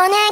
願い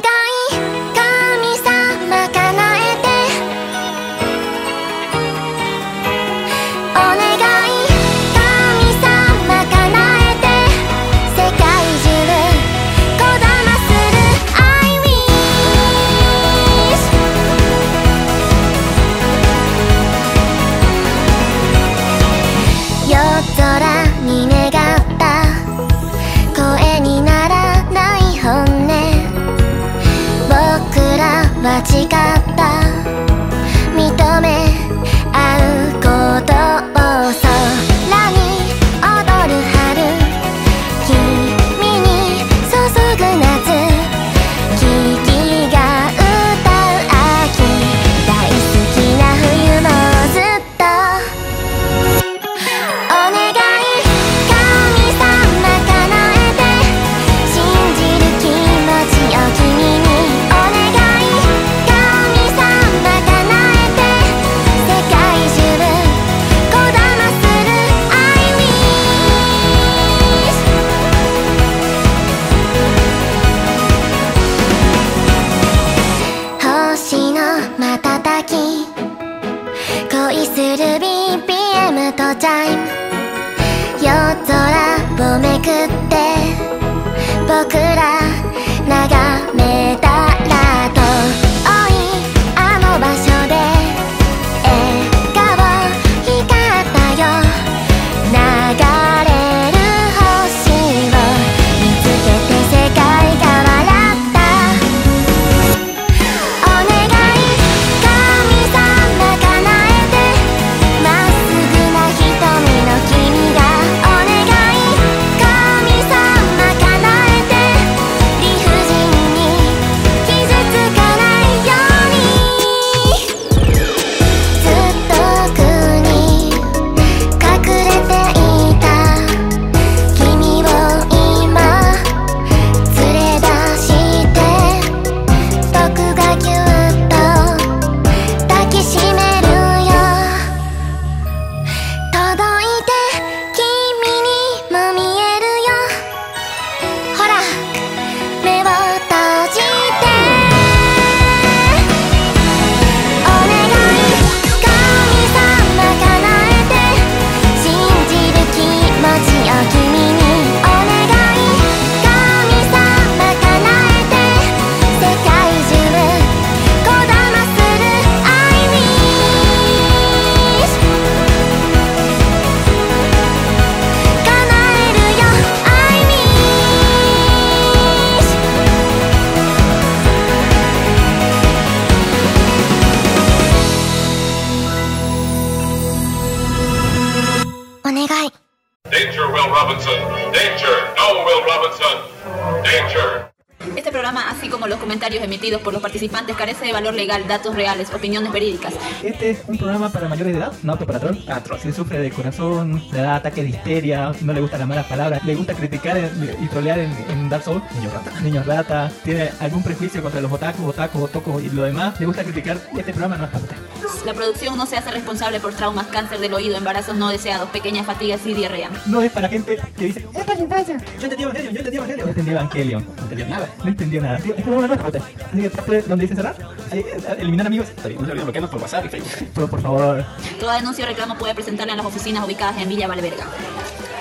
participantes, carece de valor legal, datos reales, opiniones verídicas. Este es un programa para mayores de edad, no apto para troll. Ah, troll. Si sufre de corazón, le da ataques de histeria, no le gustan las malas palabras, le gusta criticar y trolear en, en Dark Souls, niño rata. Niños rata, tiene algún prejuicio contra los otakus, otakus, otocos y lo demás, le gusta criticar, este programa no es para usted. La producción no se hace responsable por traumas, cáncer del oído, embarazos no deseados, pequeñas fatigas y diarrea. No es para gente que dice, es para infancia. Yo entendí Evangelion, yo entendí Evangelion. No entendí Evangelion, entendió nada, no entendió nada. Es como una nueva Así que tape donde dice cerrar, eh, eliminar amigos. Está bien, no se olviden bloquearnos por WhatsApp y Facebook. Pero por favor, Toda denuncia o reclamo puede presentarle en las oficinas ubicadas en Villa Valverga.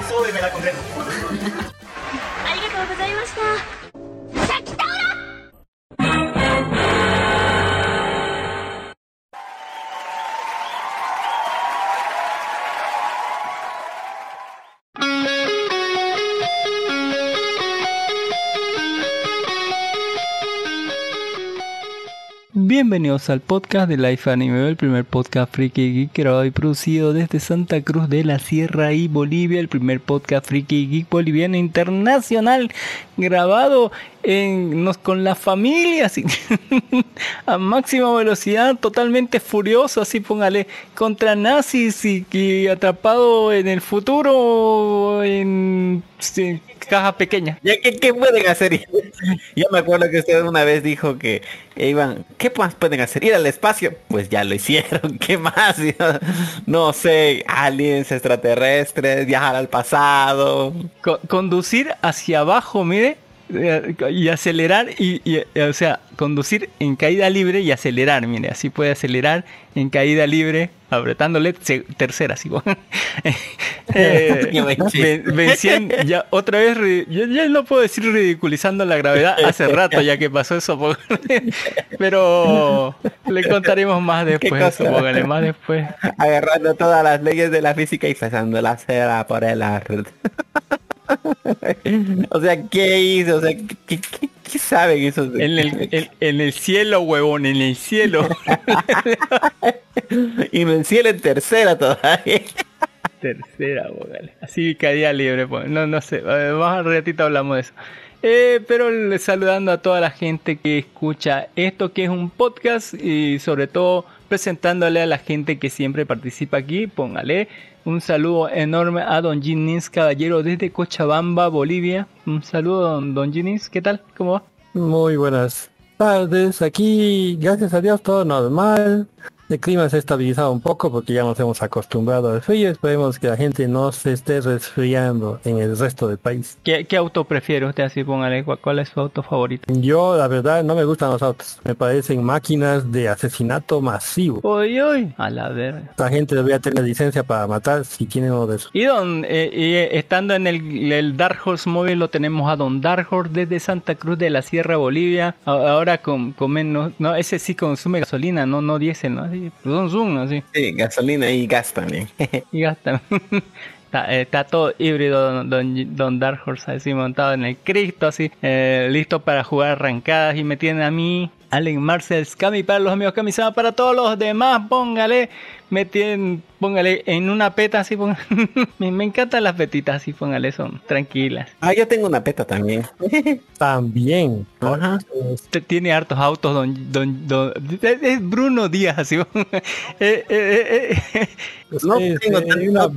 súbeme la condena. Bienvenidos al podcast de Life Anime, el primer podcast friki geek grabado y producido desde Santa Cruz de la Sierra y Bolivia, el primer podcast friki geek boliviano internacional grabado en, nos, con la familia a máxima velocidad, totalmente furioso, así póngale, contra nazis y, atrapado en el futuro caja pequeña. ¿Ya qué, qué pueden hacer? Yo me acuerdo que usted una vez dijo que iban, ¿qué más pueden hacer? ¿Ir al espacio? Pues ya lo hicieron, ¿qué más? No sé, aliens, extraterrestres, viajar al pasado. Co- conducir hacia abajo, mire, eh, y acelerar y, y, eh, o sea, conducir en caída libre y acelerar, mire, así puede acelerar en caída libre apretándole tercera, así. Eh, ven- vencien- ya otra vez, yo ya no puedo decir ridiculizando la gravedad hace rato ya que pasó eso, pero le contaremos más después, póngale, más después. Agarrando todas las leyes de la física y pasando la cera por el arte. o sea, ¿qué hizo? O sea, ¿qué, qué- qué- qué saben esos? En el, en, en el cielo, huevón, en el cielo. y el cielo en tercera todavía. Tercera, póngale. Así caída libre, pues. No, no sé. Más al ratito hablamos de eso. Eh, pero saludando a toda la gente que escucha esto que es un podcast y sobre todo presentándole a la gente que siempre participa aquí, póngale un saludo enorme a Don Ginnis Caballero desde Cochabamba, Bolivia. Un saludo, Don, don ¿qué tal? ¿Cómo va? Muy buenas tardes. Aquí, gracias a Dios, todo normal. El clima se ha estabilizado un poco porque ya nos hemos acostumbrado al frío. Esperemos que la gente no se esté resfriando en el resto del país. ¿Qué, qué auto prefiere usted así? Póngale, ¿cuál, es su auto favorito? Yo, la verdad, no me gustan los autos. Me parecen máquinas de asesinato masivo. Uy, uy, a la verga. La gente debería tener licencia para matar si tiene uno de esos. Y don, eh, eh, estando en el, el Dark Horse móvil lo tenemos a Don Dark Horse desde Santa Cruz de la Sierra Bolivia. Ahora con, con menos, no, ese sí consume gasolina, no, no diésel, ¿no? Así, zoom, zoom, así. Sí, gasolina y gas también. Y gasta. Está, eh, está todo híbrido, don, don, Dark Horse, así montado en el Cristo, así, eh, listo para jugar arrancadas. Y me tienen a mí, Allen Marcel Scami, para los amigos Kamisama, para todos los demás, póngale, me tienen, póngale en una peta, así, póngale. me, me encantan las petitas, así, póngale, son tranquilas. ah, yo tengo una peta también. También. Ajá. Usted tiene hartos autos, don, don, don- es es Bruno Díaz, así. Eh, eh, eh, eh, No Sí, tengo sí, una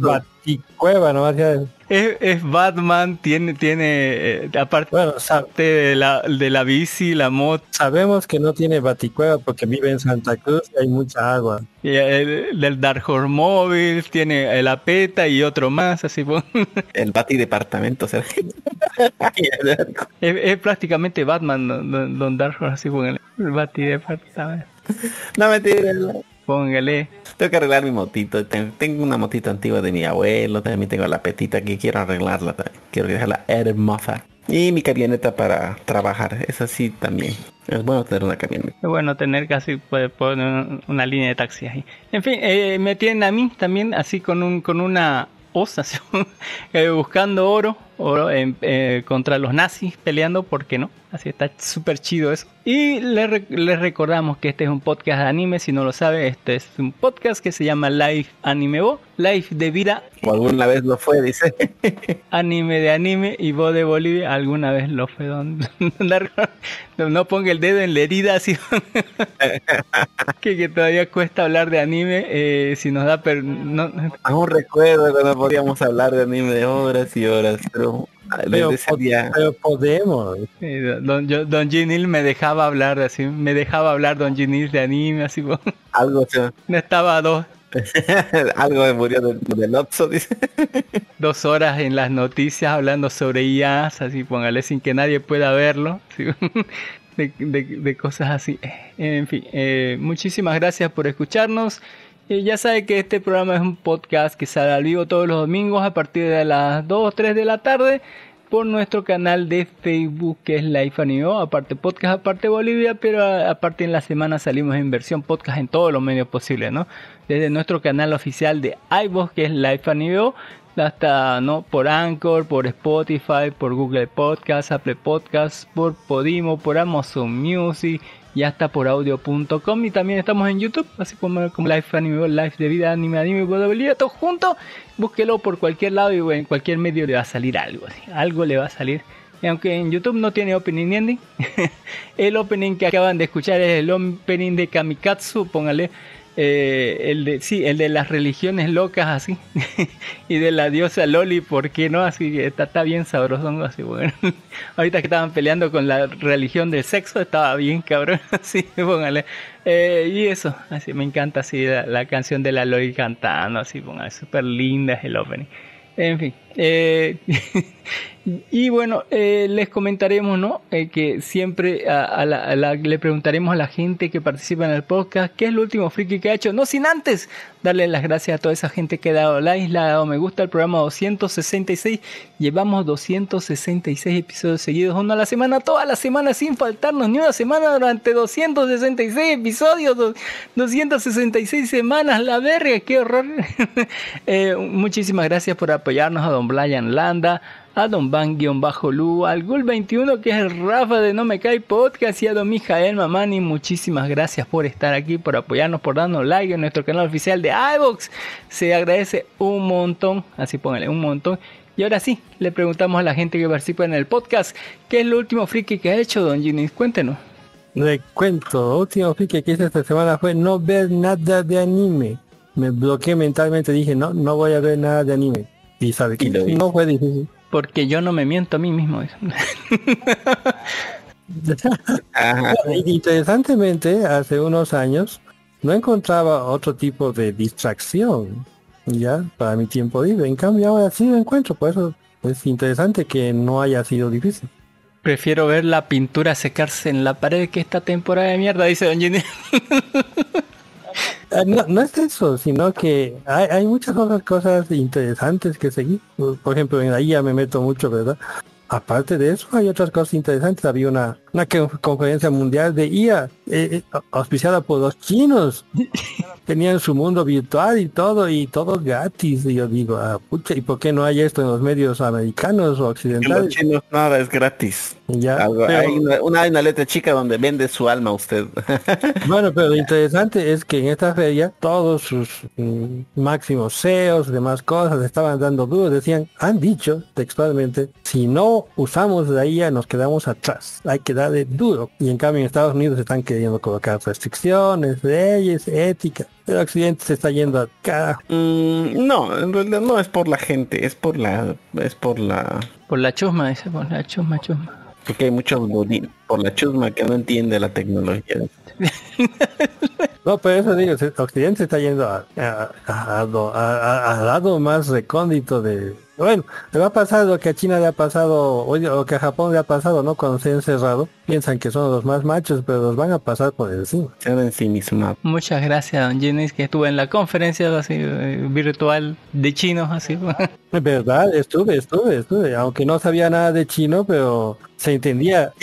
auto. baticueva, ¿no? Ya- es, es Batman, tiene, tiene, eh, aparte Bueno, de la, de la bici, la moto. sabemos que no tiene baticueva porque vive en Santa Cruz y hay mucha agua. Y el, del Dark Horse Móvil, tiene la PETA y otro más, así pues. El bati departamento, Sergio. es, es prácticamente Batman, don, don- don Dark Horse, así póngale. El Bati departamento. no mentira. Póngale. Tengo que arreglar mi motito. Ten- Tengo una motito antigua de mi abuelo. También tengo la petita que quiero arreglarla. Quiero dejarla hermosa. Y mi camioneta para trabajar. Esa sí también. Es bueno tener una camioneta. Es bueno tener casi pues, poner una línea de taxi ahí. En fin, eh, me tienen a mí también así con un con una osa así, eh, buscando oro, oro en- eh, contra los nazis peleando, ¿por qué no? Así está súper chido eso. Y les, re- les recordamos que este es un podcast de anime, si no lo sabe, este es un podcast que se llama Live Anime Bo, Live de vida, O alguna vez lo fue, dice. anime de anime y Bo de Bolivia, alguna vez lo fue don, don no, no ponga el dedo en la herida así que, que todavía cuesta hablar de anime eh, si nos da per, no, Aún recuerdo cuando podíamos hablar de anime de horas y horas. Pero ah, Pero, desde ese po- día. pero podemos. don, yo- don Ginil me dejaba hablar así me dejaba hablar Don Ginil de anime así. Algo, se- no estaba dos algo me murió del, del Otso, dice. dos horas en las noticias hablando sobre IAs, así póngale sin que nadie pueda verlo, ¿sí? de, de- de cosas así. En fin, eh, muchísimas gracias por escucharnos. Eh, ya sabe que este programa es un podcast que sale al vivo todos los domingos a partir de las 2 o 3 de la tarde por nuestro canal de Facebook que es Life Anime, aparte podcast, aparte Bolivia, pero aparte en la semana salimos en versión podcast en todos los medios posibles, ¿no? Desde nuestro canal oficial de iVoox que es Life Anime, hasta no por Anchor, por Spotify, por Google Podcast, Apple Podcast, por Podimo, por Amazon Music y hasta por audio.com y también estamos en YouTube, así como, como Life Anime, Life de vida, anime, anime, Bolivia, todo junto. Búsquelo por cualquier lado y en cualquier medio le va a salir algo, algo le va a salir. Aunque en YouTube no tiene opening ni ending, el opening que acaban de escuchar es el opening de Kamikatsu, póngale eh, el de sí, el de las religiones locas así y de la diosa Loli, ¿por qué no? Así que está, está bien sabroso, así bueno. Ahorita que estaban peleando con la religión del sexo, estaba bien cabrón, así, póngale. Eh, y eso, así me encanta así la, la canción de la Loli cantando, así, póngale, súper linda es el opening. En fin, Eh, y bueno, eh, les comentaremos, ¿no? Eh, que siempre le preguntaremos a la gente que participa en el podcast qué es lo último friki que ha hecho. No sin antes darle las gracias a toda esa gente que ha dado like, le ha dado me gusta al programa 266. Llevamos 266 episodios seguidos, uno a la semana, toda la semana sin faltarnos ni una semana durante 266 episodios, do- 266 semanas, la verga, qué horror. Muchísimas gracias por apoyarnos a don Brian Landa, a don Van-Lu, al Gul21 que es el Rafa de No Me Cae Podcast y a don Mijael Mamani. Muchísimas gracias por estar aquí, por apoyarnos, por darnos like en nuestro canal oficial de iVoox. Se agradece un montón, así póngale, un montón. Y ahora sí, le preguntamos a la gente que participa en el podcast, ¿qué es lo último friki que ha hecho, don Ginny? Cuéntenos. Le cuento, último friki que hice esta semana fue no ver nada de anime. Me bloqueé mentalmente, dije, no, no voy a ver nada de anime. Y sabe que Y no fue difícil. Porque yo no me miento a mí mismo. Interesantemente, hace unos años no encontraba otro tipo de distracción ya para mi tiempo libre. En cambio ahora sí lo encuentro, por eso es interesante que no haya sido difícil. Prefiero ver la pintura secarse en la pared que esta temporada de mierda, dice Don Ginny. Ah, No, no es eso, sino que hay, hay muchas otras cosas interesantes que seguir. Por ejemplo, en la IA me meto mucho, ¿verdad? Aparte de eso, hay otras cosas interesantes. Había una, una co- conferencia mundial de IA, eh, eh, auspiciada por los chinos. Tenían su mundo virtual y todo, y todo gratis. Y yo digo, ah, pucha, ¿y por qué no hay esto en los medios americanos o En los occidentales? chinos nada es gratis. Ya, Algo- pero- hay una, una, hay una letra chica donde vende su alma usted. Bueno, pero lo interesante es que en esta feria todos sus mm, máximos CEOs, demás cosas, estaban dando dudas, decían, han dicho textualmente, si no usamos la IA nos quedamos atrás, hay que darle duro. Y en cambio en Estados Unidos están queriendo colocar restricciones, leyes, ética. El occidente se está yendo a carajo. Mm, no, en realidad no es por la gente, es por la, es por la, Por la chusma, dice, por la chusma, chusma. porque hay muchos por la chusma que no entiende la tecnología. No, pero eso digo, el occidente se está yendo a, a- a- a lo- a- a- al lado más recóndito de... Bueno, le va a pasar lo que a O le ha pasado, o lo que a Japón le ha pasado, ¿no? Cuando se han encerrado, piensan que son los más machos, pero los van a pasar por encima. Se han ensimismado. Muchas gracias, Don Ginny, que estuve en la conferencia así, eh, virtual de chinos, así. Es verdad, estuve, estuve, estuve, aunque no sabía nada de chino, pero se entendía.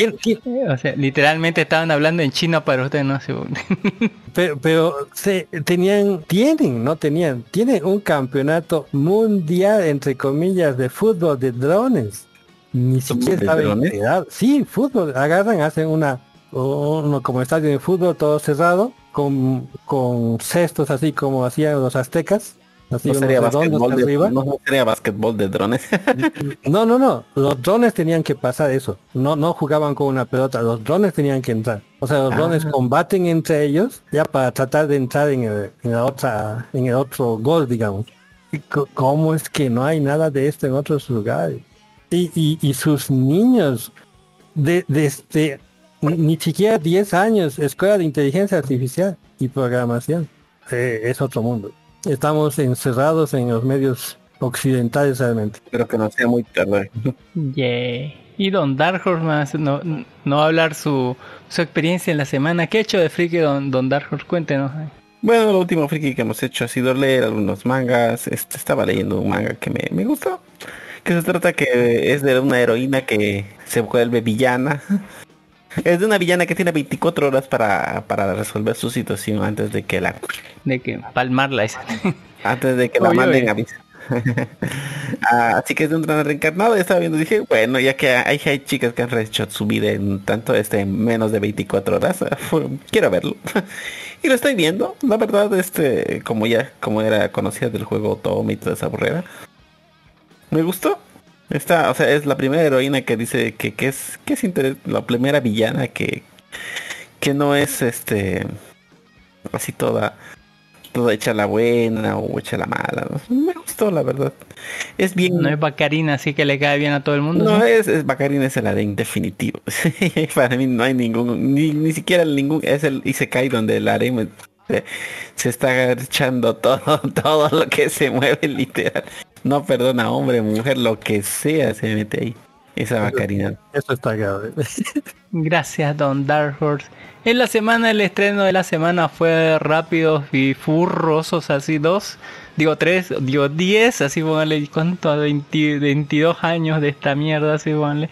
O sea, literalmente estaban hablando en chino para usted, ¿no? Así, Pero, pero se tenían, tienen, no tenían, tienen un campeonato mundial, entre comillas, de fútbol de drones. Ni siquiera drones? enterado. Sí, fútbol, agarran, hacen una, uno como estadio de fútbol todo cerrado, con, con cestos así como hacían los aztecas. Así No sería basquetbol de, arriba. no sería basquetbol de drones. No, no, no. Los drones tenían que pasar eso. No, no jugaban con una pelota. Los drones tenían que entrar. O sea, los drones combaten entre ellos ya para tratar de entrar en el, en la otra, en el otro gol, digamos. ¿Cómo es que no hay nada de esto en otros lugares? Y, y, y sus niños, de, desde ni, ni siquiera 10 años, escuela de inteligencia artificial y programación. Eh, es otro mundo. Estamos encerrados en los medios occidentales realmente. Espero que no sea muy tarde. Yeah. Y Don Dark Horse más no, no va a hablar su, su experiencia en la semana. ¿Qué ha hecho de friki Don, don Dark Horse? Cuéntenos. Bueno, lo último friki que hemos hecho ha sido leer algunos mangas. Este, estaba leyendo un manga que me, me gustó. Que se trata que es de una heroína que se vuelve villana. Es de una villana que tiene 24 horas para, para resolver su situación antes de que la De que palmarla esa. antes de que la manden a vis- Ah, así que es de un reencarnado. Estaba viendo, dije, bueno, ya que hay, hay chicas que han hecho su vida en tanto este en menos de 24 horas, quiero verlo. Y lo estoy viendo. La verdad, este, como ya, como era conocida del juego Tom y toda esa borrera, me gustó. Está, o sea, es la primera heroína que dice que, que es, que es la primera villana que, que no es este así toda toda hecha la buena o hecha la mala. ¿no? Me gustó la verdad. Es bien No es Bacarina, así que le cae bien a todo el mundo. no ¿sí? es, es Baccarin es el harén definitivo. Para mí no hay ningún, ni, ni siquiera ningún, es el Isekai donde el me- se, se está echando todo, todo lo que se mueve literal. No perdona, hombre, mujer, lo que sea se mete ahí. Esa bacarina. Eso está grave. Gracias, Don Dark Horse. En la semana, el estreno de la semana fue Rápidos y Furrosos, así dos. Digo tres, digo diez, así póngale, ¿cuánto? 20 22 años de esta mierda, así póngale.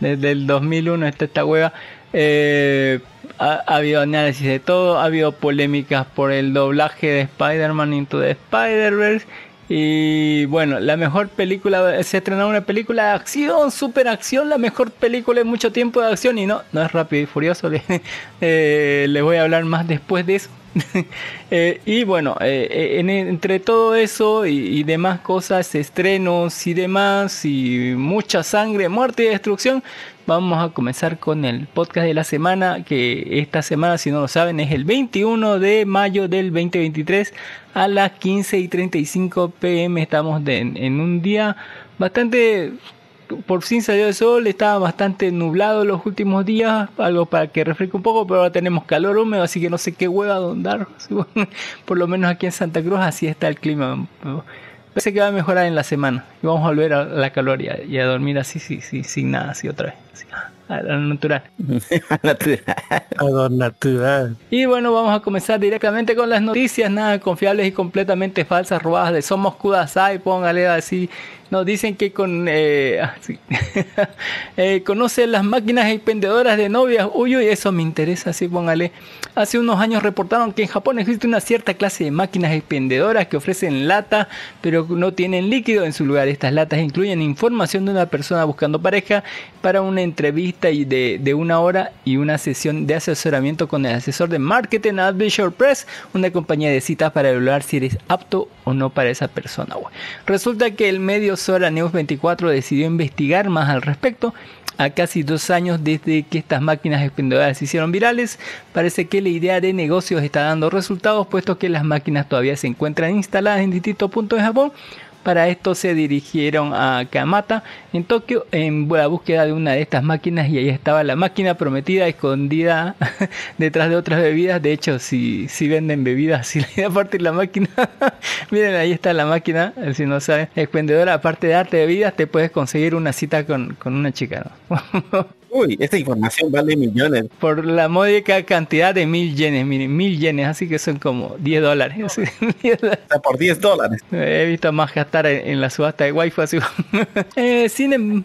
Desde el 2001 está esta hueva. Eh, ha, ha habido análisis de todo, ha habido polémicas por el doblaje de Spider-Man Into the Spider-Verse. Y bueno, la mejor película, se estrenó una película de acción, super acción, la mejor película en mucho tiempo de acción. Y no, no es rápido y furioso, eh, les voy a hablar más después de eso. Eh, y bueno, eh, en- entre todo eso y, demás cosas, estrenos y demás, y mucha sangre, muerte y destrucción, vamos a comenzar con el podcast de la semana, que esta semana, si no lo saben, es el 21 de mayo del 2023 a las 15 y 35 pm. Estamos en un día bastante por fin salió el sol, estaba bastante nublado los últimos días, algo para que refresque un poco, pero ahora tenemos calor húmedo, así que no sé qué hueva andar. Por lo menos aquí en Santa Cruz así está el clima. Parece que va a mejorar en la semana y vamos a volver a la calor y a, y a dormir así, sí, sí, sin nada, así otra vez. así, a lo natural. Algo natural. Y bueno, vamos a comenzar directamente con las noticias, nada confiables y completamente falsas, robadas de Somos Kudasai, póngale así. Nos dicen que con eh, ah, sí. eh, conoce las máquinas expendedoras de novias. Uy, uy, eso me interesa, así póngale. Hace unos años reportaron que en Japón existe una cierta clase de máquinas expendedoras que ofrecen lata, pero no tienen líquido en su lugar. Estas latas incluyen información de una persona buscando pareja para una entrevista y de, de una hora y una sesión de asesoramiento con el asesor de marketing Adventure Press, una compañía de citas para evaluar si eres apto o no para esa persona. Resulta que el medio Sora News 24 decidió investigar más al respecto. A casi dos años desde que estas máquinas expendedoras se hicieron virales, parece que la idea de negocios está dando resultados, puesto que las máquinas todavía se encuentran instaladas en distintos puntos de Japón. Para esto se dirigieron a Kamata en Tokio en la búsqueda de una de estas máquinas y ahí estaba la máquina prometida escondida detrás de otras bebidas. De hecho, si, si venden bebidas, si le da partir la máquina, miren ahí está la máquina, si no saben, expendedora, aparte de darte bebidas, te puedes conseguir una cita con, con una chica. ¿no? Uy, esta información vale millones. Por la módica cantidad de mil yenes, miren, mil yenes, así que son como 10 dólares. así, 10 dólares. Está por 10 dólares. He visto más gastar en, en la subasta de wifi así. eh, sin em-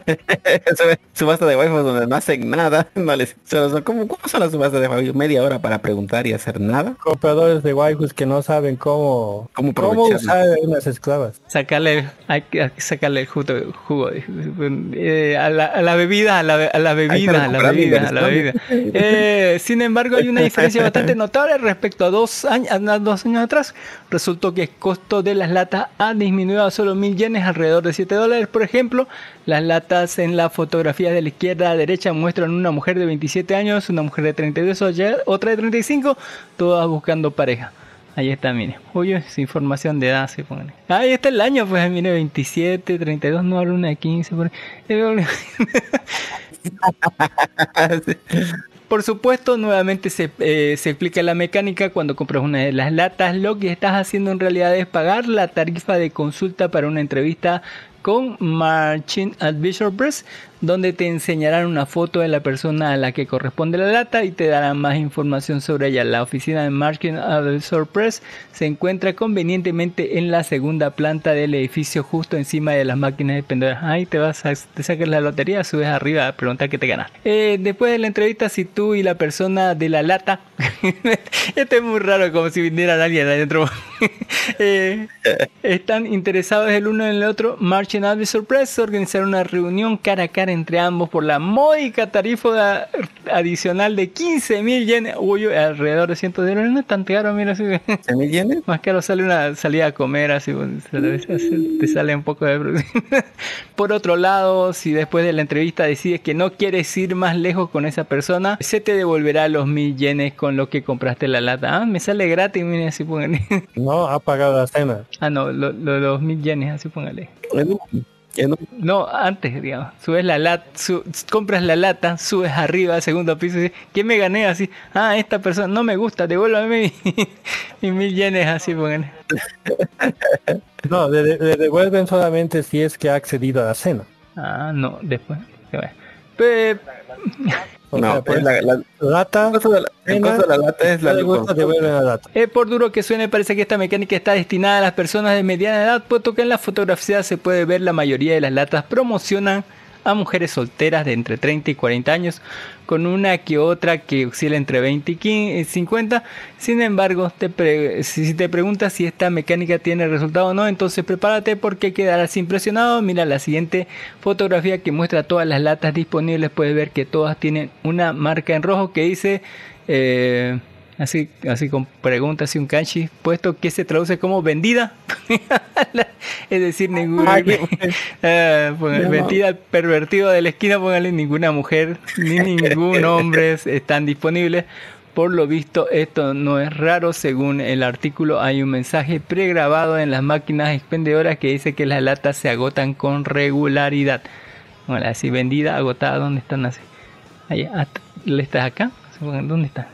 subasta de wifi donde no hacen nada. No les, solo son- ¿cómo, ¿Cómo son las subastas de wifi? Media hora para preguntar y hacer nada. Compradores de waifus que no saben cómo, ¿Cómo cómo usar unas esclavas. sacarle, hay que hay que sacarle el jugo, jugo eh, a, la, a la bebida, a la, a la bebida, a la bebida, a la bebida. Eh, sin embargo, hay una diferencia bastante notable respecto a dos años, a dos años atrás. Resultó que el costo de las latas ha disminuido a solo mil yenes, alrededor de 7 dólares. Por ejemplo, las latas en la fotografía de la izquierda a derecha muestran una mujer de 27 años, una mujer de 32, oye- otra de 35, todas buscando pareja. Ahí está, mire. Oye, es información de edad, se pone. Ahí está el año, pues, mire, 27, 32, no hablo una de 15. Por... Por supuesto, nuevamente se, eh, se explica la mecánica cuando compras una de las latas. Lo que estás haciendo en realidad es pagar la tarifa de consulta para una entrevista con Marching Advisor Press, donde te enseñarán una foto de la persona a la que corresponde la lata y te darán más información sobre ella. La oficina de Marching Advisor Press se encuentra convenientemente en la segunda planta del edificio, justo encima de las máquinas expendedoras. Ahí te vas a te la lotería, subes arriba a preguntar qué te ganas. Eh, después de la entrevista, si tú y la persona de la lata, esto es muy raro, como si viniera alguien adentro, eh, están interesados el uno en el otro, Marching Advisor Press organizar una reunión cara a cara entre ambos por la módica tarifa adicional de 15 mil yenes, uy, alrededor de 100 dólares, no es tan caro, mira, así, ¿Se me llenen? más caro sale una salida a comer, así pues, te sale un poco de... Por otro lado, si después de la entrevista decides que no quieres ir más lejos con esa persona, se te devolverá los mil yenes con lo que compraste la lata. Ah, me sale gratis, miren, así póngale. No ha pagado la cena. ah, no, lo- lo- los mil yenes, así póngale. No, antes, digamos. Subes la lata, compras la lata, subes arriba al segundo piso y dices, ¿qué me gané así? Ah, esta persona no me gusta, devuélvame mi- mis mil yenes así, pongan. No, le, le devuelven solamente si es que ha accedido a la cena. Ah, no, después. qué bueno. Pe- O no, sea, pues, es la, la, lata, el costo de la, el costo de la lata es la. Eh, por duro que suene, parece que esta mecánica está destinada a las personas de mediana edad, puesto que en la fotografía se puede ver la mayoría de las latas promocionan a mujeres solteras de entre 30 y 40 años, con una que otra que oscila entre 20 y 15 y 50. Sin embargo, si te preguntas si esta mecánica tiene resultado o no, entonces prepárate porque quedarás impresionado. Mira la siguiente fotografía que muestra todas las latas disponibles. Puedes ver que todas tienen una marca en rojo que dice... eh, Así, así con preguntas y un kanji puesto que se traduce como vendida. es decir, ninguna No. vendida al pervertido de la esquina, póngale ninguna mujer ni ningún hombre es- están disponibles. Por lo visto, esto no es raro. Según el artículo, hay un mensaje pregrabado en las máquinas expendedoras que dice que las latas se agotan con regularidad. Bueno, así vendida, agotada, ¿dónde están así? Ahí, ah, ¿le estás acá? ¿Dónde está?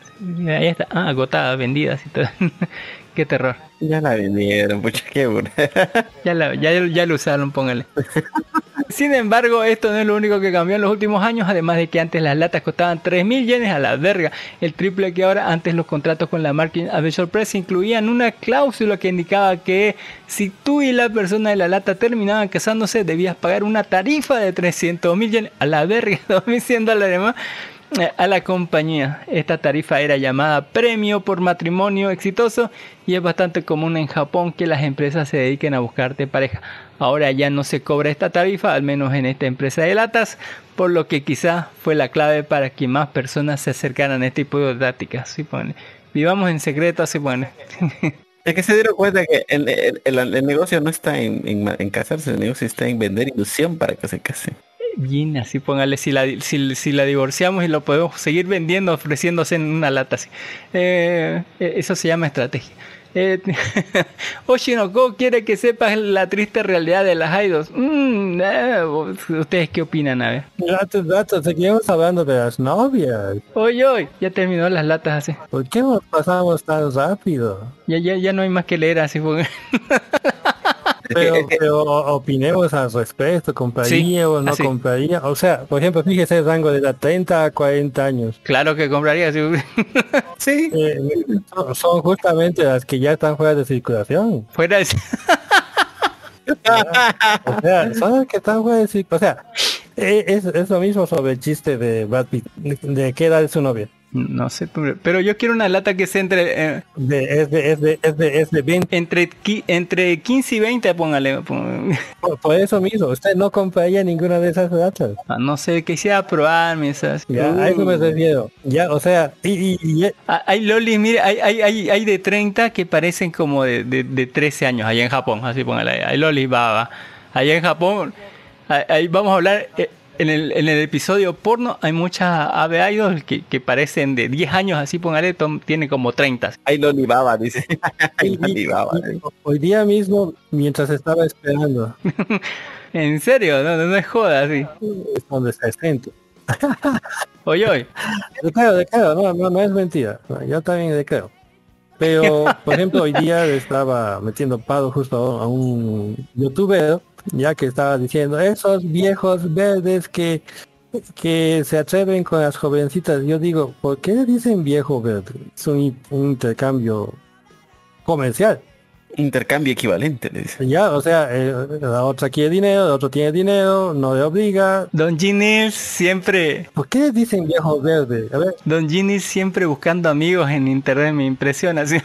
Ahí está. Ah, agotada, vendida, así todo. Qué terror. Ya la vendieron, pucha, qué. Ya, la- ya, ya lo usaron, póngale. Sin embargo, esto no es lo único que cambió en los últimos años, además de que antes las latas costaban 3.000 yenes a la verga, el triple que ahora, antes los contratos con la marca Adventure Press incluían una cláusula que indicaba que si tú y la persona de la lata terminaban casándose, debías pagar una tarifa de 300.000 yenes a la verga, 2.100 dólares más a la compañía. Esta tarifa era llamada premio por matrimonio exitoso y es bastante común en Japón que las empresas se dediquen a buscarte pareja. Ahora ya no se cobra esta tarifa, al menos en esta empresa de latas, por lo que quizá fue la clave para que más personas se acercaran a este tipo de tácticas. ¿sí? Pone. Vivamos en secreto, así pone. Es que se dieron cuenta que el, el- negocio no está en, en casarse, el negocio está en vender ilusión para que se casen. Bien, así póngale, si la, si, si la divorciamos y lo podemos seguir vendiendo, ofreciéndose en una lata así. Eh, eh, eso se llama estrategia. Eh, Oshinoko quiere que sepas la triste realidad de las idols. Mm, eh, ¿Ustedes qué opinan? A ver. Datos, datos, seguimos hablando de las novias. Hoy, hoy, ya terminó las latas así. ¿Por qué nos pasamos tan rápido? Ya, ya, ya no hay más que leer así. Pero, pero opinemos al respecto, ¿compraría o no así. compraría? O sea, por ejemplo, fíjese el rango de la 30 a 40 años. Claro que compraría. así. Sí. Eh, son- justamente las que ya están fuera de circulación. Fuera de... O sea, son las que están fuera de circulación. O sea, eh, es, es lo mismo sobre el chiste de Brad Pitt. ¿De qué edad es su novia? No sé, pero yo quiero una lata que se entre... eh, De, es, de, es, de, es, de, es de 20. entre, qui- entre 15 y 20, póngale. póngale. Por, por eso mismo, usted no compraría ninguna de esas latas. Ah, No sé, quisiera probarme esas. Ya, a eso me refiero. Ya, o sea, y, y, y- Ah, Hay lolis, mire, hay, hay, hay, hay de 30 que parecen como de, de, de 13 años allá en Japón, así póngale. Hay lolis baba. Allá en Japón, ahí, ahí vamos a hablar, eh, en el, en el episodio porno hay muchas ave idols que, que parecen de 10 años, así póngale, tom- tiene como 30. Hay Lolibaba, dice. Hay y- Lolibaba. y- hoy día mismo, mientras estaba esperando, En serio, no, no, no es joda, así. es donde está el centro. Oye, oye. Le creo, le creo, no, no, no es mentira. Yo también le creo. Pero, por ejemplo, hoy día estaba metiendo paro justo a un youtuber, ya que estaba diciendo, esos viejos verdes que, que se atreven con las jovencitas. Yo digo, ¿por qué le dicen viejo verde? Es un, un intercambio comercial. Intercambio equivalente, le dice. Ya, o sea, eh, la otra quiere dinero, el otro tiene dinero, no le obliga. Don Ginny siempre, ¿Por qué le dicen viejo verde? A ver, Don Ginny siempre buscando amigos en internet, me impresiona, así.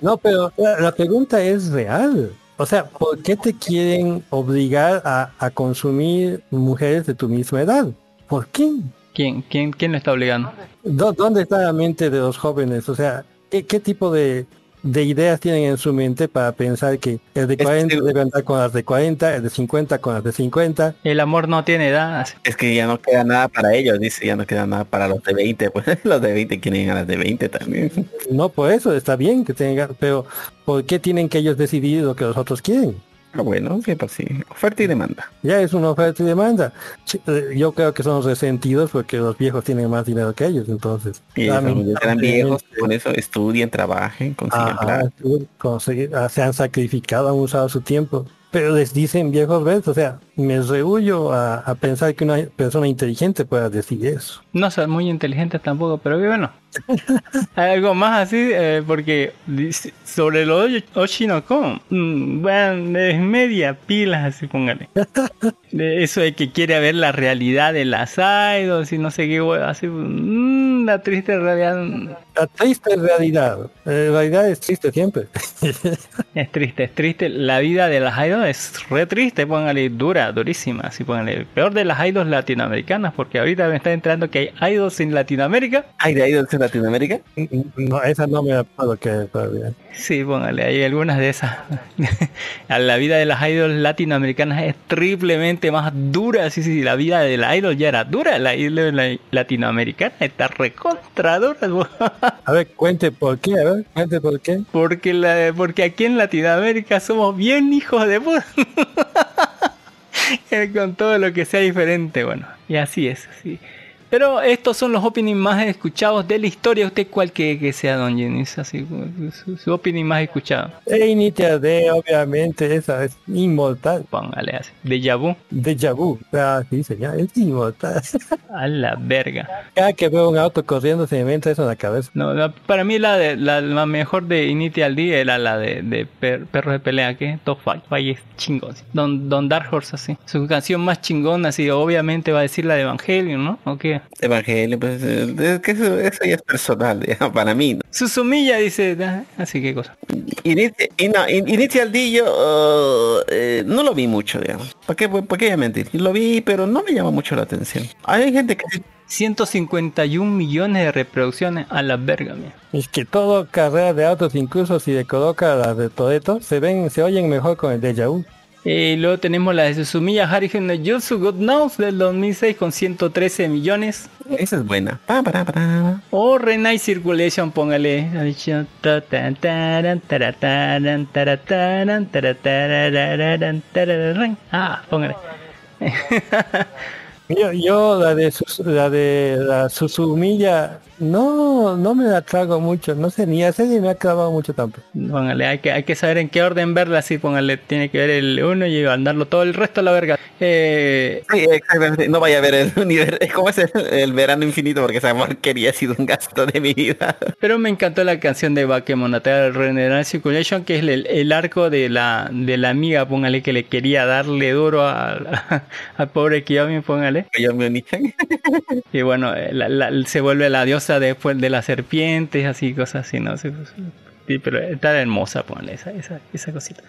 No, pero la, la pregunta es real. O sea, ¿por qué te quieren obligar a, a consumir mujeres de tu misma edad? ¿Por qué? ¿Quién, quién, quién lo está obligando? ¿Dó- ¿Dónde está la mente de los jóvenes? O sea, ¿qué, qué tipo de, de ideas tienen en su mente para pensar que el de que 40 sí. debe andar con las de 40, el de 50 con las de 50? El amor no tiene edad. Es que ya no queda nada para ellos, dice, ya no queda nada para los de 20, pues los de 20 quieren a las de 20 también. No, por eso está bien que tengan, pero ¿por qué tienen que ellos decidir lo que los otros quieren? Ah, bueno, que pues sí. Oferta y demanda. Ya es una oferta y demanda. Eh, Yo creo que son resentidos porque los viejos tienen más dinero que ellos, entonces. Y eran viejos, lamentablemente, por eso estudien, trabajen, consigan Ajá, plata. ah, se han sacrificado, han usado su tiempo. Pero les dicen viejos ves, o sea, me rehuyo a, a pensar que una persona inteligente pueda decir eso. No son muy inteligentes tampoco, pero que bueno. Hay algo más así, eh, porque sobre lo Oshinoko, mm, bueno, es media pilas, así póngale. De eso de que quiere ver la realidad de las idols y no sé qué, así, mm, la triste realidad La triste realidad. la realidad es triste siempre. es triste, es triste. La vida de las idols es re triste, póngale dura, durísima, así póngale. Peor de las idols latinoamericanas, porque ahorita me está entrando que hay idols en Latinoamérica ¿Hay de idols en Latinoamérica? no, esa no me la puedo creer todavía. Sí, póngale, hay algunas de esas. A la vida de las idols latinoamericanas es triplemente más dura. Sí, sí, la vida de la idol ya era dura. La idol la- latinoamericana está recontra dura. A ver, cuente por qué, a ver, cuente por qué. Porque, la, porque aquí en Latinoamérica somos bien hijos de puta. Con todo lo que sea diferente, bueno. Y así es, así. Pero estos son los openings más escuchados de la historia. ¿Usted cuál que, que sea, Don Jenis? Así, su, su opening más escuchado. E Initia de, obviamente, esa es inmortal. Póngale así. Deja vu. Deja vu. Ah, sí, señor, es inmortal. A la verga. Cada que veo un auto corriendo se me entra eso en la cabeza. No, la- para mí la, de, la, la mejor de Initial D era la de, de per- Perros de Pelea, que Top Fight. Es chingón. Don, Don Dark Horse, así. Su canción más chingona, así, obviamente va a decir la de Evangelion, ¿no? ¿O qué? Evangelio, pues es que eso, eso ya es personal, ya, para mí. ¿no? Susumilla dice, ah, así que cosa. Initi- y no, in- Initial D yo uh, eh, no lo vi mucho, digamos. ¿Para qué, ¿Para qué voy a mentir? Lo vi, pero no me llama mucho la atención. Hay gente que sí 151 millones de reproducciones a la verga, mía. Es que todo carrera de autos, incluso si le coloca las de Toreto, se ven, se oyen mejor con el Deja Vu. Y luego tenemos la de Susumilla Harrigan no Jutsu God Knows del 2006 con 113 millones. Esa es buena. Pa, para, para. O Renai Circulation, póngale. Ah, póngale. Yo, yo la de sus, la de la Susumilla, no, no me la trago mucho, no sé, ni la serie me ha clavado mucho tampoco. Póngale, hay que, hay que saber en qué orden verla, así, póngale, tiene que ver el uno y mandarlo todo el resto a la verga. Eh, Sí, exactamente. No vaya a ver el universo. ¿Cómo es el, el verano infinito? Porque esa porquería ha sido un gasto de mi vida. pero me encantó la canción de Bakemonogatari Renai Circulation, que es el, el arco de la, de la amiga, póngale, que le quería darle duro a- al pobre Kiyomi, póngale. Que yo me unichan. Y bueno, eh, la- la- se vuelve la diosa después de las serpientes, así, cosas así, ¿no? Sí, pero está hermosa, ponle esa, esa, esa cosita.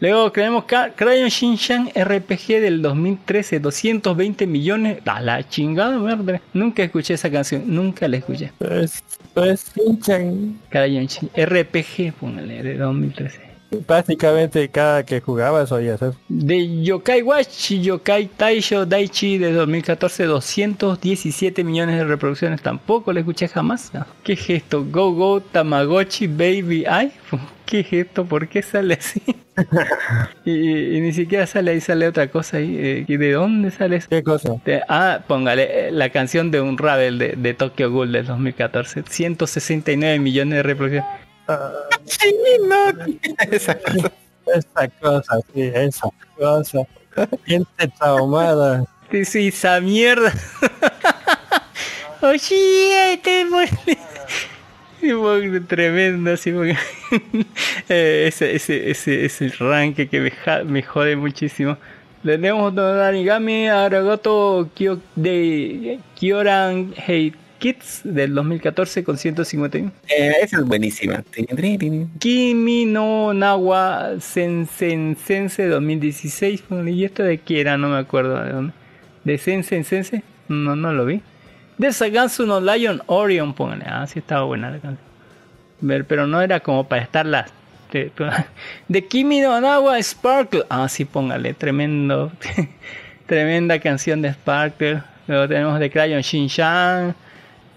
Luego creemos Crayon Shinchan RPG del 2013, 220 millones. A la chingada, madre. Nunca escuché esa canción, nunca la escuché. Pues, pues Shinchan, Crayon Shin- RPG, póngale, de 2013. Básicamente cada que jugaba eso oía eso. De Yokai Watch y Yokai Taisho Daichi de 2014, 217 millones de reproducciones. Tampoco la escuché jamás. ¿Qué es esto? Go Go Tamagotchi Baby Ay. ¿Qué es esto? ¿Por qué sale así? y, y ni siquiera sale ahí, sale otra cosa ahí. eh, ¿y ¿De dónde sale eso? ¿Qué cosa? De- ah, póngale eh, la canción de un Ravel de, de Tokyo Ghoul del 2014. 169 millones de reproducciones. Sí, no. Esa cosa. Esa cosa, sí, esa cosa. Gente traumada. Sí, sí, esa mierda. Oye, bueno, Tremendo, así porque eh, ese, ese, ese, ese rank que me, ja- me jode muchísimo. Tenemos Kyo, de Kyoran Hate Kids del 2014 con 151. Eh, esa es buenísima. Kimi no Nawa Sensen Sense 2016. Ponle, ¿Y esto de qué era? No me acuerdo de dónde. ¿De Sensen Sense? No, no lo vi. De Sagansu no Lion Orion, póngale. Ah, sí estaba buena la canción. Ver, pero no era como para estarla. De, de Kimi no Nawa Sparkle. Ah, sí, póngale. Tremendo. Tremenda canción de Sparkle. Luego tenemos de Crayon Shinshan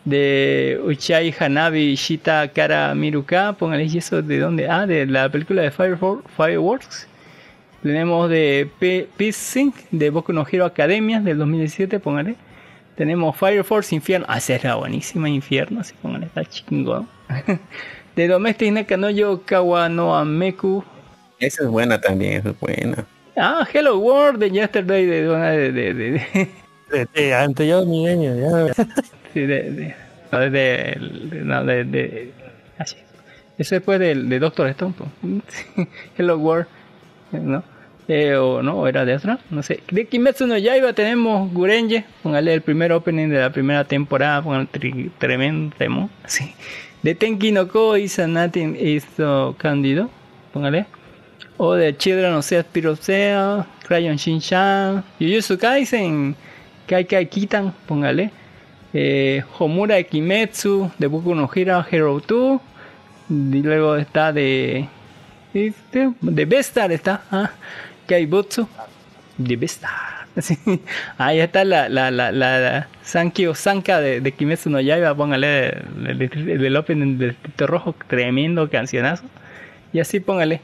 de Uchai Hanabi Shita Kara Miruka, póngale y eso de dónde, ah, de la película de Fire Fireworks. Tenemos de P Peace Sync de Boku no Hero Academia del 2017, póngale. Tenemos Fire Force Infierno. Ah, esa era buenísima, Infierno, así póngale, está chingón. de Domestic Nakanoyo Kawanoameku. Esa es buena también, esa es buena. Ah, Hello World de Yesterday de, de, de, de, de- De, de anterior milenio, ya. sí, de, de, no, de, de- no, de- de- así. Eso después del de Doctor Stone. Hello World, ¿no? Eh, o no, era de otra, no sé. De Kimetsu no Yaiba tenemos Gurenje, póngale el primer opening de la primera temporada, póngale tri- tremendo tema, sí. De Tenki no Ko Isanatin Iso Candido, póngale. O de Children of Sea Pirosea, Crayon Shinchan, Jujutsu Kaisen, Kai Kai Kitan, póngale. Eh, Homura de Kimetsu, de Boku no Hero, Hero 2. Y luego está de. este, De Bestar está. Ah, Kaibutsu. De Bestar. Sí. Ahí está la, la, la, la, Sankyo Sanka de, Kimetsu no Yaiba. Póngale el, el, opening del Tito Rojo. Tremendo cancionazo. Y así póngale.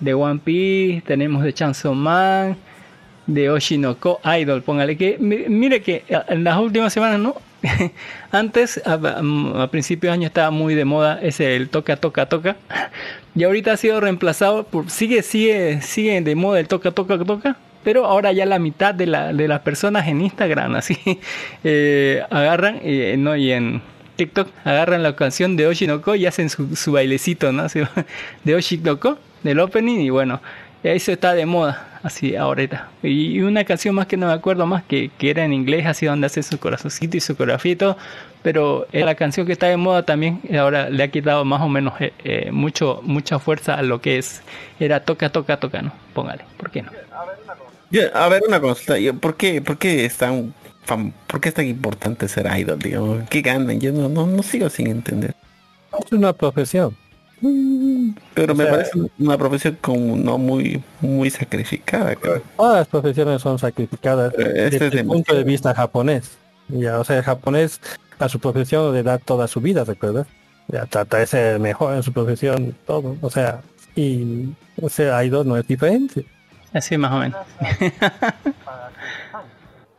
De One Piece. Tenemos de Chainsaw Man. De Oshinoko Idol. Póngale que. mi- Mire que eh, en las últimas semanas, ¿no? Antes, a, a- principios de año estaba muy de moda ese el toca, toca, toca. Y ahorita ha sido reemplazado por. Sigue, sigue, sigue de moda el toca, toca, toca. Pero ahora ya la mitad de, la, de las personas en Instagram así eh, agarran eh, no, y en TikTok agarran la canción de Oshinoko y hacen su, su bailecito ¿no? De Oshinoko del opening y bueno eso está de moda así ahorita y, y una canción más que no me acuerdo más que, que era en inglés así donde hace su corazoncito y su coreografía y todo pero es la canción que está de moda también y ahora le ha quitado más o menos eh, eh, mucho mucha fuerza a lo que es era toca toca toca no póngale ¿por qué no? Yo, a ver, una consulta. Yo, ¿por, qué, ¿Por qué es tan ¿Por qué es tan importante ser idol, digamos? ¿Qué ganan? Yo no, no, no sigo sin entender. Es una profesión. Pero O me sea- parece una profesión como no muy muy sacrificada, creo. Todas las profesiones son sacrificadas este desde es el punto de vista japonés. Ya, o sea, el japonés a su profesión le da toda su vida, ¿recuerdas? Ya trata de ser mejor en su profesión, todo. O sea, y ser idol no es diferente. así más o menos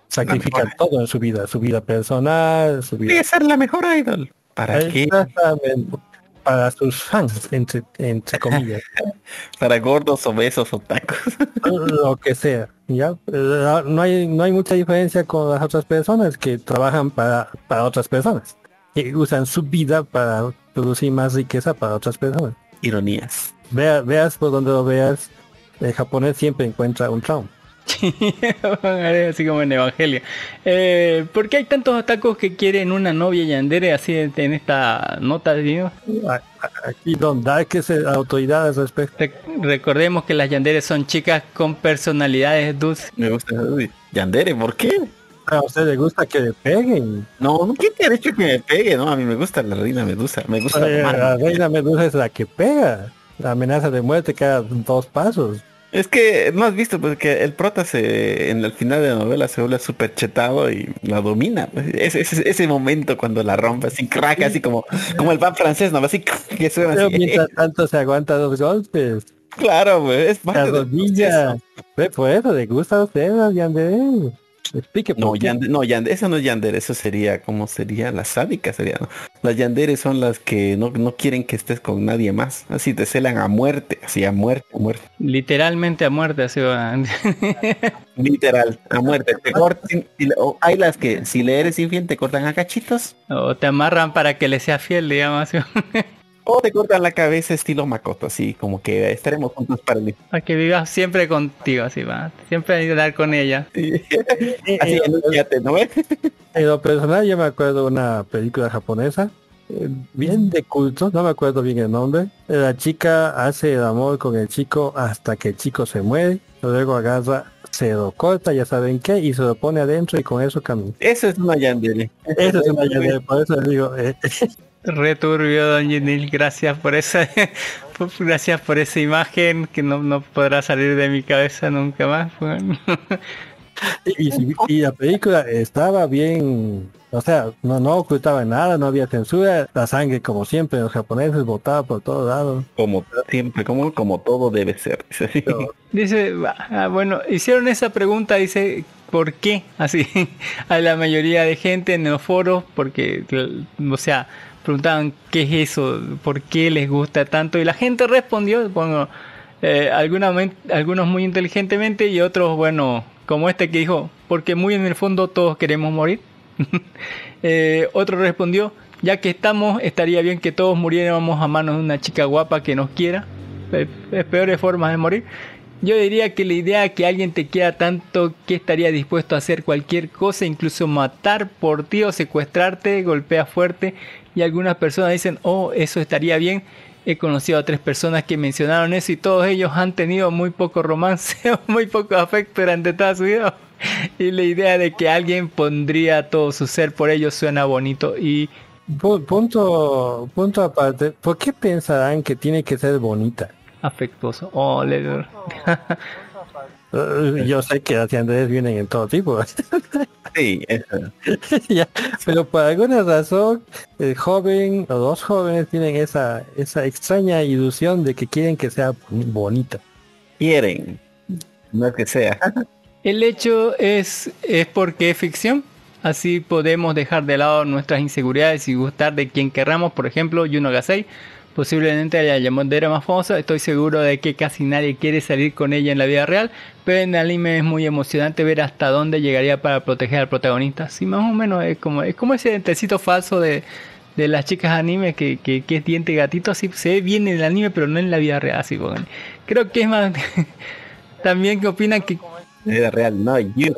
Sacrifica todo en su vida, su vida personal, su vida Tiene que ser la mejor idol. ¿Para qué? Exactamente. Para sus fans, entre, entre comillas. Para gordos, obesos o tacos. lo que sea. ¿ya? No hay, no hay mucha diferencia con las otras personas que trabajan para, para otras personas. Y usan su vida para producir más riqueza para otras personas. Ironías. Vea, veas por donde lo veas, el japonés siempre encuentra un trauma. así como en Evangelio. Eh, ¿Por qué hay tantos atacos que quieren una novia yandere así en en esta nota? digo? Aquí Don Dark es el autoridad al respecto. Re- recordemos que las yanderes son chicas con personalidades dulces. Me gusta. Yandere, ¿por qué? A usted le gusta que le peguen. No, no, ¿quién te ha dicho que me pegue? No, a mí me gusta la reina Medusa. Me gusta Eh, la reina Medusa es la que pega. La amenaza de muerte cada dos pasos. Es que no has visto pues que el prota se en el final de la novela se vuelve súper chetado y la domina. Ese, ese, ese momento cuando la rompe así crack, así como como el pan francés, ¿no? Así que suena Pero así. mientras tanto se aguanta dos golpes. Claro, güey, es parte del rodilla. proceso. Ve, por eso le gusta a usted, Yandere. Explique No. Yandere, no, Yandere, eso no es Yandere, eso sería, como sería? La sádica sería, ¿no? Las Yandere son las que no, no quieren que estés con nadie más. Así te celan a muerte, así a muerte, a muerte. Literalmente a muerte. Así va. Literal, a muerte. Te le- o hay las que si le eres infiel te cortan a cachitos. o te amarran para que le sea fiel, digamos. así. O te cortan la cabeza estilo Makoto, así como que estaremos juntos para el Para que vivas siempre contigo, así va. Siempre ayudar con ella. Así en un yate, ¿no? En lo personal yo me acuerdo de una película japonesa, eh, bien de culto, no me acuerdo bien el nombre. La chica hace el amor con el chico hasta que el chico se muere, luego agarra, se lo corta, ya saben qué, y se lo pone adentro y con eso camina. Eso es una Yandere. Eso es una Yandere, por eso digo, eh, Returbio, don Ginil, gracias por esa, gracias por esa imagen que no, no podrá salir de mi cabeza nunca más. bueno. y, y- y la película estaba bien, o sea, no, no ocultaba nada, no había censura, la sangre como siempre, los japoneses botaba por todos lados. Como siempre, como, como todo debe ser. dice. Dice, ah, bueno, hicieron esa pregunta, dice, ¿por qué? Así, a la mayoría de gente en los foros, porque, o sea, preguntaban qué es eso, por qué les gusta tanto, y la gente respondió, bueno, eh, algunos muy inteligentemente y otros, bueno, como este que dijo, porque muy en el fondo todos queremos morir. Eh, otro respondió, ya que estamos, estaría bien que todos muriéramos a manos de una chica guapa que nos quiera. Es, es peores formas de morir. Yo diría que la idea de que alguien te quiera tanto que estaría dispuesto a hacer cualquier cosa, incluso matar por ti o secuestrarte, golpea fuerte. Y algunas personas dicen, oh, eso estaría bien. He conocido a tres personas que mencionaron eso y todos ellos han tenido muy poco romance o muy poco afecto durante toda su vida. Y la idea de que alguien pondría todo su ser por ellos suena bonito y Pu- punto, punto aparte, ¿por qué pensarán que tiene que ser bonita? afectuoso. Oh, le- Yo sé que las Andrés vienen en todo tipo, Sí, eso. Ya, pero por alguna razón el joven o los jóvenes tienen esa, esa extraña ilusión de que quieren que sea bonita. Quieren. No es que sea. El hecho es, es porque es ficción. Así podemos dejar de lado nuestras inseguridades y gustar de quien querramos. Por ejemplo, Yuno Gasei. Posiblemente la llamandera más famosa. Estoy seguro de que casi nadie quiere salir con ella en la vida real. Pero en el anime es muy emocionante ver hasta dónde llegaría para proteger al protagonista. Sí, más o menos es como, es como ese dentecito falso de, de las chicas anime que, que, que es diente gatito. Así se ve bien en el anime, pero no en la vida real. Así, bueno. Creo que es más... También que opinan que Era real, no, dice.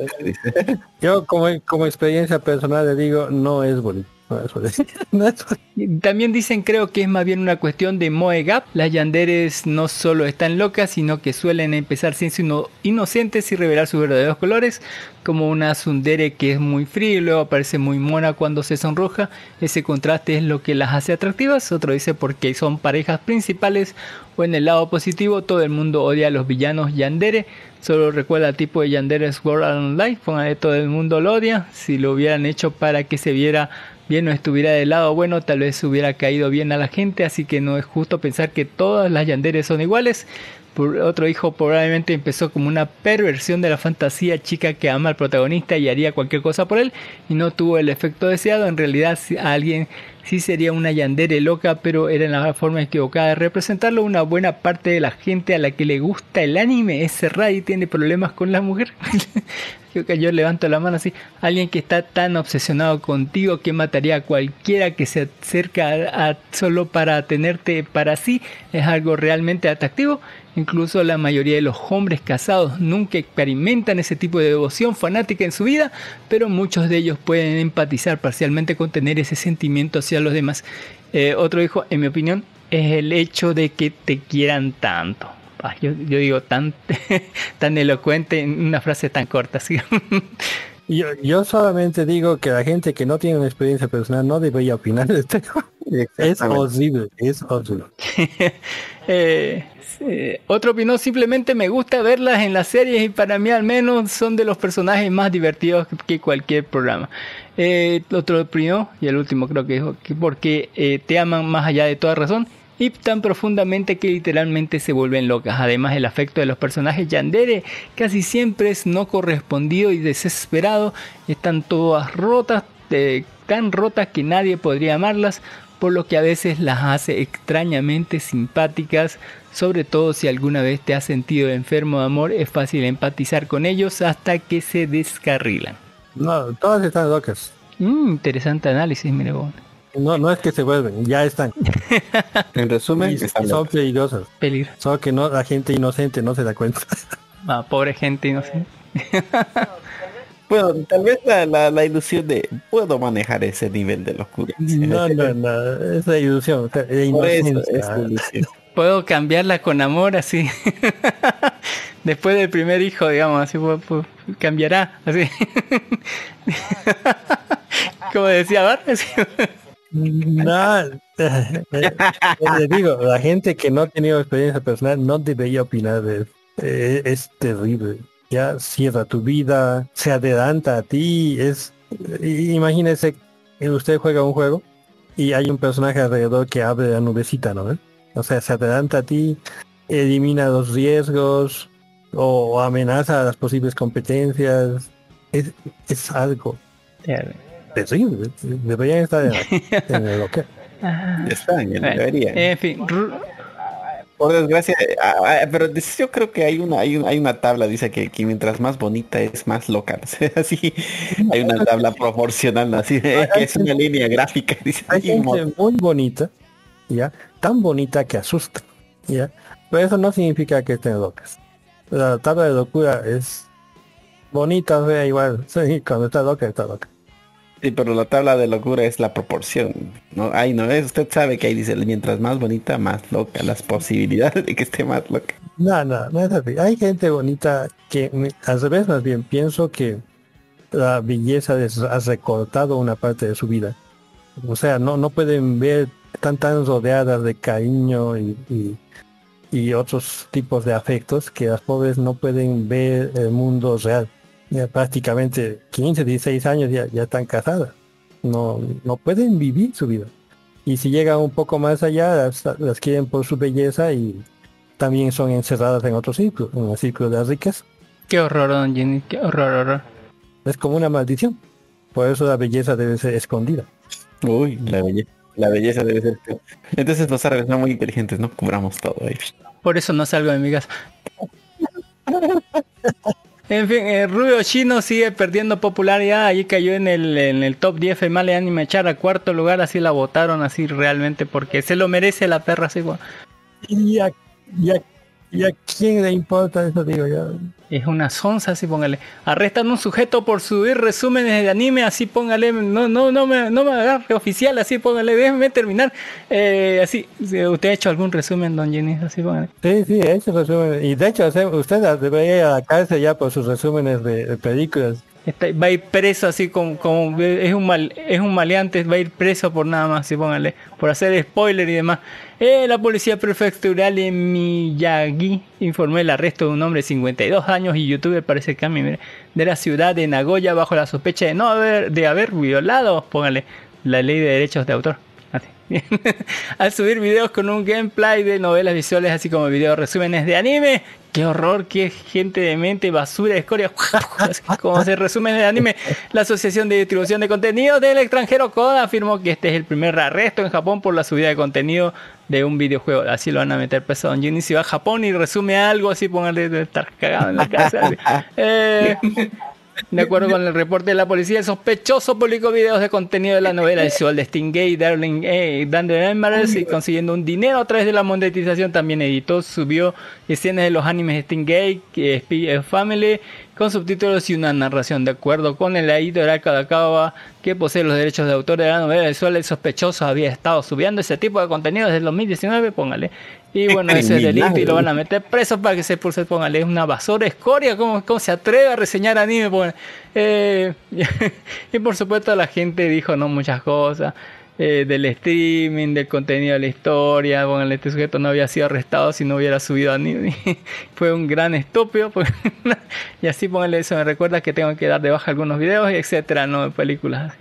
Yo como, como experiencia personal le digo, no es bonito. También dicen creo que es más bien una cuestión de Moe Gap. Las yanderes no solo están locas, sino que suelen empezar siendo ino- inocentes y revelar sus verdaderos colores, como una Sundere que es muy fría y luego aparece muy mona cuando se sonroja. Ese contraste es lo que las hace atractivas. Otro dice porque son parejas principales o en el lado positivo todo el mundo odia a los villanos yandere. Solo recuerda el tipo de yandere Art Online. Póngale todo el mundo lo odia. Si lo hubieran hecho para que se viera bien o estuviera del lado bueno, tal vez hubiera caído bien a la gente, así que no es justo pensar que todas las yanderes son iguales. Por otro hijo probablemente empezó como una perversión de la fantasía chica que ama al protagonista y haría cualquier cosa por él y no tuvo el efecto deseado. En realidad si a alguien sí sería una yandere loca, pero era la forma equivocada de representarlo. Una buena parte de la gente a la que le gusta el anime es cerrada y tiene problemas con la mujer. Que yo levanto la mano así. Alguien que está tan obsesionado contigo que mataría a cualquiera que se acerca solo para tenerte para sí es algo realmente atractivo. Incluso la mayoría de los hombres casados nunca experimentan ese tipo de devoción fanática en su vida, pero muchos de ellos pueden empatizar parcialmente con tener ese sentimiento hacia los demás. Eh, otro hijo, en mi opinión, es el hecho de que te quieran tanto. Ah, yo, yo digo tan, tan elocuente en una frase tan corta. ¿sí? Yo, yo solamente digo que la gente que no tiene una experiencia personal no debería opinar de este. Es horrible, es horrible. Eh, sí, otro opinó simplemente me gusta verlas en las series y para mí al menos son de los personajes más divertidos que cualquier programa. Eh, otro opinó y el último creo que dijo que porque eh, te aman más allá de toda razón y tan profundamente que literalmente se vuelven locas. Además el afecto de los personajes Yandere casi siempre es no correspondido y desesperado. Están todas rotas, eh, tan rotas que nadie podría amarlas por lo que a veces las hace extrañamente simpáticas, sobre todo si alguna vez te has sentido enfermo de amor, es fácil empatizar con ellos hasta que se descarrilan. No, todas están locas. Mm, interesante análisis, mire vos. No, no es que se vuelven, ya están. En resumen, Y están son peligrosas. Peligro. Solo que no, la gente inocente no se da cuenta. Ah, pobre gente, no sé. Bueno, tal vez la, la, la ilusión de puedo manejar ese nivel de locura. No, no, no, es la ilusión, o sea, la Por eso inocencia. es la ilusión. Puedo cambiarla con amor así. Después del primer hijo, digamos, así pues, pues, cambiará, así. Como decía Bar, así. No, le digo, la gente que no ha tenido experiencia personal no debería opinar de eso. Eh, es terrible. ya cierra tu vida, se adelanta a ti, es i- imagínese que usted juega un juego y hay un personaje alrededor que abre la nubecita, ¿no? O sea, se adelanta a ti, elimina los riesgos o amenaza las posibles competencias. Es, es algo terrible. Deberían estar en, en el está, ya Bueno, debería. en fin, Por desgracia, ah, ah, pero yo creo que hay una, hay, un- hay una tabla, dice que, que mientras más bonita es más loca. Así, hay una tabla proporcional, así, que es una línea gráfica. Dice, Hay gente muy bonita, ya, tan bonita que asusta, ya. Pero eso no significa que estén locas. La tabla de locura es bonita, fea igual. Sí, cuando está loca, está loca. Sí, pero la tabla de locura es la proporción. No, ahí no es, usted sabe que ahí dice, mientras más bonita, más loca, las posibilidades de que esté más loca. No, no, no es así. Hay gente bonita que, al revés, más bien, pienso que la belleza les ha recortado una parte de su vida. O sea, no, no pueden ver, están tan rodeadas de cariño y, y, y otros tipos de afectos que las pobres no pueden ver el mundo real. Ya prácticamente 15, 16 años ya, ya están casadas. No, no pueden vivir su vida. Y si llegan un poco más allá, las, las quieren por su belleza y también son encerradas en otro círculo, en el círculo de las ricas. qué horror, don Jenny, qué horror, horror. Es como una maldición. Por eso la belleza debe ser escondida. Uy, la belleza. La belleza debe ser. Entonces los árabes son muy inteligentes, ¿no? Cubramos todo ahí. Por eso no salgo de mi casa. En fin, el Rubio Chino sigue perdiendo popularidad. Ahí cayó en el, en el top 10 Female Anime Char a cuarto lugar. Así la votaron así realmente porque se lo merece la perra. Así. ¿Y a, y a- y a quién le importa eso? Digo yo. Es una sonza, así póngale. Arrestan un sujeto por subir resúmenes de anime, así póngale. No, no, no me, no me agarre oficial, así póngale. Déjeme terminar. Eh, así, ¿usted ha hecho algún resumen, don Jenny? Así póngale. Sí, sí, he hecho resumen. Y de hecho, usted debería ir a la cárcel ya por sus resúmenes de películas. Va a ir preso así como, es un mal, es un maleante, va a ir preso por nada más, sí, póngale, por hacer spoiler y demás. Eh, la policía prefectural de Miyagi informó el arresto de un hombre de 52 años y youtuber parece que mire, de la ciudad de Nagoya bajo la sospecha de no haber, de haber violado, póngale, la ley de derechos de autor. Al subir videos con un gameplay de novelas visuales, así como videos resúmenes de anime. Qué horror, qué gente de mente, basura, escoria. Como se resumen de anime. La Asociación de Distribución de Contenidos del Extranjero CODA afirmó que este es el primer arresto en Japón por la subida de contenido de un videojuego. Así lo van a meter preso. Don Jimmy si va a Japón y resume algo así, póngale de estar cagado en la casa. Eh, de acuerdo con el reporte de la policía, el sospechoso publicó videos de contenido de la novela visual de Stingray, Darling eh, Dunder Emeralds y consiguiendo un dinero a través de la monetización. También editó, subió escenas de los animes de Stingray, que es Spy X Family, con subtítulos y una narración. De acuerdo con el editorial Kadakawa, que posee los derechos de autor de la novela visual, el sospechoso había estado subiendo ese tipo de contenido desde el 2019, póngale. Y bueno, ese es delito y lo van a meter preso para que se pulse, póngale, es una basura escoria, ¿cómo, cómo se atreve a reseñar anime? Eh, y por supuesto la gente dijo no muchas cosas. eh, del streaming, del contenido de la historia, póngale, este sujeto no había sido arrestado si no hubiera subido anime. Fue un gran estúpido. pues, y así póngale eso, me recuerda que tengo que dar de baja algunos videos, etcétera, no de películas.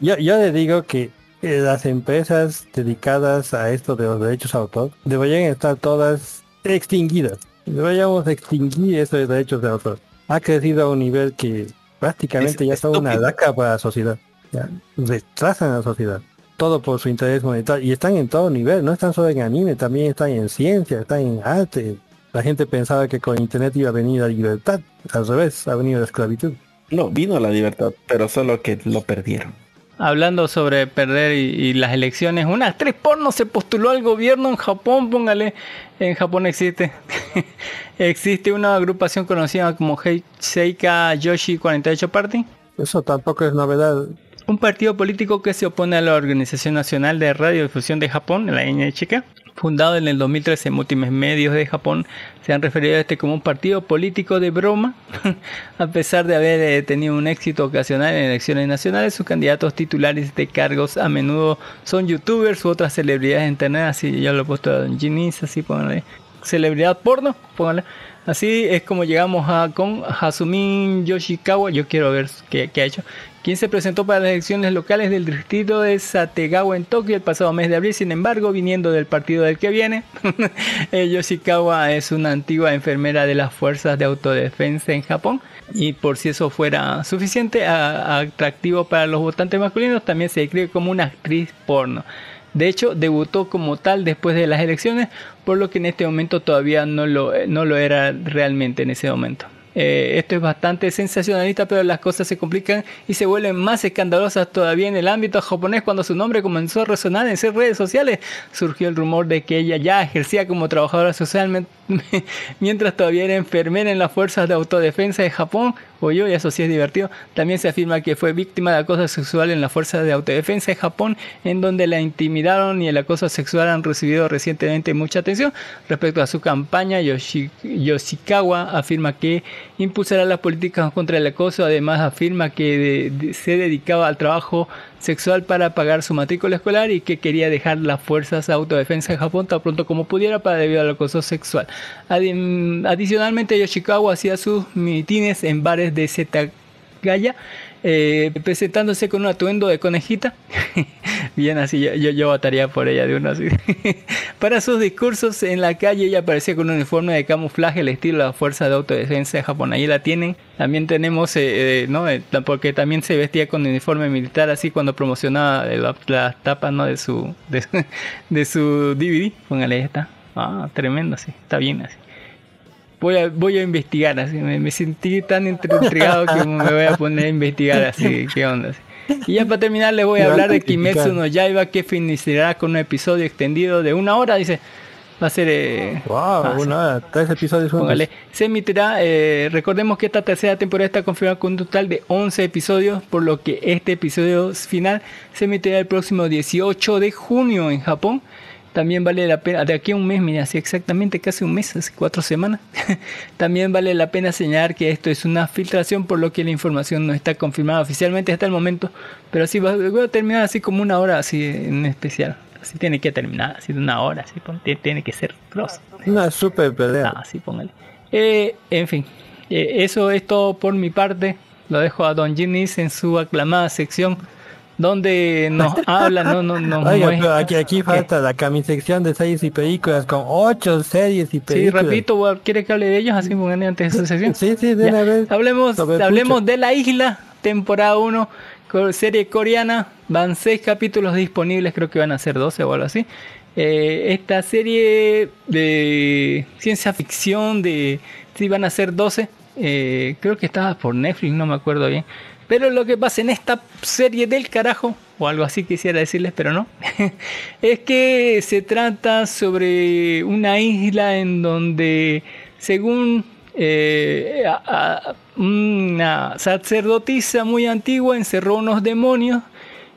Yo, yo le digo que eh, las empresas dedicadas a esto de los derechos de autor deberían estar todas extinguidas. Deberíamos extinguir esos derechos de autor. Ha crecido a un nivel que prácticamente Es ya son una laca para la sociedad. Ya, retrasan a la sociedad. Todo por su interés monetario. Y están en todo nivel, no están solo en anime, también están en ciencia, están en arte. La gente pensaba que con internet iba a venir la libertad. Al revés, ha venido la esclavitud. No, vino la libertad, pero solo que lo perdieron. Hablando sobre perder y, y las elecciones, una actriz porno se postuló al gobierno en Japón, póngale, en Japón existe. existe una agrupación conocida como Seika Yoshi 48 Party. Eso tampoco es novedad. Un partido político que se opone a la Organización Nacional de Radiodifusión de Japón, la NHK, fundado en el 2013 múltiples medios de Japón, se han referido a este como un partido político de broma. a pesar de haber eh, tenido un éxito ocasional en elecciones nacionales, sus candidatos titulares de cargos a menudo son youtubers u otras celebridades de internet, así yo lo he puesto en Ginis, así pónganle. celebridad porno, póngale. Así es como llegamos a con Hasumin Yoshikawa, yo quiero ver qué, qué ha hecho, quien se presentó para las elecciones locales del distrito de Sategawa en Tokio el pasado mes de abril. Sin embargo, viniendo del partido del que viene, eh, Yoshikawa es una antigua enfermera de las fuerzas de autodefensa en Japón. Y por si eso fuera suficiente, atractivo para los votantes masculinos, también se describe como una actriz porno. De hecho, debutó como tal después de las elecciones, por lo que en este momento todavía no lo, no lo era realmente en ese momento. Eh, esto es bastante sensacionalista, pero las cosas se complican y se vuelven más escandalosas todavía en el ámbito japonés cuando su nombre comenzó a resonar en sus redes sociales. Surgió el rumor de que ella ya ejercía como trabajadora social mientras todavía era enfermera en las fuerzas de autodefensa de Japón. Yo, y eso sí es divertido. También se afirma que fue víctima de acoso sexual en las fuerzas de autodefensa de Japón, en donde la intimidaron y el acoso sexual han recibido recientemente mucha atención. Respecto a su campaña, Yoshi- Yoshikawa afirma que impulsará las políticas contra el acoso. Además, afirma que de- se dedicaba al trabajo sexual para pagar su matrícula escolar y que quería dejar las fuerzas de autodefensa de Japón tan pronto como pudiera para debido al acoso sexual. Adi- Adicionalmente, Yoshikawa hacía sus mitines en bares de Setagaya, eh, presentándose con un atuendo de conejita. Bien, así yo, yo, yo votaría por ella de uno así. Para sus discursos en la calle, ella aparecía con un uniforme de camuflaje, el estilo de la Fuerza de Autodefensa de Japón. Ahí la tienen. También tenemos, eh, eh, ¿no? Eh, porque también se vestía con uniforme militar, así cuando promocionaba eh, la- las tapas, ¿no? De su, de, de su DVD. Póngale, está. Ah, tremendo, sí. Está bien así. Voy a, voy a investigar así. Me, me sentí tan intrigado que me voy a poner a investigar así. ¿Qué onda? así. Y ya para terminar les voy a hablar de. Kimetsu no Yaiba que finalizará con un episodio extendido de una hora. Dice, va a ser... eh, Wow, ah, sí. una, tres episodios. Póngale. Se emitirá, eh, recordemos que esta tercera temporada está confirmada con un total de 11 episodios, por lo que este episodio final se emitirá el próximo 18 de junio en Japón. También vale la pena, de aquí a un mes, mira, así exactamente casi un mes, hace cuatro semanas. También vale la pena señalar que esto es una filtración, por lo que la información no está confirmada oficialmente hasta el momento. Pero sí va, va a terminar así como una hora, así en especial. Así tiene que terminar, así de una hora, así tiene que ser grosso. Una super pelea. Ah, sí, póngale. Eh, en fin, eh, eso es todo por mi parte. Lo dejo a Don Ginis en su aclamada sección donde nos habla, no, no, Oiga, pero aquí, aquí falta la camisección de series y películas con ocho series y Sí, películas. repito, bueno, ¿quiere que hable de ellos? Así póngale antes de su sección. Sí, sí, de Ya. una vez. Hablemos, hablemos de La Isla, temporada 1, co- serie coreana. Van 6 capítulos disponibles, creo que van a ser 12 o algo así. Eh, esta serie de ciencia ficción, de sí, van a ser 12. eh, creo que estaba por Netflix, no me acuerdo bien. Pero lo que pasa en esta serie del carajo, o algo así quisiera decirles, pero no, es que se trata sobre una isla en donde, según eh, una sacerdotisa muy antigua, encerró unos demonios.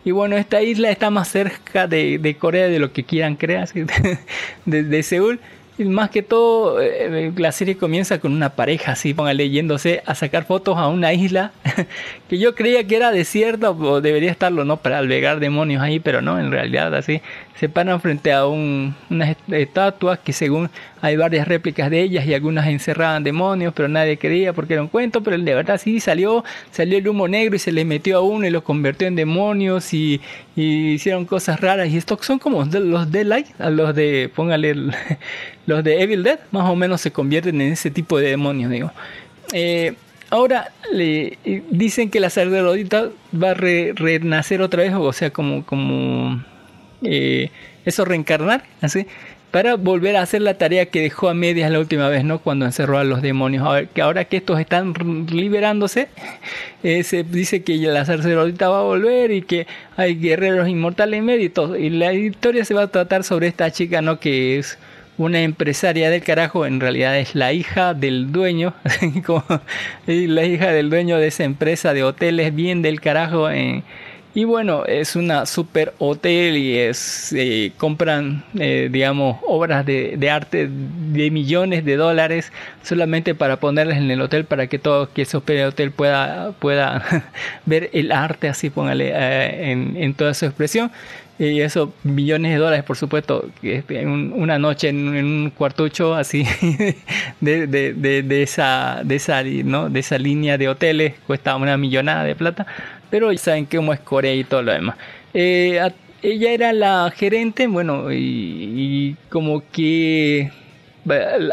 Y bueno, esta isla está más cerca de, Corea de lo que quieran creer, de Seúl. Más que todo, eh, la serie comienza con una pareja así, póngale, yéndose a sacar fotos a una isla que yo creía que era desierta o debería estarlo, ¿no? Para albergar demonios ahí, pero no, en realidad así. Se paran frente a un, unas est- estatuas que según hay varias réplicas de ellas y algunas encerraban demonios, pero nadie creía porque era un cuento, pero de verdad sí salió, salió el humo negro y se le metió a uno y lo convirtió en demonios y, hicieron cosas raras. Y estos son como los de Light, los de, póngale, los de Evil Dead, más o menos se convierten en ese tipo de demonios, digo. Eh, ahora le eh, dicen que la sacerdotita va a re- renacer otra vez, o sea, como, como eh, eso reencarnar, para volver a hacer la tarea que dejó a medias la última vez, ¿no? Cuando encerró a los demonios. A ver, que ahora que estos están liberándose, eh, se dice que la sacerdotita va a volver y que hay guerreros inmortales en medio y la historia se va a tratar sobre esta chica, ¿no? Que es una empresaria del carajo, en realidad es la hija del dueño, la hija del dueño de esa empresa de hoteles bien del carajo. eh, Y bueno, es una super hotel y es eh, compran, eh, digamos, obras de, arte de millones de dólares solamente para ponerlas en el hotel para que todo que se hospede el hotel pueda, pueda ver el arte así, póngale, eh, en, en toda su expresión. Y eso, millones de dólares, por supuesto, una noche en, un cuartucho así de, de, de esa, de, esa, ¿no? de esa línea de hoteles, cuesta una millonada de plata, pero ya saben cómo es Corea y todo lo demás. Eh, ella era la gerente, bueno, y, como que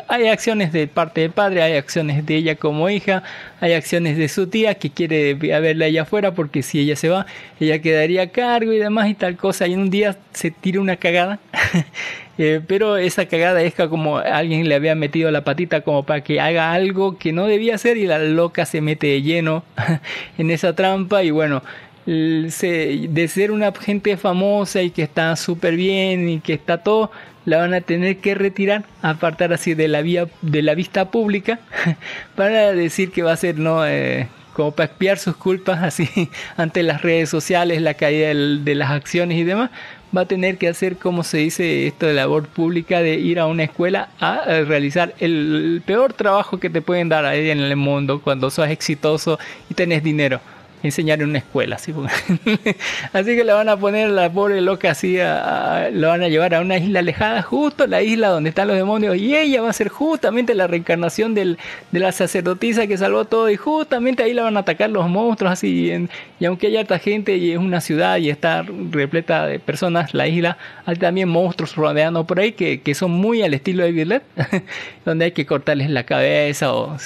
hay acciones de parte del padre, hay acciones de ella como hija, hay acciones de su tía que quiere verla allá afuera porque si ella se va, ella quedaría a cargo y demás y tal cosa. Y un día se tira una cagada, Eh, pero esa cagada es que como alguien le había metido la patita como para que haga algo que no debía hacer y la loca se mete de lleno en esa trampa y bueno, de ser una gente famosa y que está súper bien y que está todo, la van a tener que retirar, apartar así de la vía de la vista pública para decir que va a ser no eh, como para expiar sus culpas así ante las redes sociales, la caída de las acciones y demás, va a tener que hacer como se dice esto de labor pública de ir a una escuela a, realizar el, peor trabajo que te pueden dar ahí en el mundo cuando sos exitoso y tenés dinero enseñar en una escuela así, así que la van a poner la pobre loca así a- a- la van a llevar a una isla alejada justo la isla donde están los demonios y ella va a ser justamente la reencarnación del, de la sacerdotisa que salvó todo y justamente ahí la van a atacar los monstruos así en- y aunque haya harta gente y es una ciudad y está repleta de personas la isla hay también monstruos rodeando por ahí que, que son muy al estilo de Violet donde hay que cortarles la cabeza o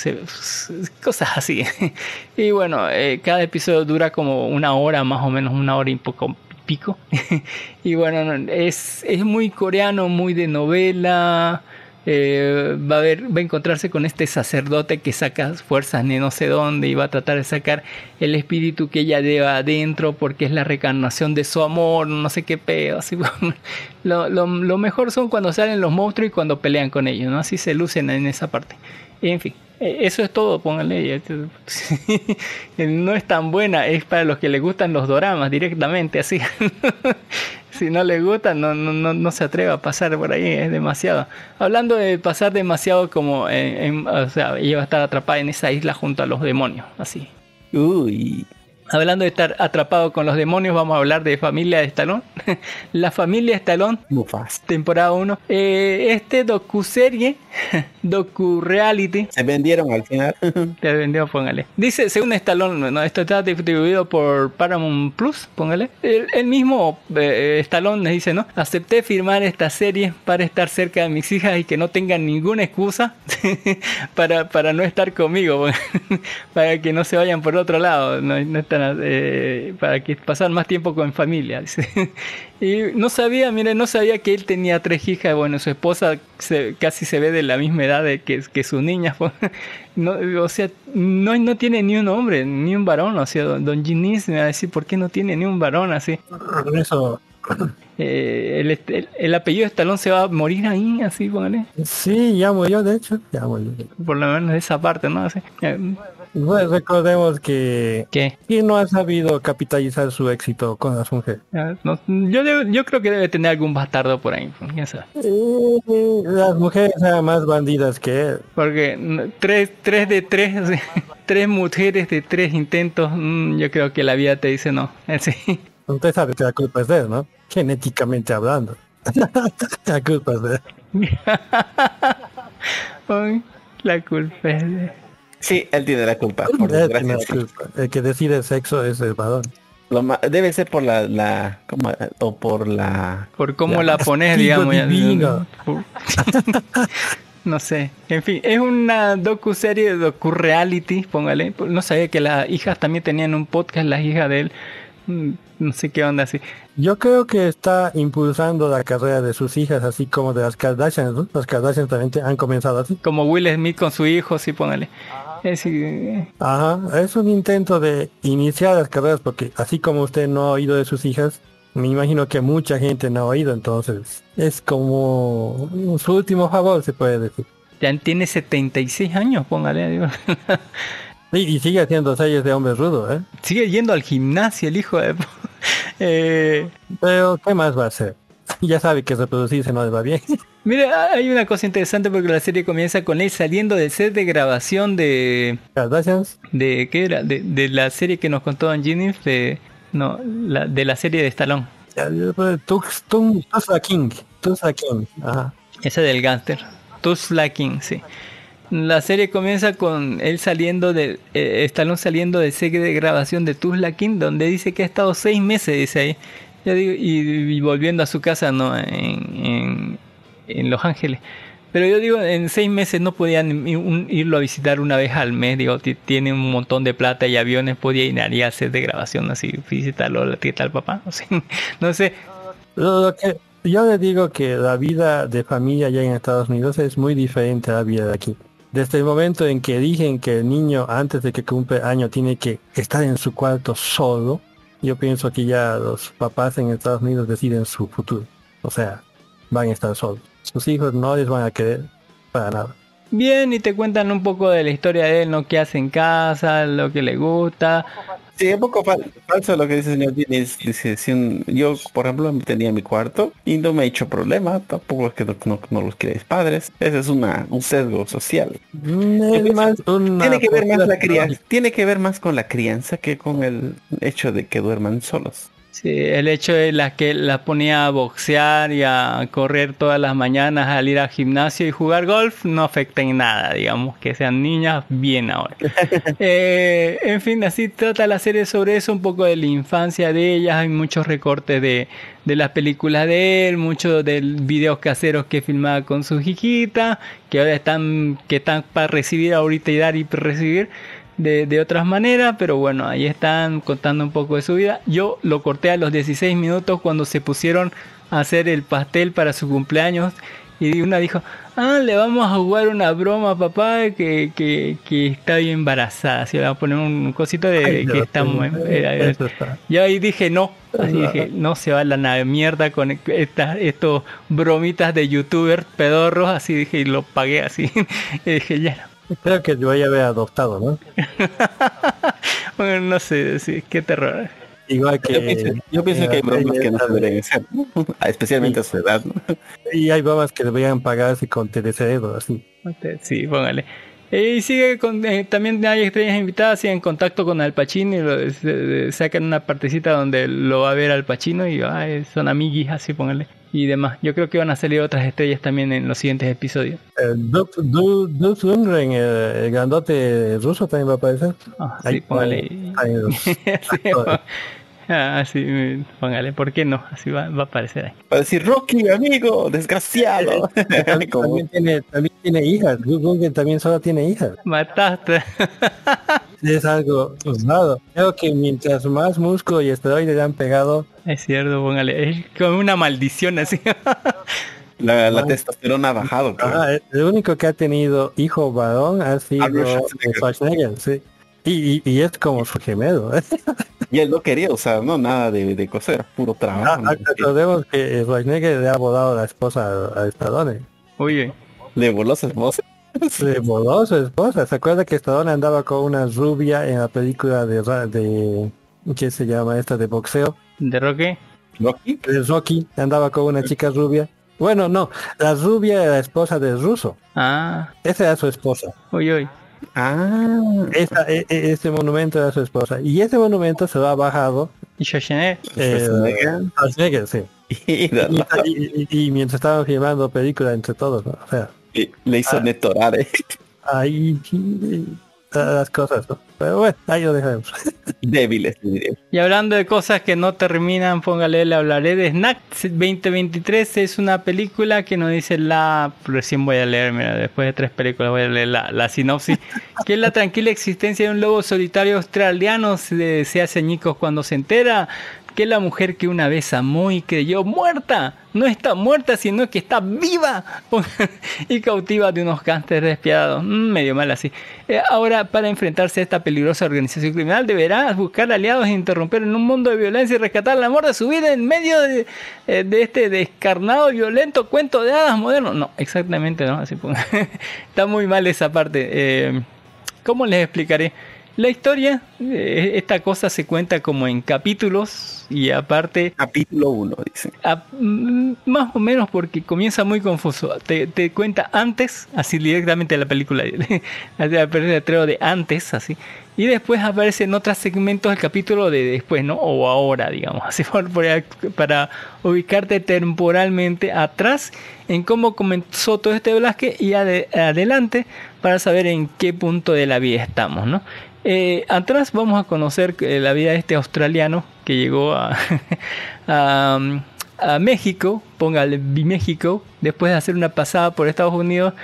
cosas así. Y bueno eh, cada episodio dura como una hora más o menos una hora y poco pico y bueno no, es, es muy coreano muy de novela eh, va a ver, va a encontrarse con este sacerdote que saca fuerzas de no sé dónde y va a tratar de sacar el espíritu que ella lleva adentro porque es la reencarnación de su amor, no sé qué pedo. Así, lo, lo, lo mejor son cuando salen los monstruos y cuando pelean con ellos, ¿no? Así se lucen en esa parte. En fin, eh, eso es todo, pónganle. No es tan buena, es para los que les gustan los doramas directamente, así. si no le gusta, no, no, no, no se atreva a pasar por ahí, es demasiado. Hablando de pasar demasiado como, en, en- o sea, ella va a estar atrapada en esa isla junto a los demonios, así. Uy. Hablando de estar atrapado con los demonios, vamos a hablar de Familia de Estalón. La Familia Estalón, Mufas. temporada 1. Eh, este docu-serie, docu-reality, Se vendieron al final. te vendió, póngale. Dice, según Stallone, ¿no? esto está distribuido por Paramount Plus, póngale. El, el mismo eh, Stallone les dice, ¿no? Acepté firmar esta serie para estar cerca de mis hijas y que no tengan ninguna excusa para, para no estar conmigo, para que no se vayan por otro lado, no, no están, eh, para que pasen más tiempo con familia. dice. Y no sabía, mire, no sabía que él tenía tres hijas. Bueno, su esposa se- casi se ve de la misma edad que, que su niña. No, o sea, no, no tiene ni un hombre, ni un varón. O sea, don, don me va a decir, ¿por qué no tiene ni un varón así? Eso, Eh, el, el- el apellido de Estalón se va a morir ahí, así, póngale. sí, ya murió, de hecho, ya murió. Por lo menos esa parte, ¿no? Así. Eh, Bueno, recordemos que ¿Qué? ¿quién no ha sabido capitalizar su éxito con las mujeres? Eh, no- yo, debe- yo creo que debe tener algún bastardo por ahí, sabe. Eh, las mujeres eran más bandidas que él. Porque mm, tres, tres de tres, tres mujeres de tres intentos, mm, yo creo que la vida te dice no. Así. Usted sabe que la culpa es de él, ¿no? Genéticamente hablando. la culpa es de él. La culpa es de- Sí, él tiene la culpa. Por Él tiene desgracia, la sí. culpa. El que decide el sexo es el varón. Lo debe ser por la, la ¿cómo? o por la Por cómo la pones, digamos. divino. no sé. En fin, es una docu-serie, docu-reality, póngale. No sabía que las hijas también tenían un podcast, las hijas de él. No sé qué onda así. Yo creo que está impulsando la carrera de sus hijas, así como de las Kardashians, ¿no? Las Kardashians también te- han comenzado así. Como Will Smith con su hijo, sí, póngale. Es decir, Ajá, es un intento de iniciar las carreras porque así como usted no ha oído de sus hijas, me imagino que mucha gente no ha oído, entonces es como su último favor, se puede decir. ya tiene 76 años, póngale. digo. Y, sigue haciendo series de hombres rudos, ¿eh? Sigue yendo al gimnasio el hijo de... Eh, Pero, ¿qué más va a hacer? Ya sabe que reproducirse no le va bien. mira, hay una cosa interesante porque la serie comienza con él saliendo del set de grabación de... Gracias. de ¿Qué era? De, de la serie que nos contó Angie de... No, la, de la serie de Stallone. Tux, Tum, Tulsa King. Tulsa King. Ajá. Esa del gánster. Tuzla King, sí. La serie comienza con él saliendo de... Eh, saliendo del set de grabación de Tuzla King, donde dice que ha estado seis meses, dice ahí. Digo, y, volviendo a su casa, ¿no? En, en, Los Ángeles. Pero yo digo, en seis meses no podían irlo a visitar una vez al mes. Digo, ti- tiene un montón de plata y aviones, podía ir a hacer de grabación así, visitarlo, la tía tal papá. No sé. No sé. Lo que yo le digo que la vida de familia allá en Estados Unidos es muy diferente a la vida de aquí. Desde el momento en que dicen que el niño antes de que cumple año tiene que estar en su cuarto solo, yo pienso que ya los papás en Estados Unidos deciden su futuro. O sea, van a estar solos. Sus hijos no les van a querer para nada. Bien, y te cuentan un poco de la historia de él, ¿no? ¿Qué hace en casa? Lo que le gusta. Sí, un poco fal- falso lo que dice el señor Diniz. Dice, si un- yo, por ejemplo, tenía mi cuarto y no me he hecho problema, tampoco es que no, no, no los quieren mis padres. Ese es una, un sesgo social. Mm, más Tiene que ver más la crianza, tiene que ver más con la crianza que con el hecho de que duerman solos. Sí, el hecho de la que la ponía a boxear y a correr todas las mañanas al ir al gimnasio y jugar golf no afecta en nada, digamos, que sean niñas bien ahora. Eh, en fin, así trata la serie sobre eso, un poco de la infancia de ellas, hay muchos recortes de, de las películas de él, muchos de videos caseros que filmaba con su hijita, que ahora están, que están para recibir ahorita y dar y recibir de, de otras maneras, pero bueno, ahí están contando un poco de su vida. Yo lo corté a los 16 minutos cuando se pusieron a hacer el pastel para su cumpleaños y una dijo, ah, le vamos a jugar una broma a papá que, que, que está bien embarazada, se le va a poner un cosito de Ay, que está muy... eh, está. Yo ahí dije no, así dije, no se va a la nave mierda con estas estos bromitas de youtubers pedorros, así dije y lo pagué así. y dije ya. Creo que yo voy a haber adoptado, ¿no? bueno, no sé, sí, qué terror. Igual que... Yo pienso, yo pienso que hay bromas que no se deberían hacer, ¿no? especialmente a su edad. ¿no? Y hay bromas que deberían pagarse con telecerebro, así. Sí, póngale. Eh, Y sigue con, eh, también hay estrellas invitadas, sigue en contacto con Al Pacino y lo, se- sacan una partecita donde lo va a ver Al Pacino y ay, son amiguis, así póngale. Y demás. Yo creo que van a salir otras estrellas también en los siguientes episodios. Eh, Duff Du- Duff Lundgren, el, el grandote ruso, también va a aparecer. Ah, sí, Ahí póngale. Sí, ah, sí, póngale. ¿Por qué no? Así va, va a aparecer ahí. Para decir, Rocky, amigo, desgraciado. También, tiene, también tiene hijas. Lundgren también solo tiene hijas. Mataste. Es algo raro. Creo que mientras más músculo y esteroides le han pegado, es cierto, póngale. Es como una maldición así. la, la testosterona ha bajado. creo. ajá, el único que ha tenido hijo varón ha sido Arnold Schwarzenegger. Schwarzenegger, sí. Y, y, y es como su gemelo. ¿eh? Y él no quería usar, no, nada de, de coser, puro Ah, trabajo. ¿no? recordemos que Schwarzenegger le ha volado la esposa a, a Stallone. Oye, Le voló su esposa. Le voló su esposa. ¿Se acuerda que Stallone andaba con una rubia en la película de, ra- de ¿qué se llama esta? De boxeo. ¿de Roque? Rocky. De Rocky. Andaba con una chica rubia. Bueno, no. La rubia era la esposa del ruso. Ah, Esa era su esposa. uy, uy. Ah, Esa, e- e- ese monumento era su esposa. Y ese monumento se lo ha bajado ¿Y Schwarzenegger? eh, Schwarzenegger. Sí. Y- y- y mientras estaban filmando película entre todos, ¿no? O sea, Y le hizo Ah. netorar, eh. ahí las cosas, ¿no? Pero bueno, ahí lo dejamos. Débiles. Y hablando de cosas que no terminan, póngale, le hablaré de Snack 2023. Es una película que nos dice la... Recién voy a leer, mira, después de tres películas voy a leer la, la sinopsis. que es la tranquila existencia de un lobo solitario australiano. Se, se hace añicos cuando se entera que la mujer que una vez amó y creyó muerta, no está muerta, sino que está viva y cautiva de unos cánceres despiadados. Mm, medio mal así. Eh, ahora, para enfrentarse a esta peligrosa organización criminal, deberá buscar aliados e interrumpir en un mundo de violencia y rescatar el amor de su vida en medio de, eh, este descarnado, violento cuento de hadas moderno. No, exactamente no. Así, está muy mal esa parte. Eh, ¿Cómo les explicaré? La historia, eh, esta cosa se cuenta como en capítulos y aparte Capítulo 1, dice. a- mm, más o menos porque comienza muy confuso. Te, te cuenta antes, así directamente la película, el letrero de antes, así. Y después aparece en otros segmentos el capítulo de después, ¿no? O ahora, digamos, así por- por- para ubicarte temporalmente atrás en cómo comenzó todo este Velázquez y ade- adelante para saber en qué punto de la vida estamos, ¿no? Eh, atrás vamos a conocer eh, la vida de este australiano que llegó a, México, póngale México, después de hacer una pasada por Estados Unidos,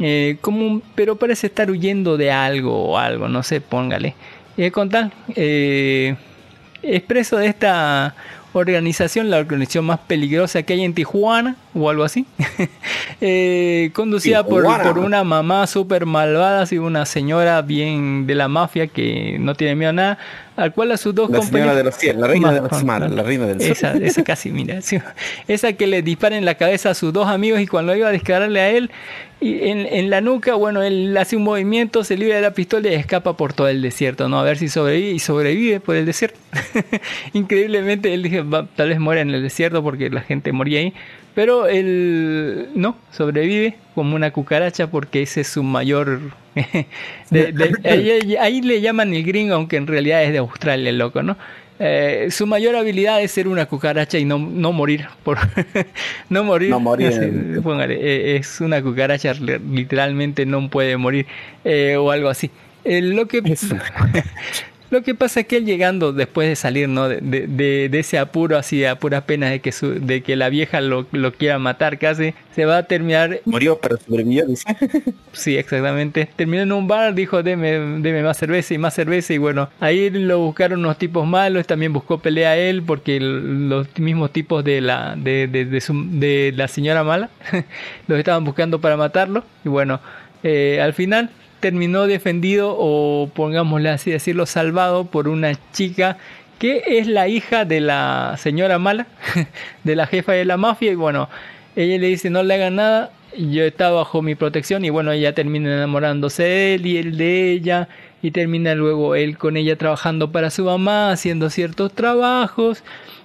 eh, como pero parece estar huyendo de algo o algo, no sé, póngale. Eh, con tal, eh, expreso de esta organización, la organización más peligrosa que hay en Tijuana o algo así, eh, conducida por, por una mamá súper malvada, así una señora bien de la mafia que no tiene miedo a nada, al cual a sus dos La compañeros... señora de los cielos, la reina de los mares, la reina del sur. esa, esa casi, mira. sí. Esa que le dispara en la cabeza a sus dos amigos y cuando iba a dispararle a él, y en, en la nuca, bueno, él hace un movimiento, se libra de la pistola y escapa por todo el desierto, ¿no? A ver si sobrevive y sobrevive por el desierto. Increíblemente, él dije, "Va, tal vez muera en el desierto porque la gente moría ahí. Pero él no, sobrevive como una cucaracha porque ese es su mayor... de- de- ahí, ahí le llaman el gringo, aunque en realidad es de Australia, el loco, ¿no? Eh, su mayor habilidad es ser una cucaracha y no, no morir por no morir, No morir. Póngale, eh, es una cucaracha li- literalmente no puede morir eh, o algo así Eh, lo que. Lo que pasa es que él llegando después de salir no de, de- de- ese apuro así a puras penas de que su, de que la vieja lo, lo quiera matar casi se va a terminar Murió, pero sobrevivió, dice. Sí, exactamente. Terminó en un bar, dijo, deme, deme más cerveza y más cerveza. Y bueno, ahí lo buscaron unos tipos malos. También buscó pelea a él porque los mismos tipos de la, de, de, de su- de la señora mala los estaban buscando para matarlo. Y bueno, eh, al final terminó defendido o pongámosle así decirlo, salvado por una chica que es la hija de la señora mala, de la jefa de la mafia. Y bueno, ella le dice, no le hagan nada, yo estaba bajo mi protección y bueno, ella termina enamorándose de él y él de ella y termina luego él con ella trabajando para su mamá, haciendo ciertos trabajos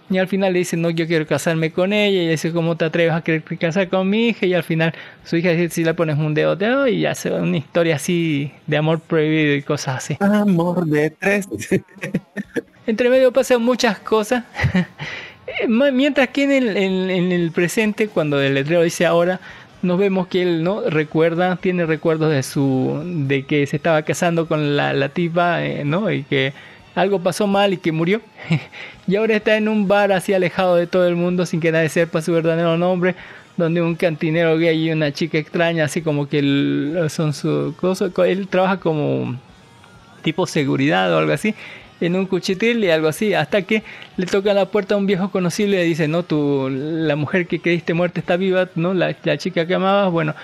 y al final le dice, no, yo quiero casarme con ella y ella dice, ¿cómo te atreves a querer casar con mi hija? Y al final su hija dice, si le pones un dedo, te doy", y ya se va una historia así de amor prohibido y cosas así. Amor de tres. Entre medio pasan muchas cosas. Mientras que en el, en- en el presente, cuando el letrero dice ahora, nos vemos que él no recuerda, tiene recuerdos de su, de que se estaba casando con la, la tipa, eh, ¿no? Y que algo pasó mal y que murió. y ahora está en un bar así alejado de todo el mundo sin que nadie sepa su verdadero nombre. Donde un cantinero gay y una chica extraña, así como que son su cosa. Él trabaja como tipo seguridad o algo así, en un cuchitril y algo así, hasta que le toca la puerta a un viejo conocido y le dice, no, tú, la mujer que creíste muerta está viva, ¿no? La, la chica que amabas, bueno,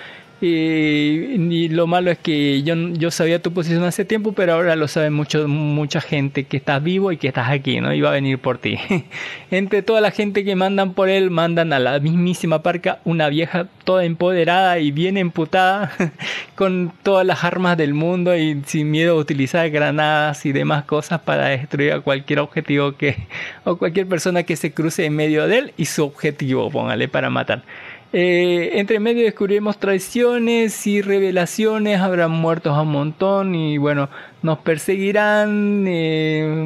y, lo malo es que yo, yo sabía tu posición hace tiempo, pero ahora lo sabe mucho, mucha gente que estás vivo y que estás aquí, ¿no? Y va a venir por ti. Entre toda la gente que mandan por él, mandan a la mismísima parca una vieja toda empoderada y bien emputada, con todas las armas del mundo y sin miedo a utilizar granadas y demás cosas para destruir a cualquier objetivo que, o cualquier persona que se cruce en medio de él y su objetivo, póngale, para matar. Eh, entre medio descubriremos traiciones y revelaciones, habrá muertos a un montón y bueno, nos perseguirán. eh,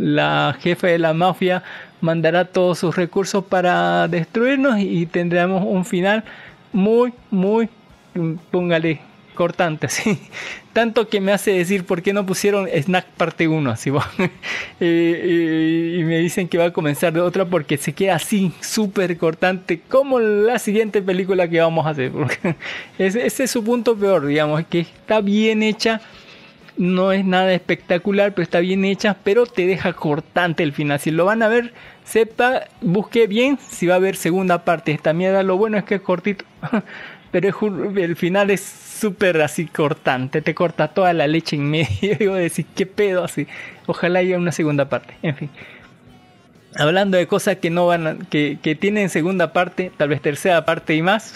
la jefa de la mafia mandará todos sus recursos para destruirnos y tendremos un final muy, muy, póngale, cortante, sí. Tanto que me hace decir por qué no pusieron Snack parte 1, así y me dicen que va a comenzar de otra porque se queda así, súper cortante, como la siguiente película que vamos a hacer. ese, ese es su punto peor, digamos, que está bien hecha, no es nada espectacular, pero está bien hecha, pero te deja cortante el final. Si lo van a ver, sepa, busque bien si va a haber segunda parte. Esta mierda, lo bueno es que es cortito, pero el final es súper así cortante, te corta toda la leche en medio. Vos decís, ¿qué pedo así? Ojalá haya una segunda parte, en fin. Hablando de cosas que no van a- que, que tienen segunda parte, tal vez tercera parte y más.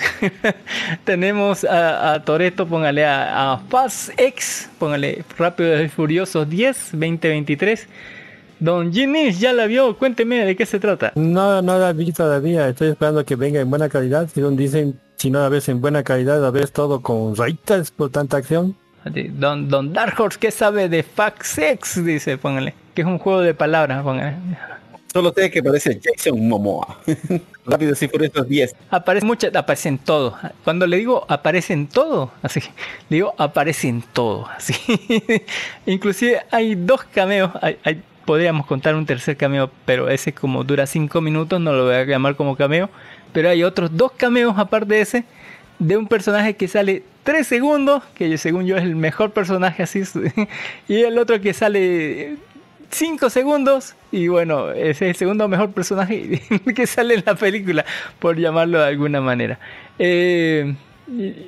Tenemos a, a Toreto, póngale a, a Fast X, póngale Rápidos y Furiosos 10, 2023. Don Ginny ya la vio, cuénteme de qué se trata. No, no la vi todavía, estoy esperando que venga en buena calidad. Según dicen, si no la ves en buena calidad, la ves todo con rayitas por tanta acción. Don, Don Dark Horse, ¿qué sabe de Fast X? Dice, póngale. Que es un juego de palabras, póngale. Solo sé que parece Jason Momoa. Rápidos y Furiosos 10. Aparece mucho, aparece en todo. Cuando le digo aparece en todo, así, le digo aparece en todo, así. Inclusive hay dos cameos, hay- hay- podríamos contar un tercer cameo, pero ese como dura cinco minutos, no lo voy a llamar como cameo. Pero hay otros dos cameos aparte de ese, de un personaje que sale tres segundos, que según yo es el mejor personaje así, y el otro que sale 5 segundos y bueno, ese es el segundo mejor personaje que sale en la película, por llamarlo de alguna manera. Eh,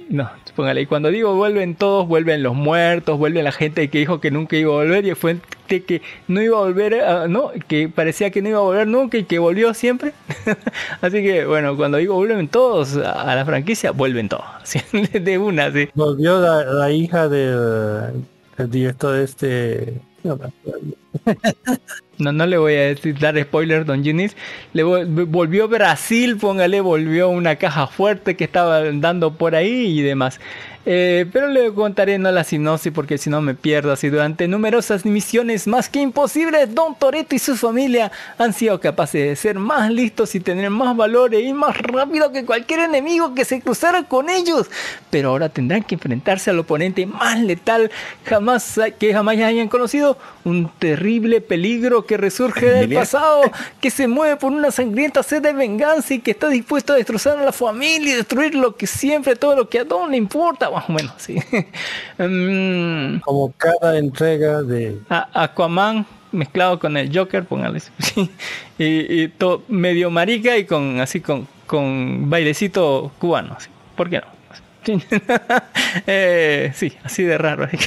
no, póngale, y cuando digo vuelven todos, vuelven los muertos, vuelve la gente que dijo que nunca iba a volver y fue que no iba a volver, a- no, que parecía que no iba a volver nunca y que volvió siempre. así que bueno, cuando digo vuelven todos a, la franquicia, vuelven todos, de una, así. Volvió la, la hija del, del director de este... no, No, le voy a decir, dar spoiler, Don Ginis. Le vol- volvió Brasil, póngale, volvió una caja fuerte que estaba dando por ahí y demás. Eh, pero le contaré no la sinopsis porque si no me pierdo. Así durante numerosas misiones más que imposibles, Don Toretto y su familia han sido capaces de ser más listos y tener más valor e ir más rápido que cualquier enemigo que se cruzara con ellos. Pero ahora tendrán que enfrentarse al oponente más letal jamás que jamás hayan conocido. Un terrible peligro que resurge del pasado, que se mueve por una sangrienta sed de venganza y que está dispuesto a destrozar a la familia y destruir lo que siempre, todo lo que a Don le importa. Más o menos, sí. Mm, Como cada entrega de... Aquaman mezclado con el Joker, póngale. y, y todo medio marica y con así con, con bailecito cubano. ¿Por qué no? Eh, sí, así de raro.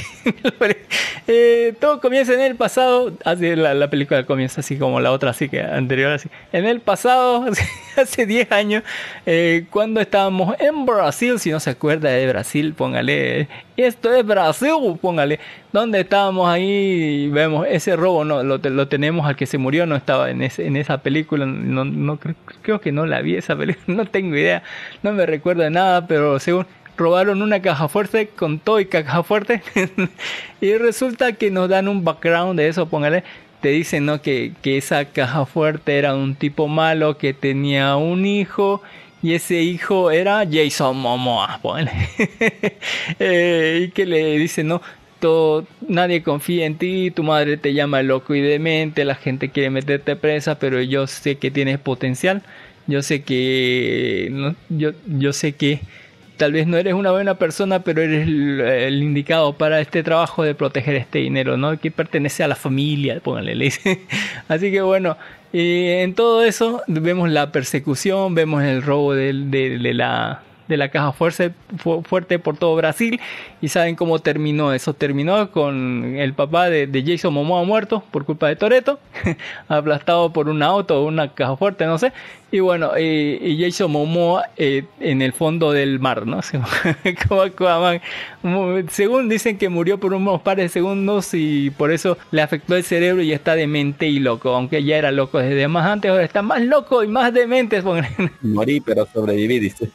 Eh, todo comienza en el pasado. Así la, la película comienza así como la otra, así que anterior. así En el pasado, hace 10 años, eh, cuando estábamos en Brasil, si no se acuerda de Brasil, póngale. Esto es Brasil, póngale. Donde estábamos ahí, vemos ese robo, no, lo, lo tenemos al que se murió, no estaba en, ese, en esa película, no, no creo, que no la vi esa película, no tengo idea, no me recuerdo nada, pero según robaron una caja fuerte con todo y caja fuerte y resulta que nos dan un background de eso, póngale, te dicen ¿no? que, que esa caja fuerte era un tipo malo que tenía un hijo y ese hijo era Jason Momoa. Eh, y que le dicen, no, todo, nadie confía en ti, tu madre te llama loco y demente, la gente quiere meterte presa, pero yo sé que tienes potencial, yo sé que, no, yo, yo sé que tal vez no eres una buena persona, pero eres el, indicado para este trabajo de proteger este dinero, ¿no? Que pertenece a la familia, póngale, le dice. Así que bueno, y en todo eso vemos la persecución, vemos el robo de la de la caja fuerte, fu- fuerte por todo Brasil. Y saben cómo terminó eso. Terminó con el papá de, de Jason Momoa muerto por culpa de Toreto aplastado por un auto o una caja fuerte no sé. Y bueno y, y Jason Momoa eh, en el fondo del mar no como Aquaman. Según dicen que murió por unos pares de segundos y por eso le afectó el cerebro y está demente y loco aunque ya era loco desde más antes. Ahora está más loco y más demente Morí, pero sobreviví, dice.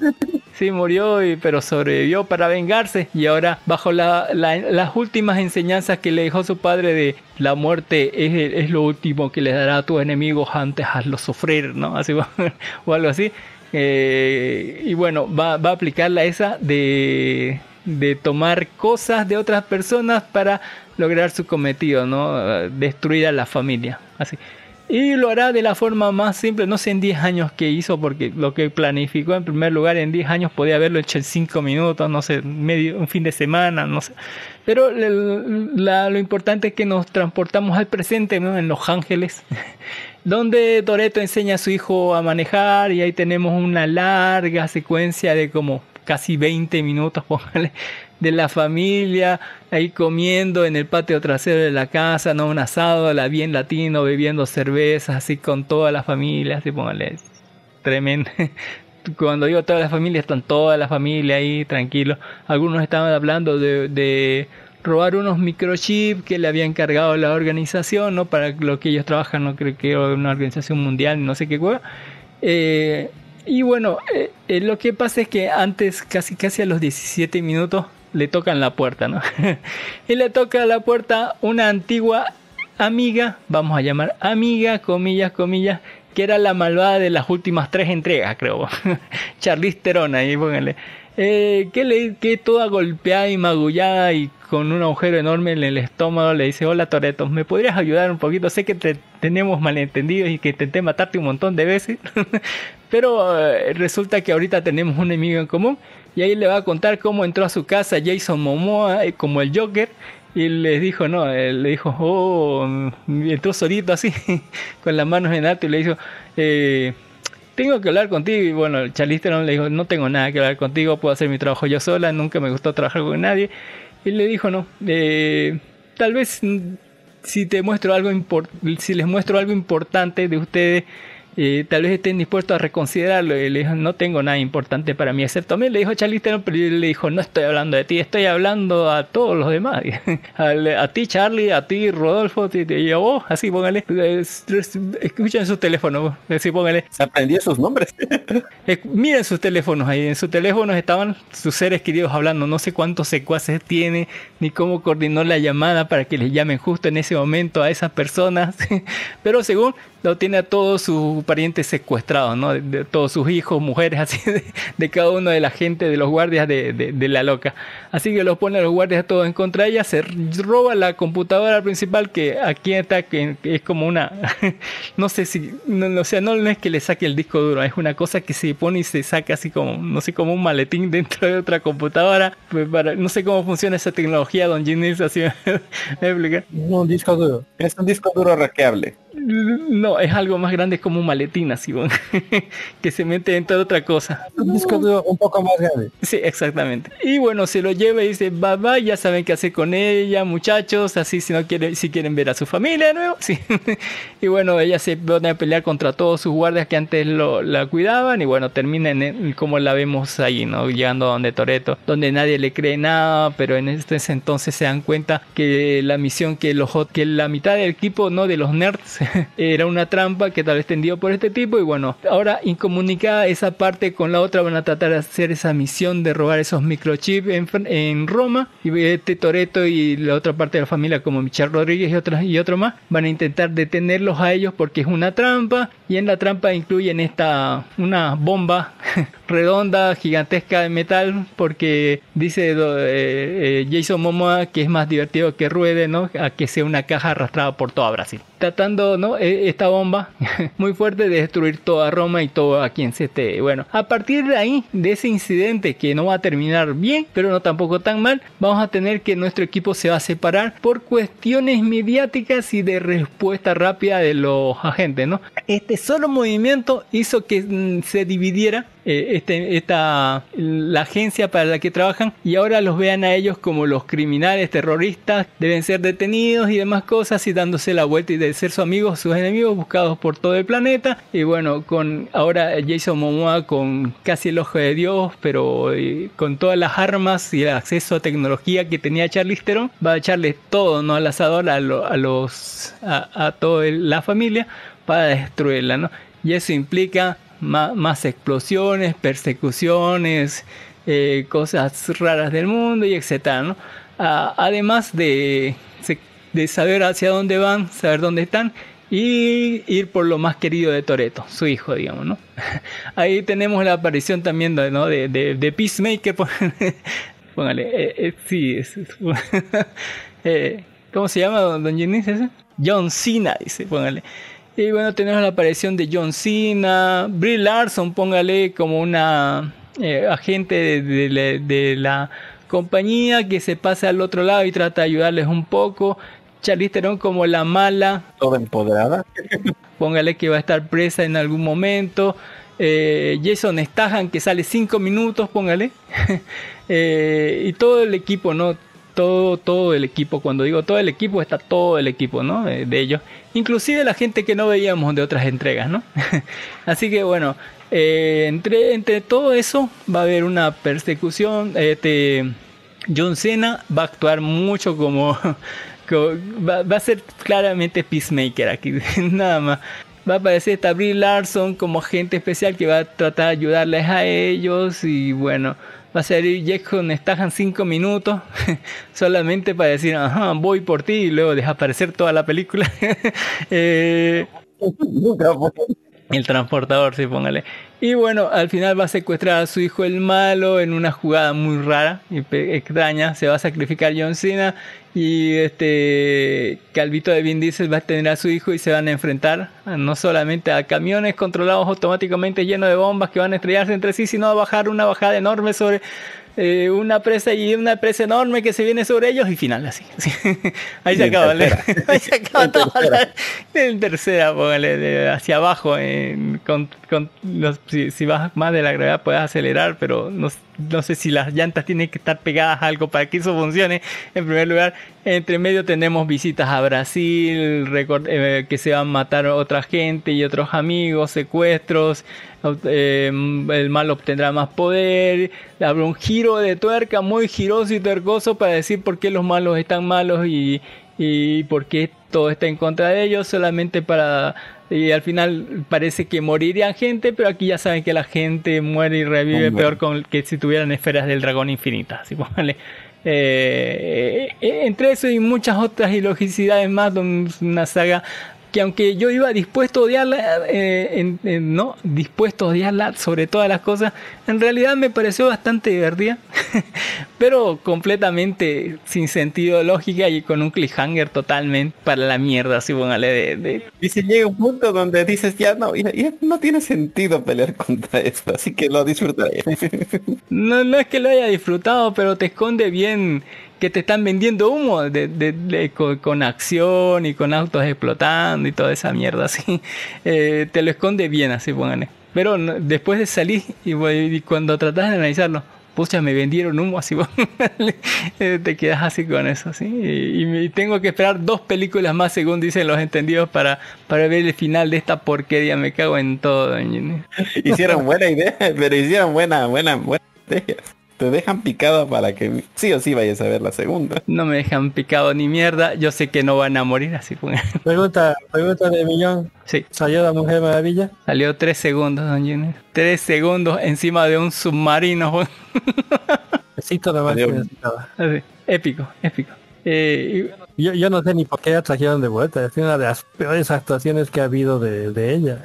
Murió, y- pero sobrevivió para vengarse. Y ahora, bajo la- la- las últimas enseñanzas que le dejó su padre de la muerte es, lo último que les dará a tus enemigos antes hazlos sufrir, ¿no? Así, o algo así. Eh, y bueno, va, va a aplicarla esa de, de tomar cosas de otras personas para lograr su cometido, ¿no? Destruir a la familia. Así. Y lo hará de la forma más simple, no sé en 10 años que hizo, porque lo que planificó en primer lugar en 10 años podía haberlo hecho en 5 minutos, no sé, medio, un fin de semana, no sé. Pero lo importante es que nos transportamos al presente, ¿no? En Los Ángeles, donde Toreto enseña a su hijo a manejar y ahí tenemos una larga secuencia de como casi 20 minutos, póngale, de la familia, ahí comiendo en el patio trasero de la casa, ¿no? Un asado, la bien latino, bebiendo cervezas, así con toda la familia, así póngale, tremendo. Cuando digo toda la familia, están toda la familia ahí, tranquilos. Algunos estaban hablando de, robar unos microchips que le había encargado la organización, ¿no? Para lo que ellos trabajan, no creo que una organización mundial, no sé qué cosa. Eh, y bueno, eh, eh, lo que pasa es que antes, casi casi a los 17 minutos, le tocan la puerta, ¿no? y le toca a la puerta una antigua amiga, vamos a llamar amiga, comillas, comillas, que era la malvada de las últimas tres entregas, creo. Charlize Theron, ahí pónganle. Eh, que, le, que toda golpeada y magullada y con un agujero enorme en el estómago le dice, hola Toreto, ¿me podrías ayudar un poquito? Sé que te, tenemos malentendidos y que intenté matarte un montón de veces, pero eh, resulta que ahorita tenemos un enemigo en común y ahí le va a contar cómo entró a su casa Jason Momoa eh, como el Joker y les dijo, no, él le dijo, oh, entró solito así, con las manos en alto y le dijo, eh, tengo que hablar contigo. Y bueno, Charlize Theron le dijo, no tengo nada que hablar contigo, puedo hacer mi trabajo yo sola, nunca me gustó trabajar con nadie. Y le dijo, no, eh, tal vez mm, si te muestro algo si les muestro algo importante de ustedes, eh, tal vez estén dispuestos a reconsiderarlo. Y le dijo, no tengo nada importante para mí, excepto a mí. Le dijo Charlize Theron, pero le dijo, no estoy hablando de ti, estoy hablando a todos los demás. a, ti, Charlie, a ti, Rodolfo, y a vos, así póngale. Escuchen sus teléfonos, así póngale. Se aprendió sus nombres. Miren sus teléfonos ahí, en sus teléfonos estaban sus seres queridos hablando. No sé cuántos secuaces tiene, ni cómo coordinó la llamada para que les llamen justo en ese momento a esas personas. pero según lo tiene a todos sus parientes secuestrados, ¿no? De, todos sus hijos, mujeres, así, de, cada uno de la gente, de los guardias de, de, la loca. Así que los pone a los guardias todos en contra de ella, se roba la computadora principal que aquí está, que, es como una, no sé si, no, o sea, no, es que le saque el disco duro, es una cosa que se pone y se saca así como, no sé, como un maletín dentro de otra computadora. Pues para, no sé cómo funciona esa tecnología, don Ginny, así me explica. No, un disco duro. Es un disco duro raqueable. No, es algo más grande, es como un maletín así, que se mete dentro de otra cosa. Un disco duro un poco más grande. Sí, exactamente. Y bueno, se lo lleva y dice, bye bye, ya saben qué hacer con ella, muchachos, así si no quieren, si quieren ver a su familia de nuevo, sí. y bueno, ella se pone a pelear contra todos sus guardias que antes lo, la cuidaban y bueno, termina en como la vemos ahí, ¿no? Llegando a donde Toreto, donde nadie le cree nada, pero en este entonces se dan cuenta que la misión que los que la mitad del equipo, no de los nerds, era una trampa que tal vez tendió por este tipo y bueno, ahora incomunicada esa parte con la otra van a tratar de hacer esa misión de robar esos microchips en, en Roma y este Toreto y la otra parte de la familia como Michelle Rodríguez y otros y otro más van a intentar detenerlos a ellos porque es una trampa y en la trampa incluyen esta una bomba redonda gigantesca de metal porque dice eh, eh, Jason Momoa que es más divertido que ruede no a que sea una caja arrastrada por toda Brasil tratando ¿no? E, esta bomba muy fuerte de destruir toda Roma y todo a quien se esté. Bueno, a partir de ahí, de ese incidente que no va a terminar bien, pero no tampoco tan mal, vamos a tener que nuestro equipo se va a separar por cuestiones mediáticas y de respuesta rápida de los agentes, ¿no? Este solo movimiento hizo que mm, se dividiera eh, este, esta, la agencia para la que trabajan y ahora los vean a ellos como los criminales terroristas, deben ser detenidos y demás cosas y dándose la vuelta y de ser sus amigos, sus enemigos buscados por todo el planeta y bueno, con ahora Jason Momoa con casi el ojo de Dios, pero eh, con todas las armas y el acceso a tecnología que tenía Charlie Theron, va a echarle todo ¿no? al asador a, a los a toda la familia para destruirla, ¿no? Y eso implica más, explosiones, persecuciones, eh, cosas raras del mundo y etcétera, ¿no? además de, de saber hacia dónde van, saber dónde están y ir por lo más querido de Toreto, su hijo, digamos, ¿no? Ahí tenemos la aparición también ¿no? de, de, Peacemaker, póngale, eh, eh, sí, ¿cómo se llama, don Jenny? John Cena, dice, póngale. Y bueno, tenemos la aparición de John Cena, Brie Larson, póngale como una eh, agente de, la compañía que se pasa al otro lado y trata de ayudarles un poco. Charlize Theron como la mala. Toda empoderada. póngale que va a estar presa en algún momento. eh, Jason Statham que sale 5 minutos, póngale. Eh, y todo el equipo, ¿no? Todo, todo el equipo, cuando digo todo el equipo, está todo el equipo, ¿no? Eh, de ellos. Inclusive la gente que no veíamos de otras entregas, ¿no? Así que bueno, eh, entre, entre todo eso va a haber una persecución. Este, John Cena va a actuar mucho como... co- va, va a ser claramente Peacemaker aquí, nada más. Va a aparecer esta Brie Larson como agente especial que va a tratar de ayudarles a ellos y bueno, va a salir Jackson Statham 5 minutos solamente para decir, ajá, voy por ti y luego desaparecer toda la película. Eh. el transportador, sí, póngale. Y bueno, al final va a secuestrar a su hijo el malo en una jugada muy rara y extraña. Se va a sacrificar John Cena y este Calvito de Vin Diesel va a tener a su hijo y se van a enfrentar a- no solamente a camiones controlados automáticamente llenos de bombas que van a estrellarse entre sí, sino a bajar una bajada enorme sobre eh, una presa y una presa enorme que se viene sobre ellos y final así. sí. Ahí se acaba. tercera. Ahí se acaba En toda la- tercera. en tercera, póngale de hacia abajo. en- con, con los- si, si vas más de la gravedad puedes acelerar, pero no, no sé si las llantas tienen que estar pegadas a algo para que eso funcione. En primer lugar, entre medio tenemos visitas a Brasil, record- eh, que se van a matar otra gente y otros amigos, secuestros. Eh, el mal obtendrá más poder. Habrá un giro de tuerca muy giroso y tercoso para decir por qué los malos están malos y, y por qué todo está en contra de ellos, solamente para... Y al final parece que morirían gente, pero aquí ya saben que la gente muere y revive Hombre. peor con que si tuvieran esferas del dragón infinitas. Así póngale. Eh, eh, entre eso y muchas otras ilogicidades más, una saga que aunque yo iba dispuesto a odiarla, eh, en- en- no, dispuesto a odiarla sobre todas las cosas, en realidad me pareció bastante divertida, pero completamente sin sentido lógica y con un cliffhanger totalmente para la mierda, así póngale de, de- Y si llega un punto donde dices, ya no, ya, ya no tiene sentido pelear contra esto, así que lo disfrutaré. No, no es que lo haya disfrutado, pero te esconde bien que te están vendiendo humo de, de- de- con, con acción y con autos explotando y toda esa mierda así. Eh, te lo esconde bien así, póngale. Pero no- después de salir y, y cuando tratas de analizarlo, pucha, me vendieron humo así. Eh, te quedas así con eso, así. Y, y tengo que esperar dos películas más, según dicen los entendidos, para, para ver el final de esta porquería. Me cago en todo, hicieron buena idea, pero hicieron buena, buena, buena idea. Te dejan picado para que sí o sí vayas a ver la segunda. No me dejan picado ni mierda. Yo sé que no van a morir así. póngale. Pregunta, pregunta de millón. Sí, ¿Salió la Mujer Maravilla? salió tres segundos, don Junior. Tres segundos encima de un submarino. Necesito nomás que. Así, épico, épico. Eh, y- Yo, yo no sé ni por qué la trajeron de vuelta. Es una de las peores actuaciones que ha habido de, de ella.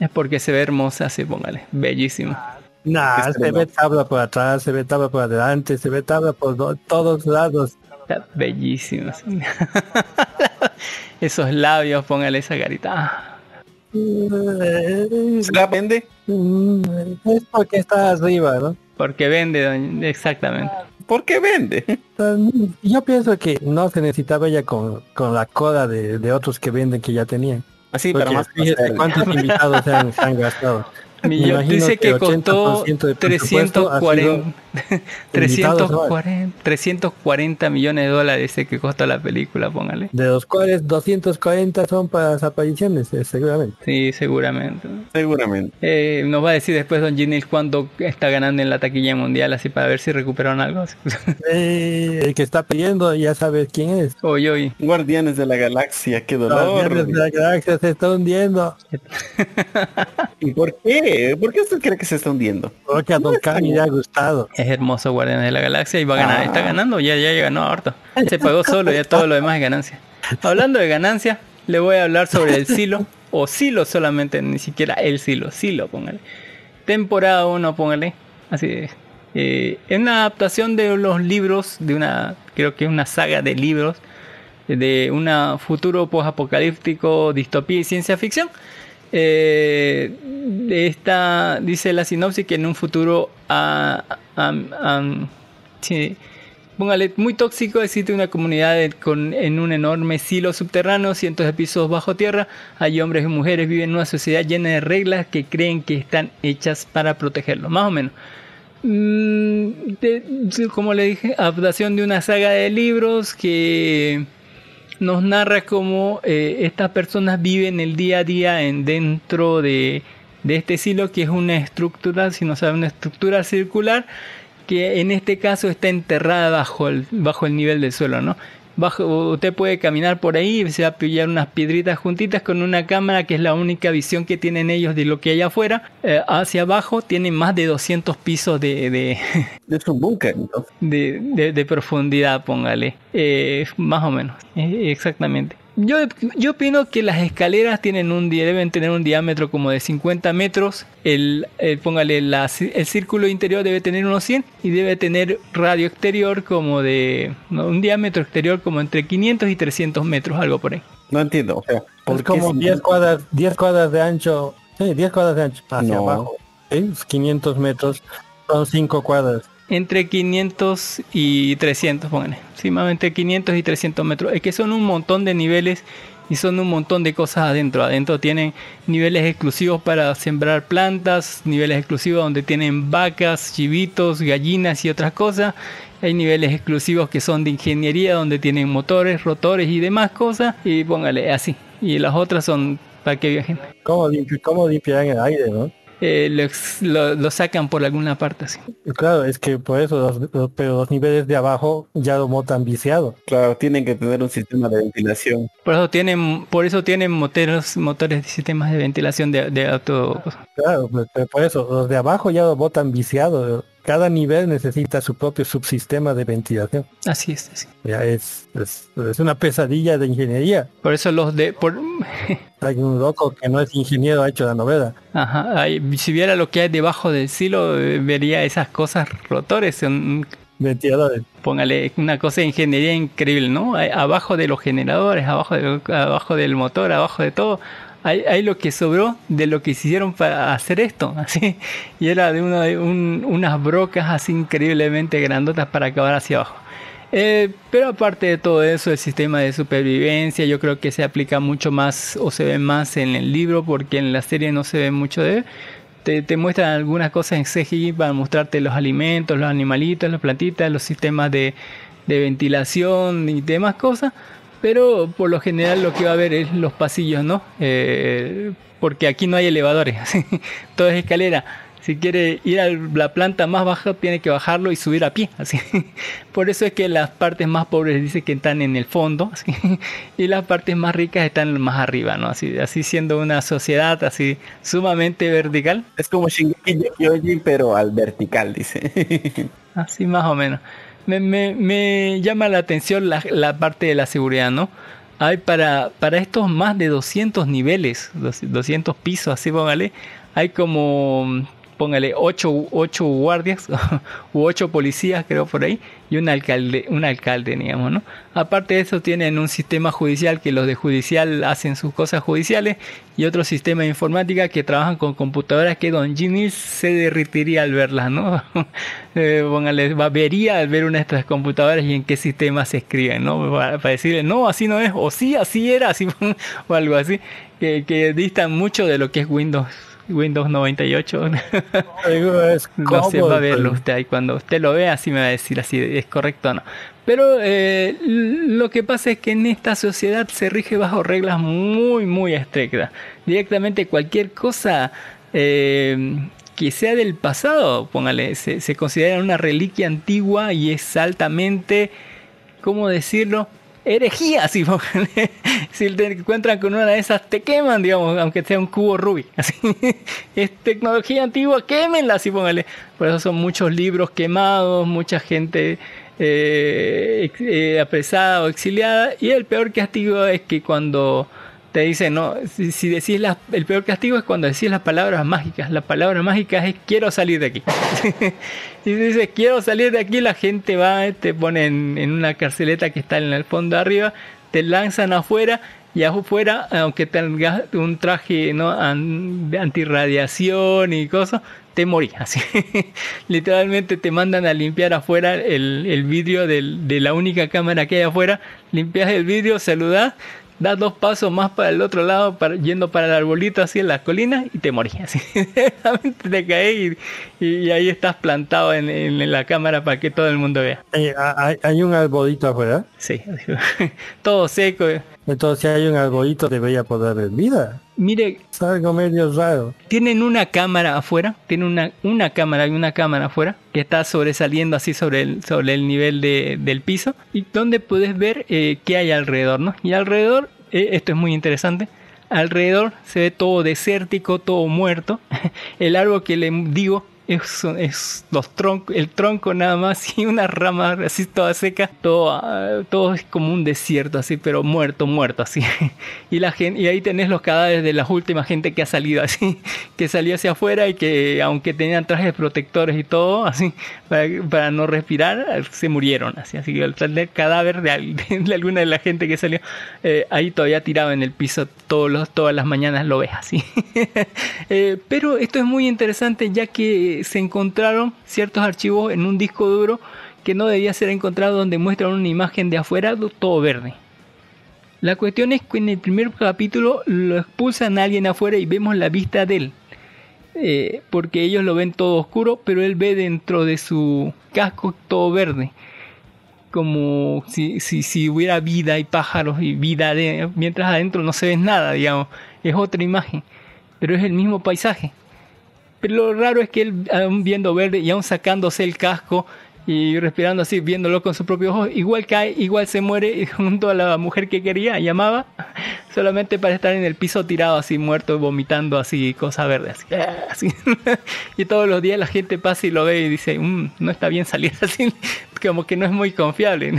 es porque se ve hermosa, así póngale. Bellísima. Nah, se tremendo. ve tabla por atrás, se ve tabla por adelante, se ve tabla por do- todos lados. Está bellísima. sí. Esos labios, póngale esa carita. ¿Se la vende? Es porque está arriba, ¿no? Porque vende, exactamente. ¿Por qué vende? Yo pienso que no se necesitaba ella con, con la cola de, de otros que venden que ya tenían. Así Porque más fíjese pasar. cuántos invitados se han, se han gastado. Millón- dice que costó 80% del presupuesto ha sido 340, invitados, ¿no? 340, 340 millones de dólares dice que costó la película, póngale. De los cuales 240 son para las apariciones, eh, seguramente. Sí, seguramente. Seguramente. Eh, nos va a decir después Don Ginil cuánto está ganando en la taquilla mundial, así para ver si recuperaron algo. Eh, el que está pidiendo ya sabes quién es. Hoy, hoy. Guardianes de la Galaxia, qué dolor. Guardianes de la galaxia se está hundiendo. ¿Y por qué? ¿Por qué usted cree que se está hundiendo? Porque a Don Cami le ha gustado. Es hermoso Guardianes de la Galaxia y va a ganar. Ah. Está ganando, ya, ya ganó harto. Se pagó solo, ya todo lo demás es ganancia. Hablando de ganancia, le voy a hablar sobre el silo. O silo solamente, ni siquiera el silo. Silo, póngale. Temporada 1, póngale. Así es. Eh, es una adaptación de los libros, de una, creo que es una saga de libros, de un futuro post-apocalíptico, distopía y ciencia ficción. Eh, esta, dice la sinopsis que en un futuro sí, Póngale, muy tóxico, existe una comunidad con, en un enorme silo subterráneo, cientos de pisos bajo tierra. Hay hombres y mujeres, viven en una sociedad llena de reglas que creen que están hechas para protegerlos, más o menos. Mm, como le dije, adaptación de una saga de libros que nos narra cómo eh, estas personas viven el día a día en dentro de, de este silo que es una estructura, si no sabe, una estructura circular que en este caso está enterrada bajo el, bajo el nivel del suelo, ¿no? Bajo, usted puede caminar por ahí y se va a pillar unas piedritas juntitas con una cámara que es la única visión que tienen ellos de lo que hay afuera. Eh, hacia abajo tienen más de 200 pisos de, de, Es un búnker, de- de profundidad, póngale. Eh, más o menos, eh, exactamente. Yo, yo opino que las escaleras tienen un, deben tener un diámetro como de 50 metros. El, el- póngale la el círculo interior debe tener unos 100 y debe tener radio exterior como de no, un diámetro exterior como entre 500 y 300 metros, algo por ahí. No entiendo. O sea, ¿por Es como si- 10 cuadras, 10 cuadras de ancho, sí, 10 cuadras de ancho hacia No. abajo. ¿sí? 500 metros, son 5 cuadras. Entre 500 y 300, pónganle. Sí, más entre 500 y 300 metros. Es que son un montón de niveles y son un montón de cosas adentro. Adentro tienen niveles exclusivos para sembrar plantas, niveles exclusivos donde tienen vacas, chivitos, gallinas y otras cosas. Hay niveles exclusivos que son de ingeniería donde tienen motores, rotores y demás cosas. Y póngale así. Y las otras son para que viajen. ¿Cómo, limpi- cómo limpiarán el aire, no? Eh, lo, lo- lo sacan por alguna parte así. Claro, es que por eso, los, los- pero los niveles de abajo ya lo botan viciado. Claro, tienen que tener un sistema de ventilación. Por eso tienen, por eso tienen motores, motores de sistemas de ventilación de, de auto. Claro, pues, por eso, los de abajo ya lo botan viciado. Cada nivel necesita su propio subsistema de ventilación. Así es, así. Ya es, es, es una pesadilla de ingeniería. Por eso los de, por, Hay un loco que no es ingeniero ha hecho la novela. ajá, si viera lo que hay debajo del silo, eh, vería esas cosas rotores. Son, Ventiladores. póngale una cosa de ingeniería increíble, ¿no? Abajo de los generadores, abajo, de- abajo del motor, abajo de todo. Hay, lo que sobró de lo que hicieron para hacer esto, así. Y era de, una, de un- unas brocas así increíblemente grandotas para acabar hacia abajo. Eh, pero aparte de todo eso, el sistema de supervivencia yo creo que se aplica mucho más o se ve más en el libro porque en la serie no se ve mucho de te muestran algunas cosas en CGI para mostrarte los alimentos, los animalitos, las plantitas, los sistemas de, de ventilación y demás cosas. Pero por lo general lo que va a ver es los pasillos, ¿no? Eh, porque aquí no hay elevadores, todo es escalera. Si quiere ir a la planta más baja, tiene que bajarlo y subir a pie. Así. Por eso es que las partes más pobres dice que están en el fondo así, y las partes más ricas están más arriba, ¿no? Así, así siendo una sociedad así sumamente vertical, Es como Shingeki pero al vertical, dice. así más o menos. Me, me- me llama la atención la, la parte de la seguridad, ¿no? Hay para, para estos más de 200 niveles, 200 pisos, así póngale, hay como, póngale, 8, ocho guardias u 8 policías, creo por ahí, y un alcalde, un alcalde, digamos, ¿no? Aparte de eso, tienen un sistema judicial que los de judicial hacen sus cosas judiciales y otro sistema de informática que trabajan con computadoras que Don Ginny se derritiría al verlas, ¿no? Eh, póngale, vería al ver una de estas computadoras y en qué sistema se escriben, ¿no? Para, para decirle, no, así no es, o sí, así era, así, o algo así, que, que distan mucho de lo que es Windows. Windows 98 Digo, es no sé, va a verlo usted ahí cuando usted lo vea, así me va a decir así es correcto o no. Pero eh, lo que pasa es que en esta sociedad se rige bajo reglas muy, muy estrictas. Directamente cualquier cosa eh, que sea del pasado, póngale, se, se considera una reliquia antigua y es altamente, ¿cómo decirlo? Herejía, póngale. Si te encuentran con una de esas, te queman, digamos, aunque sea un cubo Rubik. Así. Es tecnología antigua, quémenla, así póngale. Por eso son muchos libros quemados, mucha gente eh, eh, apresada o exiliada. Y el peor castigo es que cuando te dicen, no, si, si decís la- el peor castigo es cuando decís las palabras mágicas. La palabra mágica es quiero salir de aquí. si dices quiero salir de aquí, la gente va, te pone en, en una carceleta que está en el fondo arriba, te lanzan afuera y afuera, aunque tengas un traje ¿no? De antirradiación y cosas, te morís. Así. Literalmente te mandan a limpiar afuera el, el vidrio del- de la única cámara que hay afuera. Limpias el vidrio, saludás, das dos pasos más para el otro lado, para, yendo para el arbolito así en las colinas y te morís. Así. Te caes y, y ahí estás plantado en, en- en la cámara para que todo el mundo vea. Eh, hay, hay un arbolito afuera. Sí, todo seco. Entonces si hay un arbolito debería poder haber vida. Mire, Es algo medio raro. tienen una cámara afuera, tienen una, una cámara, hay una cámara afuera que está sobresaliendo así sobre el, sobre el nivel de- del piso y donde puedes ver eh, qué hay alrededor, ¿no? Y alrededor, eh, esto es muy interesante, alrededor se ve todo desértico, todo muerto. El árbol que le digo es, es los troncos, el tronco nada más y una rama así toda seca, todo, ah, todo es como un desierto así, pero muerto, muerto así. Y la gente, y ahí tenés los cadáveres de las últimas gente que ha salido así, que salió hacia afuera y que aunque tenían trajes protectores y todo, así, para, para no respirar, se murieron así. Así que el cadáver de, de alguna de la gente que salió eh, ahí todavía tirado en el piso todos los, todas las mañanas lo ves así. Eh, pero esto es muy interesante ya que se encontraron ciertos archivos en un disco duro que no debía ser encontrado donde muestran una imagen de afuera todo verde. La cuestión es que en el primer capítulo lo expulsan a alguien afuera y vemos la vista de él. Eh, porque ellos lo ven todo oscuro, pero él ve dentro de su casco todo verde. Como si, si, si hubiera vida y pájaros y vida, de, mientras adentro no se ve nada, digamos. Es otra imagen, pero es el mismo paisaje. Pero lo raro es que él, aún viendo verde y aún sacándose el casco y respirando así, viéndolo con sus propios ojos, igual cae, igual se muere junto a la mujer que quería y amaba, solamente para estar en el piso tirado así, muerto, vomitando así, cosas verdes. Así, y todos los días la gente pasa y lo ve y dice, "Mm, no está bien salir así, como que no es muy confiable.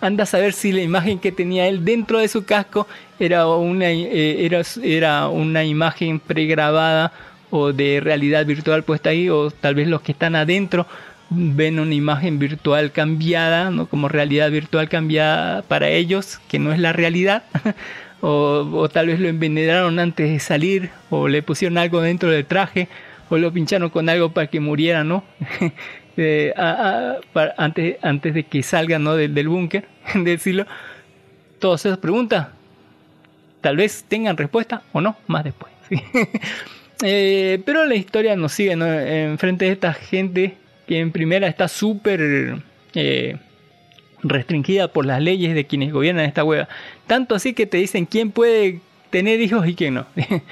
Anda a saber si la imagen que tenía él dentro de su casco era una, eh, era, era una imagen pregrabada o de realidad virtual puesta ahí, o tal vez los que están adentro ven una imagen virtual cambiada, ¿no? como realidad virtual cambiada para ellos, que no es la realidad, o, o tal vez lo envenenaron antes de salir, o le pusieron algo dentro del traje, o lo pincharon con algo para que muriera, ¿no? Eh, antes, antes de que salgan ¿no? del, del búnker, decirlo. Todas esas preguntas tal vez tengan respuesta o no, más después. Eh, pero la historia nos sigue ¿no? enfrente de esta gente que en primera está súper eh, restringida por las leyes de quienes gobiernan esta hueva. Tanto así que te dicen quién puede tener hijos y quién no.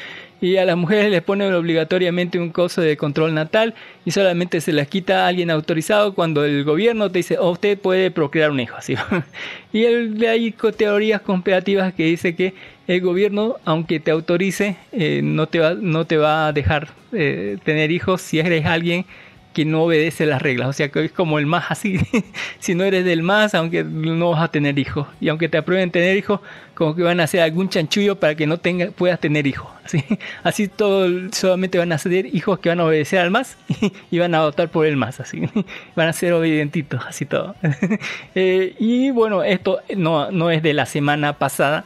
y a las mujeres les ponen obligatoriamente un coso de control natal y solamente se las quita a alguien autorizado cuando el gobierno te dice, oh, usted puede procrear un hijo. Así. y el, hay teorías conspirativas que dice que el gobierno, aunque te autorice, eh, no, te va, no te va a dejar eh, tener hijos si eres alguien que no obedece las reglas. O sea, que es como el más así. si no eres del más, aunque no vas a tener hijos. Y aunque te aprueben tener hijos, como que van a hacer algún chanchullo para que no tenga, puedas tener hijos. Así, así todo, solamente van a ser hijos que van a obedecer al más y van a votar por el más. Así, van a ser obedientitos, así todo. Eh, y bueno, esto no, no es de la semana pasada.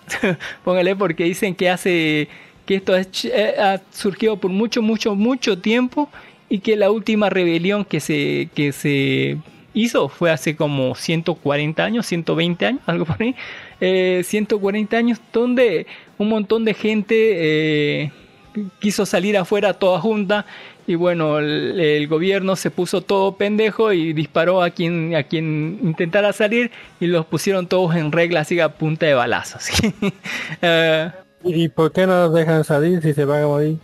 Póngale porque dicen que hace que esto es- eh, ha surgido por mucho, mucho, mucho tiempo y que la última rebelión que se, que se hizo fue hace como 140 años, 120 años, algo por ahí, eh, 140 años, donde un montón de gente eh, quiso salir afuera toda junta y bueno, el, el gobierno se puso todo pendejo y disparó a quien, a quien intentara salir y los pusieron todos en regla así a punta de balazos. Eh, ¿Y por qué no los dejan salir si se van a morir?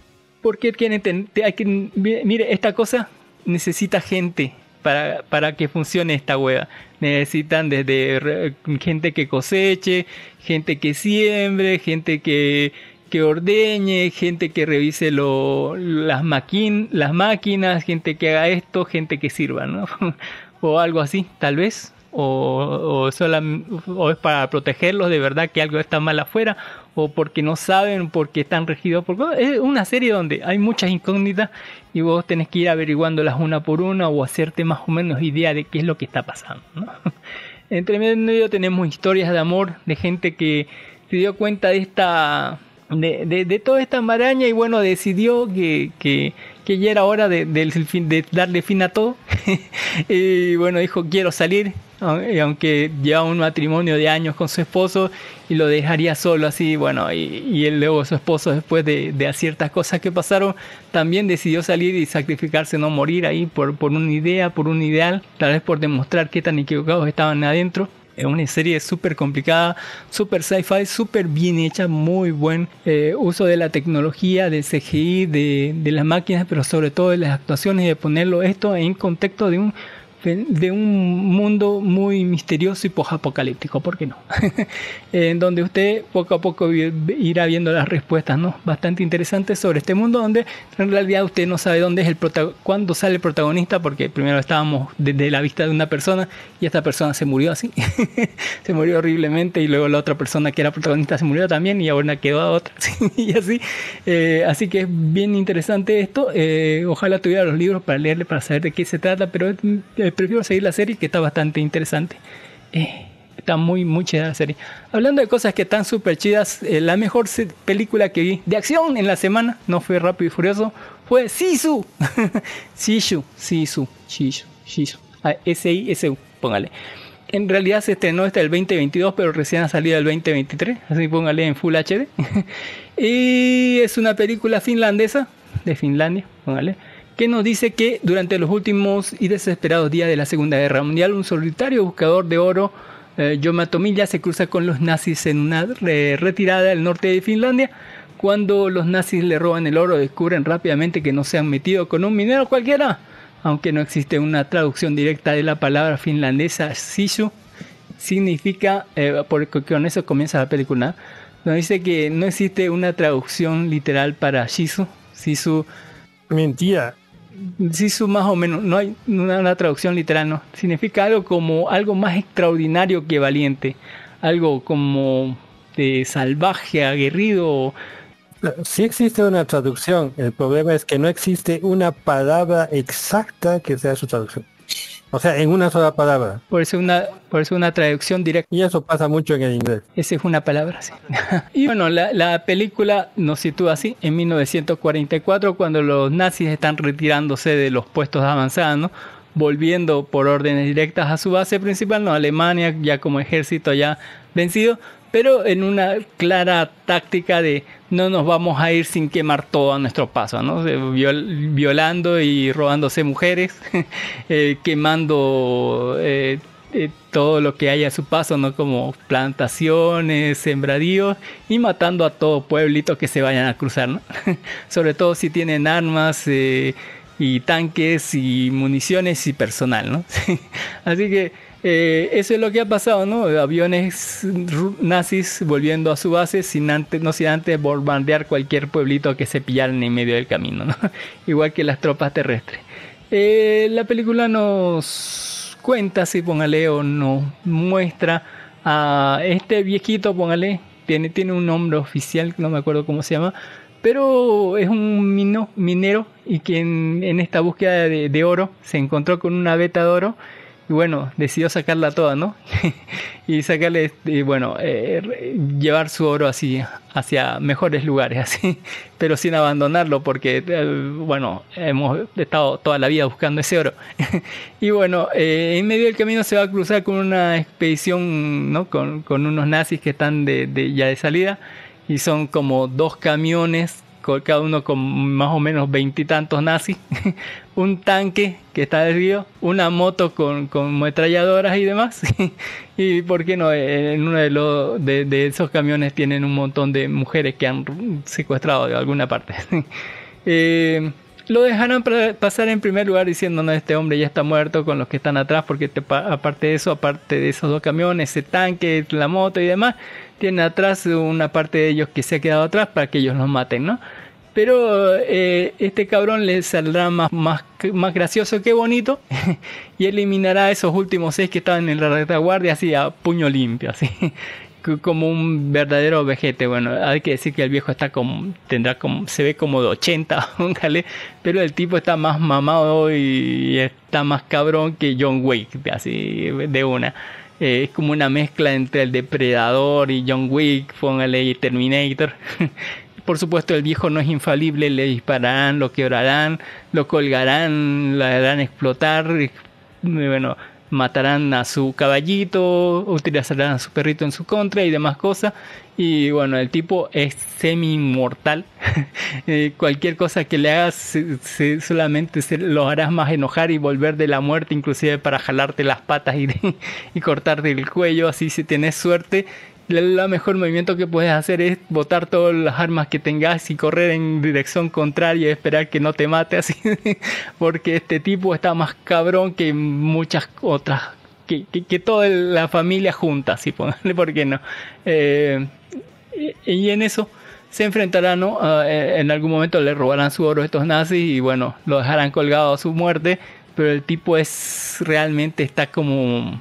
porque quieren hay que, mi- mire, esta cosa necesita gente para, para que funcione esta hueá. Necesitan desde gente que coseche, gente que siembre, gente que, que ordeñe, gente que revise lo, las, maquin, las máquinas, gente que haga esto, gente que sirva, ¿no? o algo así, tal vez. O, o es para protegerlos de verdad que algo está mal afuera o porque no saben porque están regidos por es una serie donde hay muchas incógnitas y vos tenés que ir averiguándolas una por una o hacerte más o menos idea de qué es lo que está pasando ¿no? entre medio tenemos historias de amor de gente que se dio cuenta de esta de, de, toda esta maraña y bueno decidió que, que ya era hora de, darle fin a todo. Y bueno dijo quiero salir aunque lleva un matrimonio de años con su esposo y lo dejaría solo así bueno y, y él luego su esposo después de, de ciertas cosas que pasaron también decidió salir y sacrificarse no morir ahí por, por una idea por un ideal tal vez por demostrar qué tan equivocados estaban adentro es una serie súper complicada, súper sci-fi, súper bien hecha, muy buen eh, uso de la tecnología, del CGI, de, de las máquinas, pero sobre todo de las actuaciones y de ponerlo esto en contexto de un de un mundo muy misterioso y posapocalíptico, ¿por qué no? en donde usted poco a poco irá viendo las respuestas, ¿no? Bastante interesantes sobre este mundo donde en realidad usted no sabe dónde es el cuándo sale el protagonista, porque primero estábamos desde la vista de una persona y esta persona se murió así, se murió horriblemente y luego la otra persona que era protagonista se murió también y ahora quedó a otra y así, Eh, así que es bien interesante esto. Eh, ojalá tuviera los libros para leerle para saber de qué se trata, pero eh, prefiero seguir la serie que está bastante interesante. Eh, Está muy, muy chida la serie. Hablando de cosas que están súper chidas, eh, la mejor película que vi de acción en la semana, no fue Rápido y Furioso, fue Sisu. Sisu, Sisu, Sisu, Sisu. S-I-S-U, póngale. En realidad se estrenó hasta el 2022, pero recién ha salido el 2023, así póngale en Full HD. y es una película finlandesa, de Finlandia, póngale, que nos dice que durante los últimos y desesperados días de la Segunda Guerra Mundial, un solitario buscador de oro, eh, Yoma Tomilla, se cruza con los nazis en una retirada al norte de Finlandia. Cuando los nazis le roban el oro, descubren rápidamente que no se han metido con un minero cualquiera, aunque no existe una traducción directa de la palabra finlandesa sisu, significa, eh, porque con eso comienza la película, nos dice que no existe una traducción literal para shisu, sisu, Mentira. Sisu más o menos, no hay una, traducción literal, no, significa algo como algo más extraordinario que valiente, algo como de salvaje, aguerrido, Sí existe una traducción, el problema es que no existe una palabra exacta que sea su traducción. O sea, en una sola palabra. por eso una, por eso una traducción directa. Y eso pasa mucho en el inglés. Esa es una palabra, sí. y bueno, la, la película nos sitúa así, en 1944, cuando los nazis están retirándose de los puestos avanzados, ¿no? volviendo por órdenes directas a su base principal, ¿no? Alemania ya como ejército ya vencido, pero en una clara táctica de no nos vamos a ir sin quemar todo a nuestro paso, ¿no? Viol- violando y robándose mujeres, eh, quemando eh, eh, todo lo que haya a su paso, ¿no? Como plantaciones, sembradíos y matando a todo pueblito que se vayan a cruzar, ¿no? Sobre todo si tienen armas eh, y tanques y municiones y personal, ¿no? Así que eh, eso es lo que ha pasado, ¿no? Aviones nazis volviendo a su base sin antes, no sin antes bombardear cualquier pueblito que se pillaran en medio del camino, ¿no? Igual que las tropas terrestres. Eh, la película nos cuenta, si póngale, o nos muestra a este viejito, póngale, tiene, tiene un nombre oficial, no me acuerdo cómo se llama, pero es un minero y que en, esta búsqueda de, de oro se encontró con una veta de oro y bueno, decidió sacarla toda, ¿no? y sacarle, y bueno, eh, llevar su oro así hacia mejores lugares, así, pero sin abandonarlo, porque, eh, bueno, hemos estado toda la vida buscando ese oro. y bueno, eh, en medio del camino se va a cruzar con una expedición, ¿no? Con, unos nazis que están de, ya de salida, y son como dos camiones cada uno con más o menos veintitantos nazis, un tanque que está desviado, una moto con, con ametralladoras y demás, y por qué no, en uno de, los, de, de esos camiones tienen un montón de mujeres que han secuestrado de alguna parte. Eh, lo dejarán pra- pasar en primer lugar diciendo, no, este hombre ya está muerto con los que están atrás, porque te pa- aparte de eso, aparte de esos dos camiones, ese tanque, la moto y demás, tiene atrás una parte de ellos que se ha quedado atrás para que ellos los maten, ¿no? Pero eh, este cabrón le saldrá más, más, más gracioso que bonito y eliminará esos últimos seis que estaban en la retaguardia así a puño limpio, así como un verdadero vejete. Bueno, hay que decir que el viejo está como, tendrá como, se ve como de 80, póngale, pero el tipo está más mamado y está más cabrón que John Wake, así de una. eh, es como una mezcla entre el Depredador y John Wick, póngale y Terminator. Por supuesto, el viejo no es infalible, le dispararán, lo quebrarán, lo colgarán, lo harán explotar, y, bueno, matarán a su caballito, utilizarán a su perrito en su contra y demás cosas. Y bueno, el tipo es semi inmortal. Eh, cualquier cosa que le hagas solamente se lo harás más enojar y volver de la muerte, inclusive para jalarte las patas y, y cortarte el cuello. Así si tienes suerte. El mejor movimiento que puedes hacer es botar todas las armas que tengas y correr en dirección contraria y esperar que no te mate así. Porque este tipo está más cabrón que muchas otras. Que, que, toda la familia junta, así póngale, ¿por qué no? Eh, y, y en eso se enfrentarán, ¿no? Ah, eh, en algún momento le robarán su oro a estos nazis y bueno, lo dejarán colgado a su muerte. Pero el tipo es realmente está como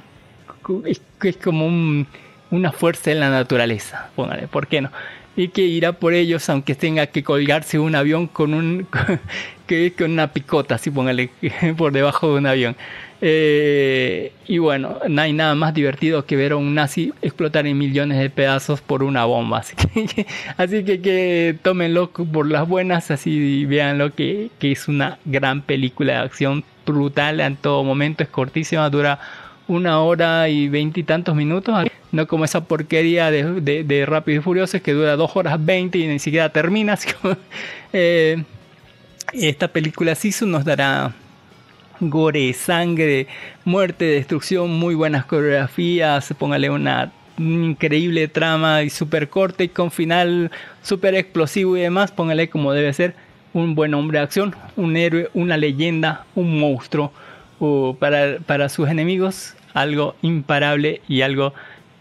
es, es como un- una fuerza en la naturaleza, póngale, ¿por qué no? Y que irá por ellos aunque tenga que colgarse un avión con un que con una picota, así póngale, por debajo de un avión. Eh, y bueno, no hay nada más divertido que ver a un nazi explotar en millones de pedazos por una bomba. Así que, así que, que tómenlo por las buenas, así véanlo que, que es una gran película de acción brutal en todo momento, es cortísima, dura una hora y veintitantos minutos, no como esa porquería de, de, de Rápido y Furioso que dura dos horas veinte y ni siquiera termina. eh, esta película Sisu nos dará gore, sangre, muerte, destrucción, muy buenas coreografías, póngale una increíble trama y súper corta y con final súper explosivo y demás, póngale como debe ser un buen hombre de acción, un héroe, una leyenda, un monstruo para, para sus enemigos, algo imparable y algo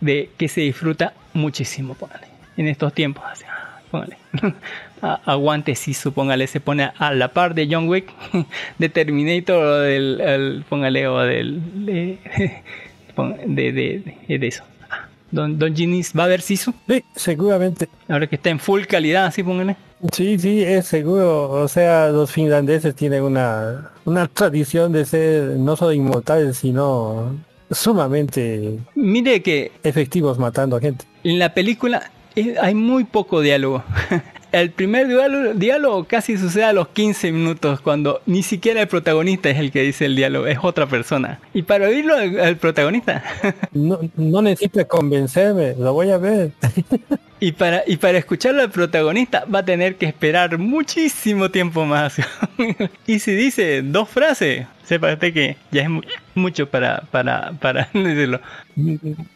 de que se disfruta muchísimo, póngale, en estos tiempos, así, póngale. Aguante si supóngale se pone a la par de John Wick, de Terminator o del, el- póngale o del de, pon- de, de, de- de eso. Ah, Don, Don Ginis va a ver Sisu, Sí, seguramente. ahora que está en full calidad, así póngale. Sí, sí, es seguro. O sea, los finlandeses tienen una, una tradición de ser no solo inmortales, sino sumamente Mire que efectivos matando a gente. En la película hay muy poco diálogo. El primer diálogo, diálogo casi sucede a los 15 minutos cuando ni siquiera el protagonista es el que dice el diálogo, es otra persona. Y para oírlo al, al protagonista No, no necesita convencerme, lo voy a ver. y para, y para escucharlo al protagonista va a tener que esperar muchísimo tiempo más. y si dice dos frases, sepa usted que ya es mu- mucho para, para, para decirlo.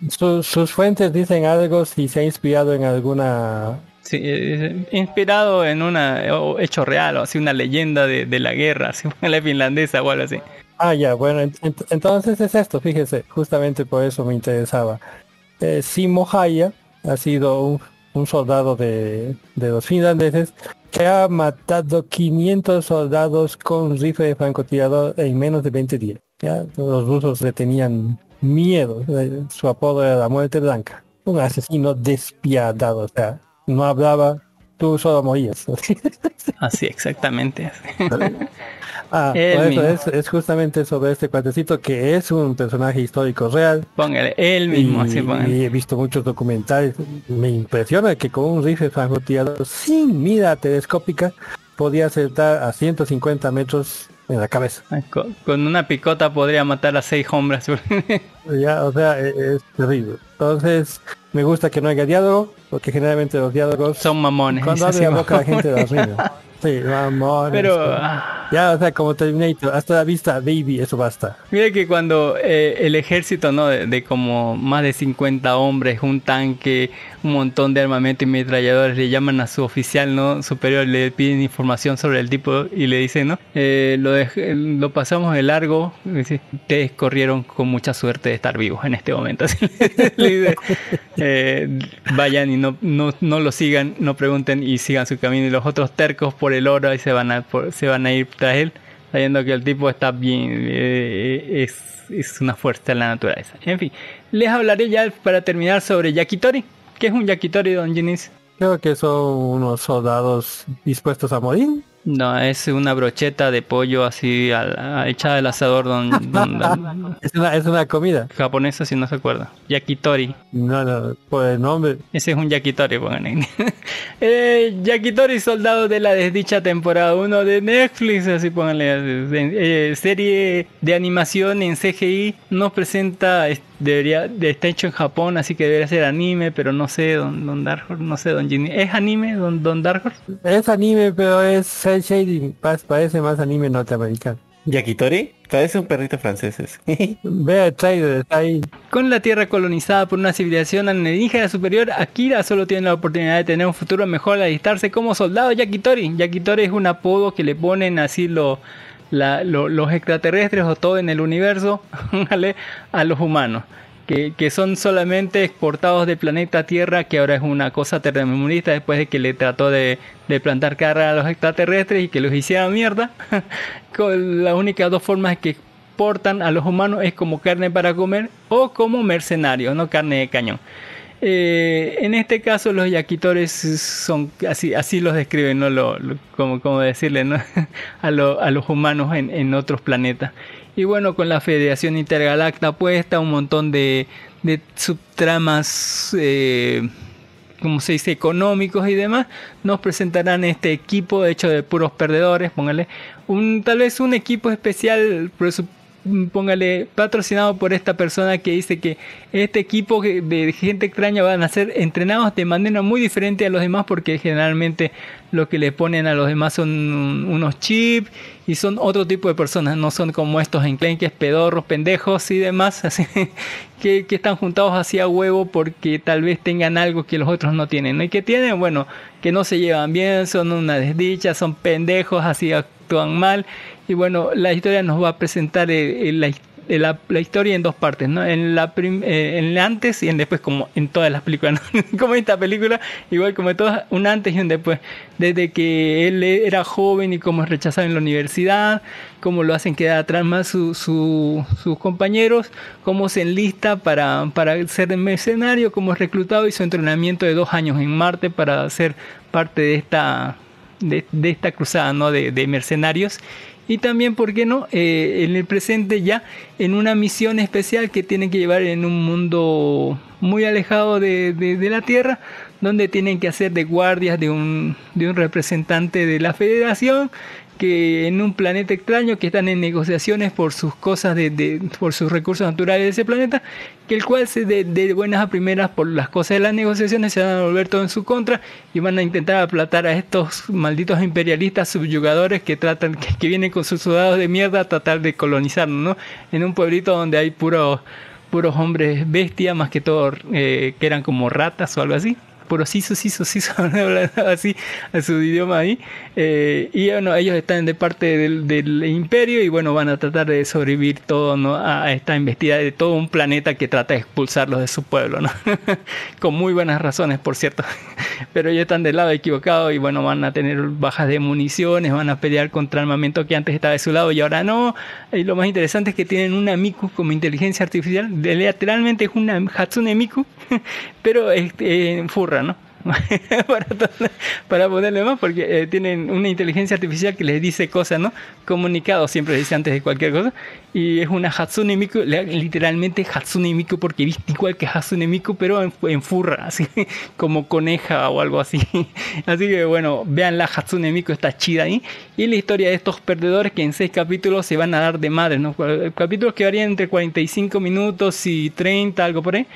Su- sus fuentes dicen algo si se ha inspirado en alguna... Sí, eh, inspirado en una o hecho real o así una leyenda de, de la guerra, así la finlandesa o algo así. Ah, ya, bueno, ent- ent- entonces es esto, fíjese, justamente por eso me interesaba. Eh, Simo Haya ha sido un, un soldado de, de los finlandeses que ha matado 500 soldados con rifle de francotirador en menos de 20 días. ¿ya? Los rusos le tenían miedo, eh, su apodo era la muerte blanca. Un asesino despiadado, o sea, no hablaba, tú solo morías. Así, exactamente. Ah, Él por eso es, es justamente sobre este cuatecito que es un personaje histórico real. Póngale, él mismo, y, así póngale. y he visto muchos documentales. Me impresiona que con un rifle francotirador sin mira telescópica podía acertar a 150 metros en la cabeza. Con, con una picota podría matar a seis hombres. Ya, o sea, e- es, terrible. Entonces, me gusta que no haya diálogo, porque generalmente los diálogos Son mamones. cuando abre la boca la gente mamones. Sí, mamones. Pero ah, Ya, o sea, como Terminator, hasta la vista, baby, eso basta. mire que cuando eh, el ejército, ¿no? De, de como más de 50 hombres, un tanque, un montón de armamento y ametralladores, le llaman a su oficial, ¿no? Superior, le piden información sobre el tipo y le dicen, ¿no? Eh, lo, lo pasamos de largo. dice, Ustedes corrieron con mucha suerte de estar vivos en este momento. Le eh, vayan y no, no, no lo sigan, no pregunten y sigan su camino. Y los otros tercos por el oro y se van a, por- se van a ir tras él, sabiendo que el tipo está bien, eh, es, es una fuerza en la naturaleza. En fin, les hablaré ya para terminar sobre Yakitori. ¿Qué es un Yakitori, don Ginis? Creo que son unos soldados dispuestos a morir. No, es una brocheta de pollo así al- a- echada al asador don, don- don- Es una, es una comida. japonesa si no se acuerda. Yakitori. No, no, por el nombre. Ese es un yakitori, pongan ahí. eh, yakitori Soldado de la Desdicha temporada 1 de Netflix, así pónganle. eh, serie de animación en CGI nos presenta, es- debería, está hecho en Japón, así que debería ser anime, pero no sé, don, don Dark Horse, no sé, don Ginny. ¿Es anime, don, don Dark Horse? Es anime, pero es cel shading. pa- Parece más anime norteamericano. Yakitori, parece un perrito francés. Ve el trailer, está ahí. Con la Tierra colonizada por una civilización alienígena superior, Akira solo tiene la oportunidad de tener un futuro mejor al alistarse como soldado Yakitori. Yakitori es un apodo que le ponen así lo- la- lo- los extraterrestres o todo en el universo a los humanos. Que, son solamente exportados del planeta Tierra, que ahora es una cosa tercermundista después de que le trató de, plantar cara a los extraterrestres y que los hiciera mierda. Con las únicas dos formas que exportan a los humanos es como carne para comer o como mercenarios, no carne de cañón. Eh, en este caso los yakitores son así, así los describen, ¿no? Lo, como, como decirle ¿no? a, lo- a los humanos en, en otros planetas. Y bueno, con la Federación Intergalacta puesta, un montón de, de subtramas, eh, como se dice, económicos y demás, nos presentarán este equipo hecho de puros perdedores, póngale, un, tal vez un equipo especial, presu- póngale, patrocinado por esta persona que dice que este equipo de gente extraña van a ser entrenados de manera muy diferente a los demás porque generalmente lo que le ponen a los demás son un- unos chips y son otro tipo de personas, no son como estos enclenques, pedorros, pendejos y demás, así que, que están juntados así a huevo porque tal vez tengan algo que los otros no tienen. Y que tienen, bueno, que no se llevan bien, son una desdicha, son pendejos, así actúan mal. Y bueno, la historia nos va a presentar eh, eh, eh, la- la historia en dos partes, ¿no? En la en antes y en después, como en todas las películas, ¿no? como esta película, igual como todas, un antes y un después. Desde que él era joven y cómo es rechazado en la universidad, cómo lo hacen quedar atrás más su- su- sus compañeros, cómo se enlista para, para ser mercenario, cómo es reclutado y su entrenamiento de dos años en Marte para ser parte de esta, de, esta cruzada ¿no? de, mercenarios. Y también, ¿por qué no? Eh, en el presente ya en una misión especial que tienen que llevar en un mundo muy alejado de, de- de la Tierra, donde tienen que hacer de guardias de un, de un representante de la Federación que en un planeta extraño que están en negociaciones por sus cosas de, por sus recursos naturales de ese planeta que el cual se de, buenas a primeras por las cosas de las negociaciones se van a volver todo en su contra y van a intentar aplatar a estos malditos imperialistas subyugadores que tratan que, que vienen con sus soldados de mierda a tratar de colonizarnos no en un pueblito donde hay puros puros hombres bestia más que todo eh, que eran como ratas o algo así puros sisos, sisos, sisos, hablando así a su idioma ahí. Eh, y bueno, ellos están de parte del, del imperio y bueno, van a tratar de sobrevivir todo ¿no? a esta investida de todo un planeta que trata de expulsarlos de su pueblo, ¿no? Con muy buenas razones, por cierto. Pero ellos están del lado equivocado y bueno, van a tener bajas de municiones, van a pelear contra armamento que antes estaba de su lado y ahora no. Y lo más interesante es que tienen una Miku como inteligencia artificial. Literalmente es una Hatsune Miku, pero este, en furra, ¿no? para, para ponerle más, porque eh, tienen una inteligencia artificial que les dice cosas, ¿no? Comunicado siempre dice antes de cualquier cosa. Y es una Hatsune Miku, literalmente Hatsune Miku, porque viste igual que Hatsune Miku, pero en, en furra, así como coneja o algo así. Así que bueno, vean la Hatsune Miku, está chida ahí. Y la historia de estos perdedores que en seis capítulos se van a dar de madre, ¿no? Capítulos que varían entre 45 minutos y 30, algo por ahí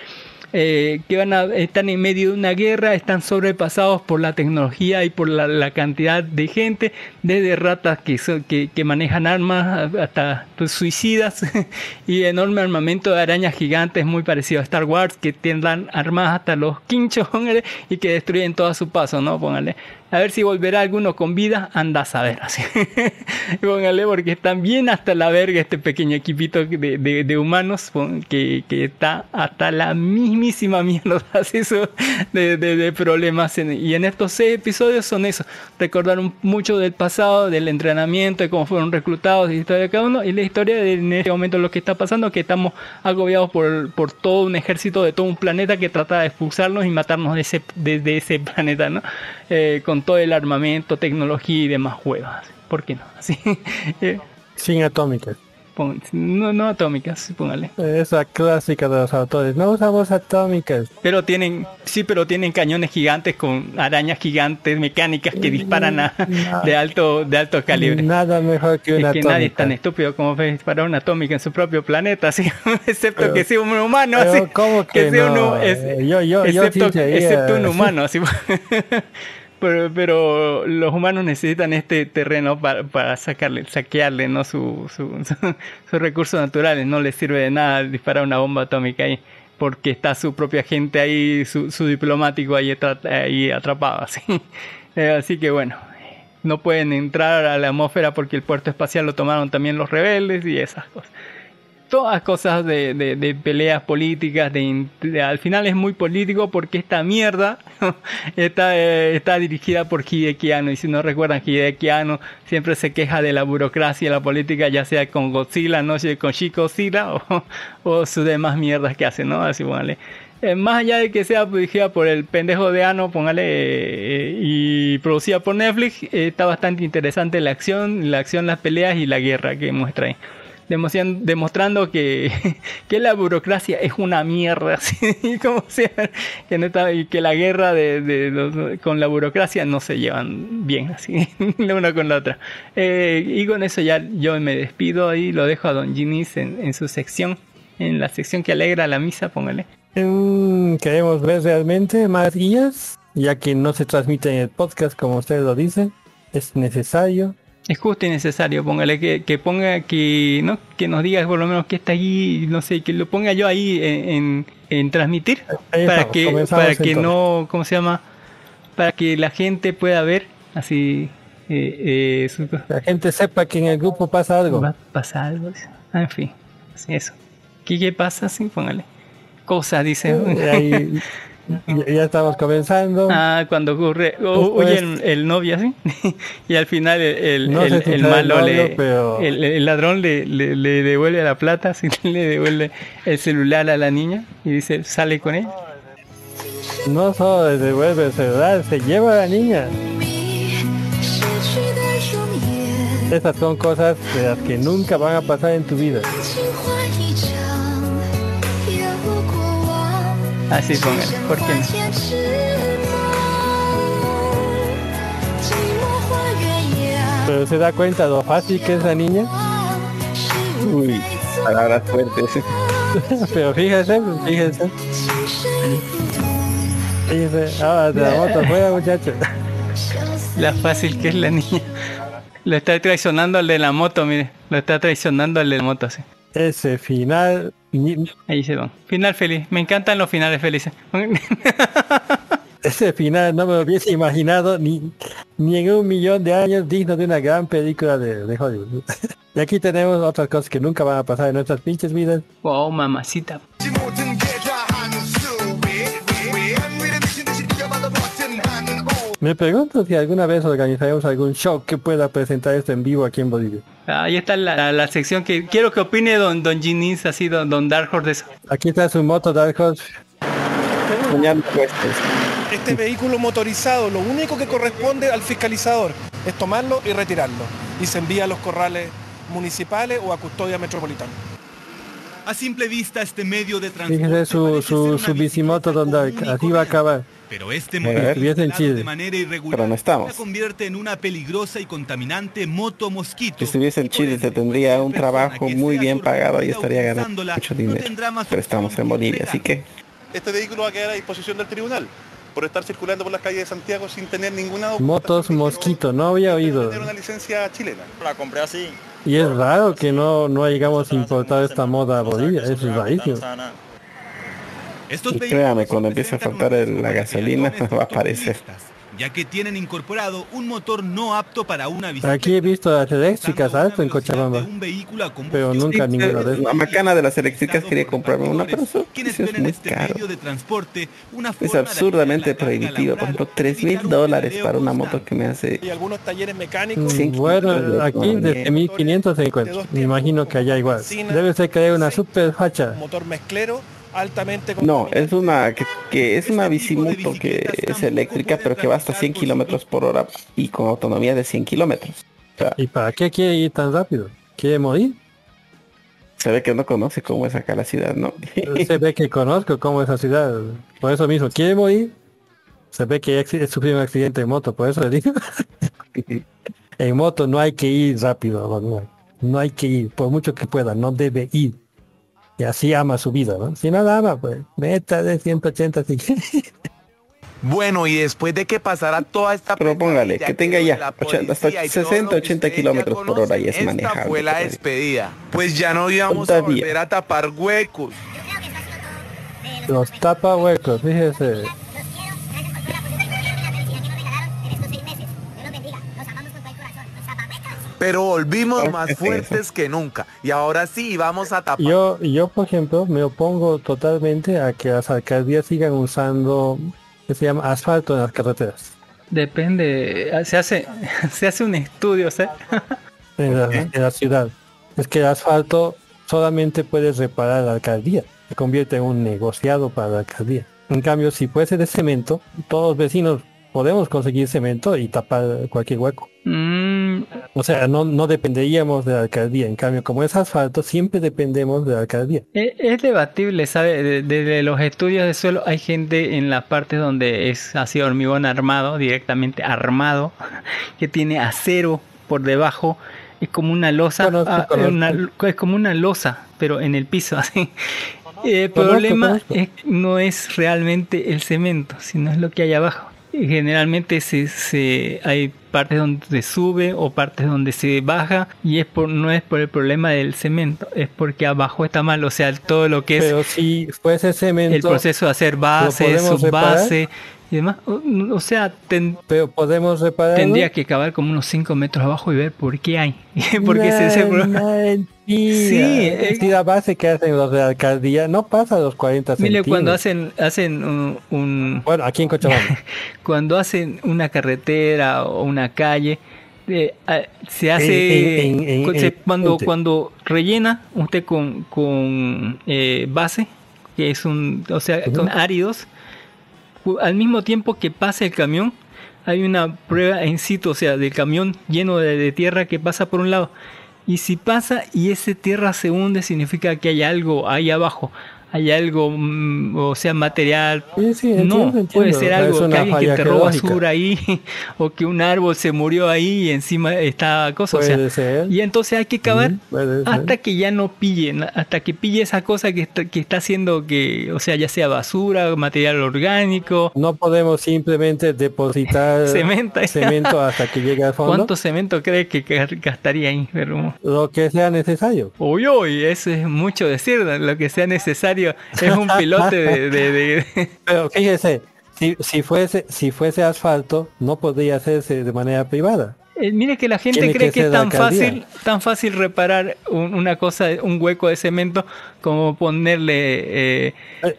eh, que van a, están en medio de una guerra, están sobrepasados por la tecnología y por la, la cantidad de gente, desde ratas que, que, que manejan armas hasta pues, suicidas y enorme armamento de arañas gigantes muy parecido a Star Wars que tendrán armas hasta los quinchos póngale, y que destruyen todo a su paso, ¿no? Póngale. A ver si volverá alguno con vida, anda a saber así. Póngale, porque están bien hasta la verga este pequeño equipito de, de- de humanos que, que está hasta la misma mismísima mierda eso de, de- de problemas. en- y en estos seis episodios son eso, recordar un- mucho del pasado, del entrenamiento, de cómo fueron reclutados, la historia de cada uno y la historia de en este momento lo que está pasando, que estamos agobiados por, por todo un ejército de todo un planeta que trata de expulsarnos y matarnos de ese, de, de ese planeta, ¿no? Eh, con todo el armamento, tecnología y demás huevas. ¿Por qué no? Así, Sin atómicas. No, no atómicas, póngale. Esa clásica de los autores. No usamos atómicas. Pero tienen, sí, pero tienen cañones gigantes con arañas gigantes mecánicas que disparan a, de alto, de alto calibre. Nada mejor que Es una que atómica. nadie es tan estúpido como para disparar una atómica en su propio planeta, así, excepto Pero- que sea un humano, pero así, ¿cómo que sea no? uno, es- Yo- yo- yo excepto, sí sería- excepto un humano, así. Pero, pero los humanos necesitan este terreno para, para sacarle, saquearle ¿no? su, su- su- sus recursos naturales. No les sirve de nada disparar una bomba atómica ahí, porque está su propia gente ahí, su, su diplomático ahí, ahí atrapado. Así. Eh, así que bueno, no pueden entrar a la atmósfera porque el puerto espacial lo tomaron también los rebeldes y esas cosas. Todas cosas de, de- peleas políticas, de, al final es muy político porque esta mierda está, eh, está dirigida por Hideki y si no recuerdan Hideki Anno siempre se queja de la burocracia y la política ya sea con Godzilla, no sé, con Shikosilla o, o sus demás mierdas que hace, ¿no? Así póngale. Eh, más allá de que sea dirigida por el pendejo de Ano, póngale, eh, y producida por Netflix, eh, está bastante interesante la acción, la acción, las peleas y la guerra que muestra ahí. Demostrando, que, que la burocracia es una mierda, así como sea, que neta, y que la guerra de, de con la burocracia no se llevan bien, así, la una con la otra. Eh, y con eso ya yo me despido y lo dejo a Don Ginis en, en su sección, en la sección que alegra la misa, póngale. Mm, queremos ver realmente más guías, ya que no se transmite en el podcast como ustedes lo dicen. Es necesario. Es justo y necesario, póngale que, que ponga que no que nos diga por lo menos que está ahí, no sé, que lo ponga yo ahí en, en- en transmitir Ahí para estamos, que para que entonces. no, ¿cómo se llama? Para que la gente pueda ver así eh, eh, su- La gente sepa que en el grupo pasa algo. va a pasar algo, ah, en fin, así eso. ¿Qué, qué pasa? Sí, póngale. Cosas, dice. Eh, ahí- ya estamos comenzando. Ah, cuando ocurre, huye pues, el, pues, el, novio así, y al final el, el, no el malo novio, le, pero... el, ladrón le, le, le, devuelve la plata, así le devuelve el celular a la niña y dice, sale con él. No solo le devuelve el celular, se lleva a la niña. Estas son cosas de las que nunca van a pasar en tu vida. Así póngale, ¿por qué no? Pero se da cuenta lo fácil que es la niña. Uy, palabras fuertes. Pero fíjese, fíjese. Ah, de la moto juega, muchacho. La fácil que es la niña. Lo está traicionando al de la moto, mire. Lo está traicionando al de la moto, así. Ese final. Ahí se va. Final feliz. Me encantan los finales felices. Ese final no me lo hubiese imaginado ni, ni en un millón de años digno de una gran película de, de Hollywood. Y aquí tenemos otras cosas que nunca van a pasar en nuestras pinches vidas. wow, mamacita. Me pregunto si alguna vez organizaremos algún show que pueda presentar esto en vivo aquí en Bolivia. Ahí está la, la- la sección que quiero que opine don, don Ginis, así don, don Dark Horse de eso. Aquí está su moto Dark Horse. Este vehículo motorizado, lo único que corresponde al fiscalizador es tomarlo y retirarlo. Y se envía a los corrales municipales o a custodia metropolitana. A simple vista este medio de transporte Fíjese su, su, su bicimoto Don Dark. Así va a acabar. Pero este instalado Chile. de manera irregular Pero no estamos. la convierte en una peligrosa y contaminante moto mosquito. Si estuviese en Chile, te tendría un trabajo muy bien pagado y estaría ganando mucho dinero. Pero estamos en Bolivia, así que Este vehículo va a quedar a disposición del tribunal por estar circulando por las calles de Santiago sin tener ninguna Motos Mosquito, no había oído. tener una licencia chilena. La compré así. Y es raro que no, no hayamos importado esta moda a Bolivia. Eso es rarísimo. Estos Y créame, cuando empiece a faltar la gasolina, va a aparecer. ya que tienen incorporado un motor no apto para una bicicleta. Aquí he visto las eléctricas alto en Cochabamba, de un vehículo a pero nunca Sí, ninguna de La macana de las eléctricas quería comprarme una, pero eso, quienes eso es muy este caro. medio de transporte una Es absurdamente prohibitiva. Ejemplo, 3 mil dólares para una moto que me hace... Y algunos talleres mecánicos. Sí. Mm, Bueno, aquí desde 1500 se encuentra. Me imagino que allá igual. Debe ser que hay una super facha. Motor mezclero altamente No, es una que, que es una bicimoto que es eléctrica, pero que va hasta 100 kilómetros por hora y con autonomía de 100 kilómetros. O sea, ¿Y para qué quiere ir tan rápido? ¿Quiere morir? se ve que no conoce cómo es acá la ciudad, ¿no? Se ve que conozco cómo es la ciudad. Por eso mismo, ¿quiere morir? Se ve que he sufrido un accidente en moto, por eso le digo. en moto no hay que ir rápido, no hay que ir, por mucho que pueda, no debe ir. Y así ama su vida, ¿no? Si no la ama, pues meta de 180 si. Bueno, y después de que pasara toda esta Pero póngale, pesadilla que tenga ya la 80, hasta policía y todo 60, lo que 80 ustedes ya kilómetros por hora y es manejable. Esta fue la pues. despedida. Pues ya no íbamos a Todavía. volver a tapar huecos. Los tapa huecos, fíjese. Pero volvimos más fuertes que nunca. Y ahora sí vamos a tapar. Yo, yo por ejemplo, me opongo totalmente a que las alcaldías sigan usando, que se llama asfalto en las carreteras. Depende, se hace, se hace un estudio, ¿sabes? en la, en la ciudad. Es que el asfalto solamente puede reparar la alcaldía. Se convierte en un negociado para la alcaldía. En cambio, si fuese de cemento, todos los vecinos podemos conseguir cemento y tapar cualquier hueco. Mm, O sea, no, no dependeríamos de la alcaldía. En cambio, como es asfalto, siempre dependemos de la alcaldía. es debatible, ¿sabe? De- Desde los estudios de suelo hay gente en las partes donde es así hormigón armado, directamente armado, que tiene acero por debajo. Es como una losa, ah, una- es como una losa, pero en el piso, así. El problema es, no es realmente el cemento, sino es lo que hay abajo. Generalmente se, se- hay partes donde se sube o partes donde se baja y es por no es por el problema del cemento, es porque abajo está mal, o sea, todo lo que es Pero si fuese cemento, el proceso de hacer base, subbase y demás, o, o sea, ten- pero podemos reparar. tendría que cavar como unos 5 metros abajo y ver por qué hay, porque ese es el problema. Sí, eh, si la base que hacen los de la alcaldía no pasa los 40 Mire, centímetros. cuando hacen hacen un- un Bueno, aquí en Cochabamba. cuando hacen una carretera o una calle eh, se hace En- en- en- se- cuando cuando rellena usted con con eh, base que es un o sea con áridos al mismo tiempo que pasa el camión hay una prueba en situ o sea del camión lleno de, de tierra que pasa por un lado. Y si pasa y ese tierra se hunde significa que hay algo ahí abajo hay algo mm, o sea material Sí, sí, no, entiendo, puede entiendo. ser Es algo que alguien que enterró geológica. basura ahí o que un árbol se murió ahí y encima está cosa. o sea, Puede ser. y entonces hay que cavar ser. hasta que ya no pillen, hasta que pille esa cosa que está, que está haciendo que, o sea, ya sea basura, material orgánico. No podemos simplemente depositar Cemento. cemento hasta que llegue al fondo. ¿Cuánto cemento cree que ga- gastaría ahí? Lo que sea necesario. Uy, uy, eso es mucho decir, lo que sea necesario. Es un pilote de- de- de, Pero fíjese, si, si fuese si fuese asfalto, no podría hacerse de manera privada. Eh, mire que la gente Tiene cree que que, es tan fácil, tan fácil reparar un- una cosa, un hueco de cemento como ponerle eh,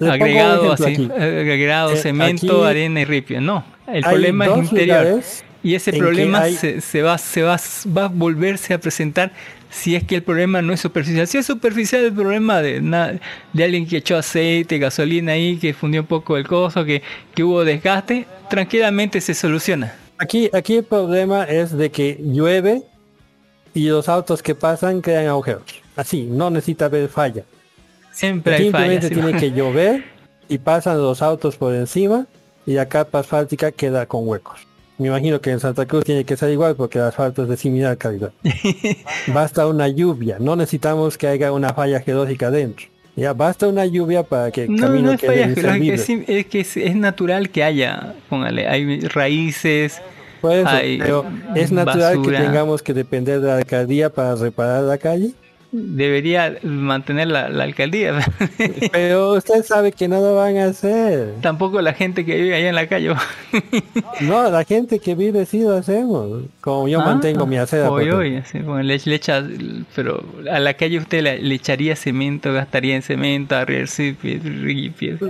agregado así, agregado Eh, cemento, arena y ripio. No, el problema es interior. Y ese problema hay- se, se va, se va, va a volverse a presentar si es que el problema no es superficial. Si es superficial el problema de, na- de alguien que echó aceite, gasolina ahí, que fundió un poco el coso, que, que hubo desgaste, tranquilamente se soluciona. Aquí, aquí el problema es de que llueve y los autos que pasan crean agujeros. Así, no necesita haber falla. Siempre hay fallas. Simplemente ¿sí? tiene que llover y pasan los autos por encima y la capa asfáltica queda con huecos. Me imagino que en Santa Cruz tiene que ser igual porque el asfalto es de similar calidad. Basta una lluvia, no necesitamos que haya una falla geológica dentro. Ya basta una lluvia para que el No, camino no es quede falla es, es que es, es natural que haya, póngale, hay raíces, Por eso, hay pero es natural basura. que tengamos que depender de la alcaldía para reparar la calle. Debería mantener la, la alcaldía. Pero usted sabe que no lo van a hacer. Tampoco la gente que vive allá en la calle. No, la gente que vive sí lo hacemos. Como yo Ah, mantengo mi acera. Hoy, pues, hoy, bueno, le, le echa, pero a la calle usted le, le echaría cemento, gastaría en cemento, arriesgarse,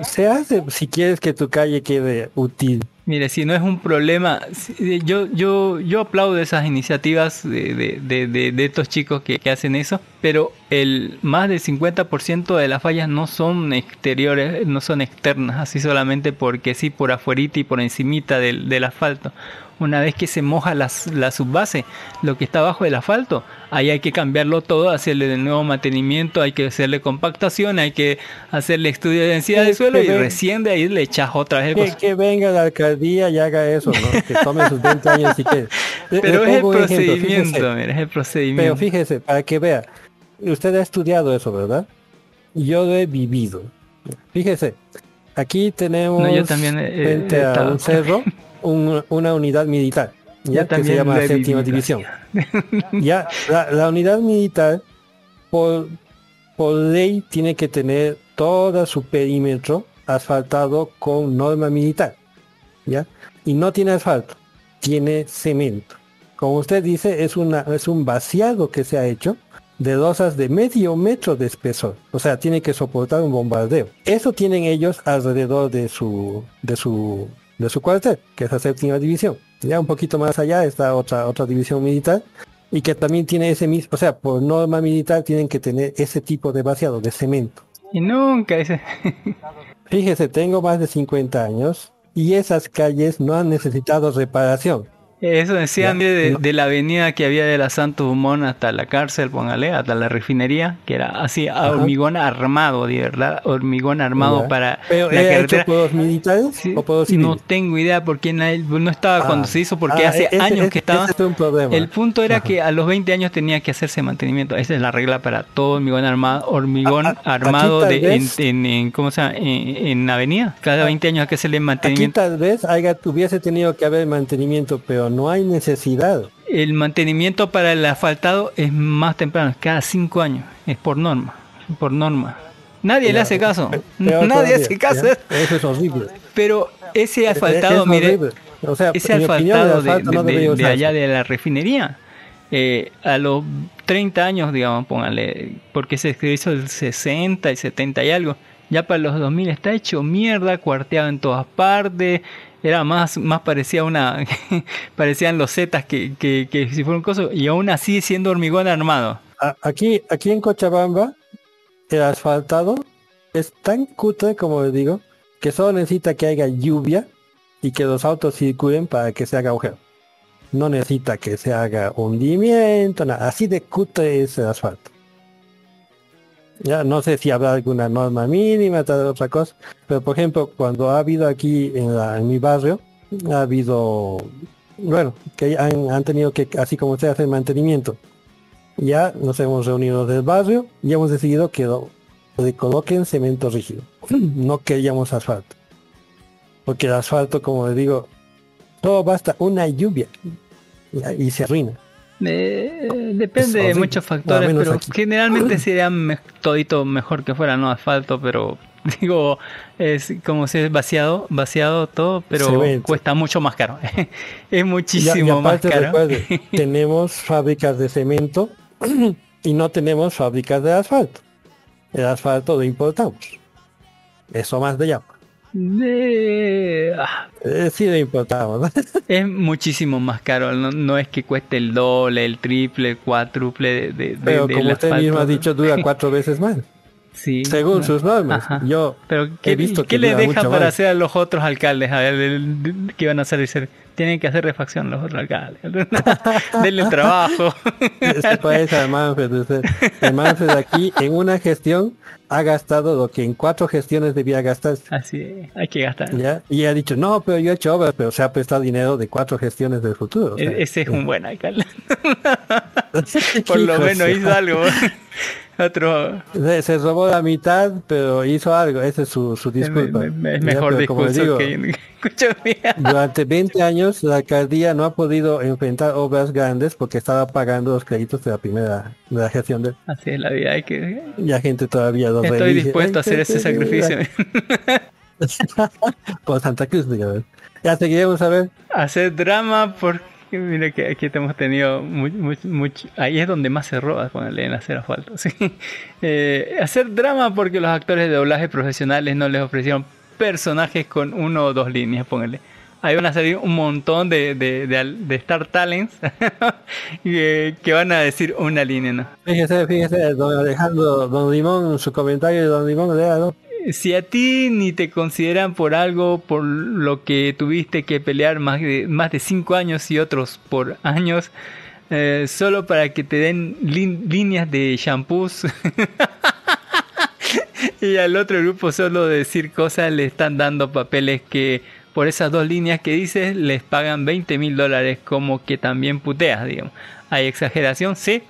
Se hace si quieres que tu calle quede útil. Mire, si no es un problema, si- yo, yo, yo aplaudo esas iniciativas de, de, de, de- de estos chicos que, que hacen eso, pero el más del 50% de las fallas no son exteriores, no son externas, así solamente porque sí, por afuerita y por encimita del, del asfalto. Una vez que se moja la, la subbase, lo que está abajo del asfalto, ahí hay que cambiarlo todo, hacerle de nuevo mantenimiento, hay que hacerle compactación, hay que hacerle estudio de densidad de suelo y ven- recién de ahí le echas otra vez el Que, que venga la alcaldía y haga eso, ¿no? Que tome sus 20 años si quiere. Pero le es el procedimiento, fíjese. mira, es el procedimiento. Pero fíjese, para que vea, usted ha estudiado eso, ¿verdad? Yo lo he vivido. Fíjese, aquí tenemos No, yo también he frente a un cerro un- una unidad militar, ya que se llama séptima división. Ya, la, la unidad militar por, por ley tiene que tener todo su perímetro asfaltado con norma militar. ¿Ya? Y no tiene asfalto, tiene cemento. Como usted dice, es, una, es un vaciado que se ha hecho de losas de medio metro de espesor. O sea, tiene que soportar un bombardeo. Eso tienen ellos alrededor de su, de su, de su cuartel, que es la séptima división. Ya un poquito más allá está otra, otra división militar y que también tiene ese mismo, o sea, por norma militar tienen que tener ese tipo de vaciado de cemento. Y nunca ese. Fíjese, tengo más de 50 años y esas calles no han necesitado reparación. Eso decían Ya, de, no. de la avenida que había de la Santos Dumont hasta la cárcel, póngale, hasta la refinería, que era así, a hormigón armado, de verdad, hormigón armado Ya. para Pero la ¿era carretera. hecho militares o No tengo idea porque nadie- no estaba cuando Ah. se hizo, porque Ah, hace ese- años ese- que estaba. ese es un problema. El punto era que a los 20 años tenía que hacerse mantenimiento. Esa es la regla para todo hormigón armado, hormigón A- a- armado aquí de, en, en- en- ¿cómo se llama? En, en avenida. Cada 20 años hay que hacerle Aquí mantenimiento. tal vez haya, hubiese tenido que haber mantenimiento, pero no hay necesidad. El mantenimiento para el asfaltado es más temprano, cada 5 años. Es por norma. Por norma. Nadie le hace caso. Nadie todavía, hace caso. ¿ya? Eso es horrible. Pero ese Es- asfaltado, es mire, horrible. O sea, ese asfaltado de, asfalto no de- debería de- de usarse. allá de la refinería, eh, a los 30 años, digamos, pónganle, porque se hizo el 60 y 70 y algo, ya para los 2000 está hecho mierda, cuarteado en todas partes, era más, más parecía una, parecían los zetas que, que, que si fueran cosas, y aún así siendo hormigón armado. Aquí, aquí en Cochabamba, el asfaltado es tan cutre, como les digo, que solo necesita que haya lluvia y que los autos circulen para que se haga agujero. No necesita que se haga hundimiento, nada. Así de cutre es el asfalto. Ya no sé si habrá alguna norma mínima, tal otra cosa, pero por ejemplo, cuando ha habido aquí en, la- mi barrio, ha habido, bueno, que han, han tenido que, así como usted, hacer mantenimiento. Ya nos hemos reunido del barrio y hemos decidido que lo- le coloquen cemento rígido. No queríamos asfalto. Porque el asfalto, como le digo, todo basta una lluvia y se arruina. Eh, depende de muchos factores, pero aquí. generalmente sería me- todito mejor que fuera no asfalto, pero digo, es como si es vaciado, vaciado todo, pero cuesta mucho más caro. es Y, a- y muchísimo más caro. recuerde, tenemos fábricas de cemento y no tenemos fábricas de asfalto. El asfalto lo importamos. Eso más de allá. Ah, Eh, sí lo importamos. es muchísimo más caro, no, no es que cueste el doble, el triple, el cuádruple de, de- de- Pero como usted mismo ha dicho, dura cuatro veces más. Sí. Según no. sus normas. Ajá. Yo Pero ¿qué, he visto ¿qué que le dura deja para hacer a los otros alcaldes? A ver, ¿qué van a hacer? Dice, Tienen que hacer refacción los otros alcaldes. Denle trabajo. Se parece al Manfred. El Manfred aquí en una gestión ha gastado lo que en cuatro gestiones debía gastar. Así es, hay que gastar. ¿ya? Y ha dicho, no, pero yo he hecho obras, pero se ha prestado dinero de cuatro gestiones del futuro. o sea, E- Ese es un buen alcalde. Por lo menos hizo algo. Otro Se, robó la mitad, pero hizo algo. Esa es su, su disculpa. es me- Ya, mejor pero discurso digo, que Durante 20 años la alcaldía no ha podido enfrentar obras grandes porque estaba pagando los créditos de la primera de la gestión de Así es la vida, hay que y la gente todavía lo estoy reelige. dispuesto a hacer ese sacrificio. Por Santa Cruz, digamos. Ya seguiremos a ver. hacer drama porque mira que aquí hemos tenido mucho, mucho, ahí es donde más se roba ponerle en hacer asfalto sí. Eh, hacer drama porque los actores de doblaje profesionales no les ofrecieron personajes con uno o dos líneas póngale ahí van a salir un montón de, de, de, Star Talents que, que van a decir una línea no Fíjese, fíjese, don Alejandro, don Limón, su comentario de don Limón, léalo. Si a ti ni te consideran por algo por lo que tuviste que pelear más de más de cinco años y otros por años eh, solo para que te den líneas de shampoos y al otro grupo solo decir cosas le están dando papeles que por esas dos líneas que dices les pagan 20 mil dólares como que también puteas digamos. Hay exageración sí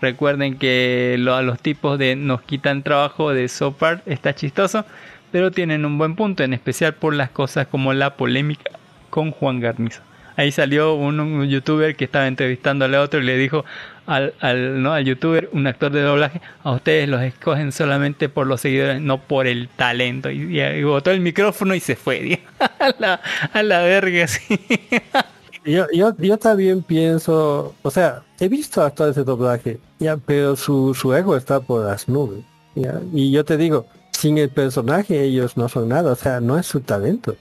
Recuerden que lo- los tipos de nos quitan trabajo de Sopart está chistoso, pero tienen un buen punto, en especial por las cosas como la polémica con Juan Garnizo. Ahí salió un, youtuber que estaba entrevistándole a otro y le dijo al, al, ¿no? al youtuber, un actor de doblaje, a ustedes los escogen solamente por los seguidores, no por el talento. Y, y- botó el micrófono y se fue. a, la, a la verga, sí. Yo, yo, yo también pienso, o sea, he visto actores de doblaje, ya, pero su, su ego está por las nubes. ya, Y yo te digo, sin el personaje ellos no son nada, o sea, no es su talento,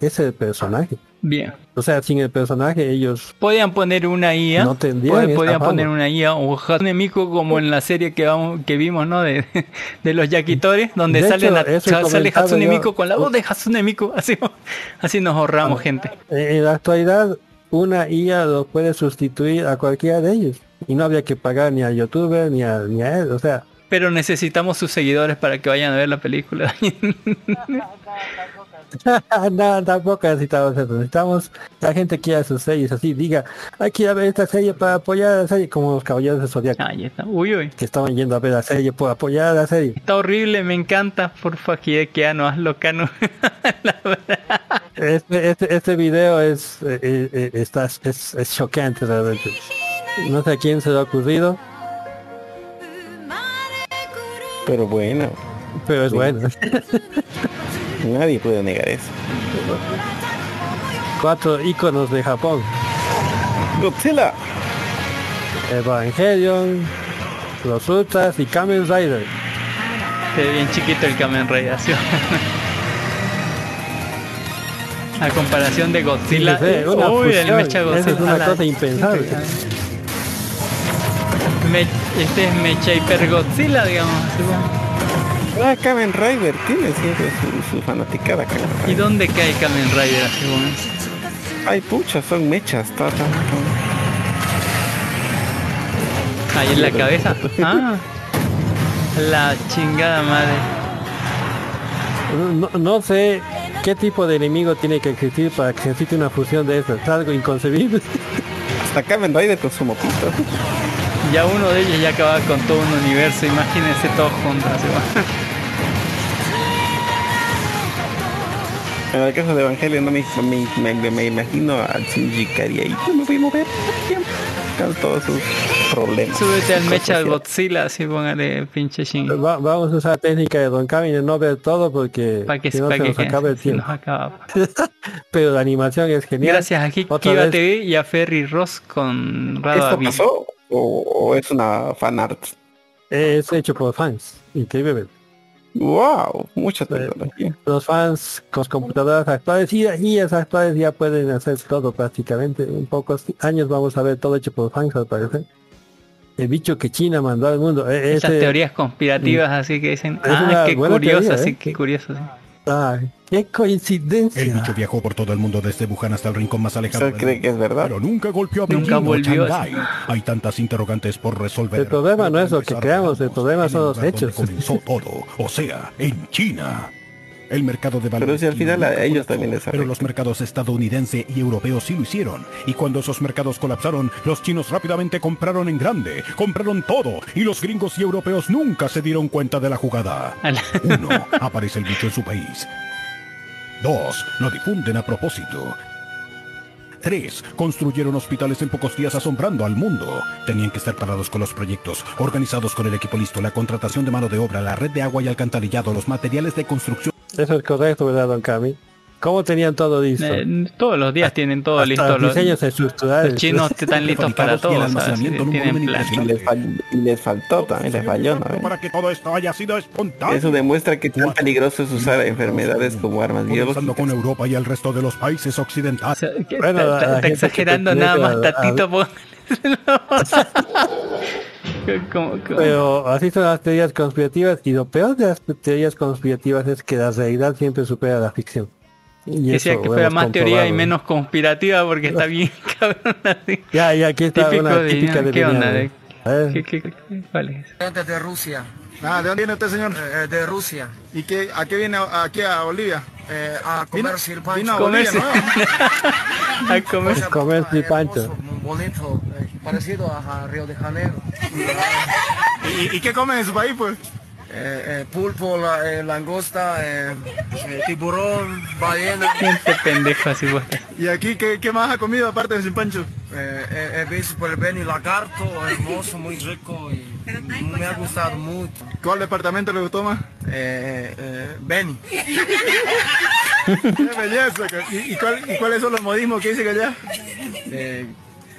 es el personaje. Bien. O sea, sin el personaje ellos Podían poner una IA. no tendrían Pod- Podían poner una IA o Hatsune Miku como en la serie que vamos, que vimos, ¿no? De, de los Yakitores, donde De sale, hecho, he sale Hatsune yo. Con la voz de Hatsune Miku. Así, así nos ahorramos gente. Eh, En la actualidad, una IA lo puede sustituir a cualquiera de ellos. Y no habría que pagar ni al youtuber ni a, ni a él. O sea, Pero necesitamos sus seguidores para que vayan a ver la película. no, tampoco necesitamos eso. Necesitamos que la gente quiera sus series así. Diga, hay que ir a ver esta serie para apoyar a la serie. Como los caballeros de Zodiaco. Ahí está. Uy, uy. Que estaban yendo a ver la serie por apoyar a la serie. Está horrible, me encanta. Porfa, no hazlo, Cano. Este, este, este video es, eh, eh, eh, está, es, es choqueante realmente. No sé a quién se le ha ocurrido, Pero bueno, pero es Sí. bueno. nadie puede negar eso. Cuatro iconos de Japón. Godzilla. Evangelion, los Ultras y Kamen Rider. Ve bien chiquito el Kamen Rider. A comparación de Godzilla. Sí, sí, una Uy, el mecha Godzilla. es una cosa impensable. Me- este es Mecha Hyper Godzilla, digamos. Ah, Kamen Rider tiene siempre su, su fanaticada. Kamen Rider. ¿Y dónde cae Kamen Rider? Así Ay, pucha, son mechas. ta, ta, ta. Ahí en la cabeza. Ah, la chingada madre. No, no sé qué tipo de enemigo tiene que existir para que exista una fusión de estas. Es algo inconcebible. Hasta Kamen Rider con su mopito. Ya uno de ellos ya acaba con todo un universo. Imagínense todos juntos. En el caso de Evangelion no me, me, me- me imagino a Shinji Kari ahí. Yo me voy a mover Con todos sus problemas. Súbete al Mecha así. Godzilla, así póngale pinche Shin. Va- vamos a usar la técnica de Don Kami de no ver todo porque Para que si no pa' se que nos acaba el tiempo. acaba. Pero la animación es genial. Gracias a Kiva TV y a Ferry Ross con Rado ¿Esto pasó o, o es una fanart? es hecho por fans. Increíble. Wow, mucha tecnología. Los fans con computadoras actuales y y las actuales ya pueden hacer todo prácticamente. En pocos años vamos a ver todo hecho por fans al parecer. El bicho que China mandó al mundo. e- Esas teorías conspirativas así que dicen, Es ah, una qué curioso, teoría, sí, ¿eh? qué curioso. sí. Ay, qué coincidencia. El bicho viajó por todo el mundo desde Wuhan hasta el rincón más alejado. ¿Usted cree que es verdad? Pero nunca golpeó a Nunca Beijing o volvió. Hay tantas interrogantes por resolver. El problema no es lo que creamos, el problema son los hechos. Comenzó todo, o sea, en China. El mercado de valores. Pero si al final a ellos colapsó, también les Pero los mercados estadounidense y europeos sí lo hicieron. Y cuando esos mercados colapsaron, los chinos rápidamente compraron en grande, compraron todo, y los gringos y europeos nunca se dieron cuenta de la jugada. Uno, aparece el bicho en su país. Dos, lo difunden a propósito. Tres, construyeron hospitales en pocos días asombrando al mundo. Tenían que estar parados con los proyectos, organizados con el equipo listo, la contratación de mano de obra, la red de agua y alcantarillado, los materiales de construcción. Eso es correcto, ¿verdad, don Cami? ¿Cómo tenían todo listo? Eh, todos los días tienen todo Hasta listo. Los, diseños estructurales. los chinos están listos para todo. o sea, tienen plan. Y les, fal- y les faltó también, les falló, ¿no? Para que todo esto haya sido espontáneo. Eso demuestra que tan peligroso es usar enfermedades como armas Comenzando biológicas. con Europa y el resto de los países occidentales. Bueno, está, está- está exagerando nada más, Tatito. por- Como- como- Pero así son las teorías conspirativas y lo peor de las teorías conspirativas es que la realidad siempre supera la ficción. Y Decía que fuera más teoría y menos conspirativa porque está bien cabrón así. Ya, ya, aquí está Típico una de- típica de ¿Qué onda? De-. ¿qué- qué- qué- cuál es? De Rusia. Ah, ¿de dónde viene usted, señor? Eh, de Rusia. ¿Y qué, a qué viene aquí a Bolivia? Eh, a comer silpancho. vino a Bolivia, A comer. Comer silpancho. Bonito, eh, parecido a, a Río de Janeiro. ¿Y, y qué comen en su país, pues? Eh, eh, pulpo, la- eh, langosta, eh, eh, tiburón, ballena. Gente pendejo así. ¿Y aquí qué, qué más ha comido aparte de sin pancho? Eh, eh, he visto por el Beni lagarto, hermoso, muy rico y me ha gustado mucho. ¿Cuál departamento le gustó más? Eh, eh, Beni. ¡Qué belleza! ¿Y, y cuál- y cuáles son los modismos que dicen allá? Eh,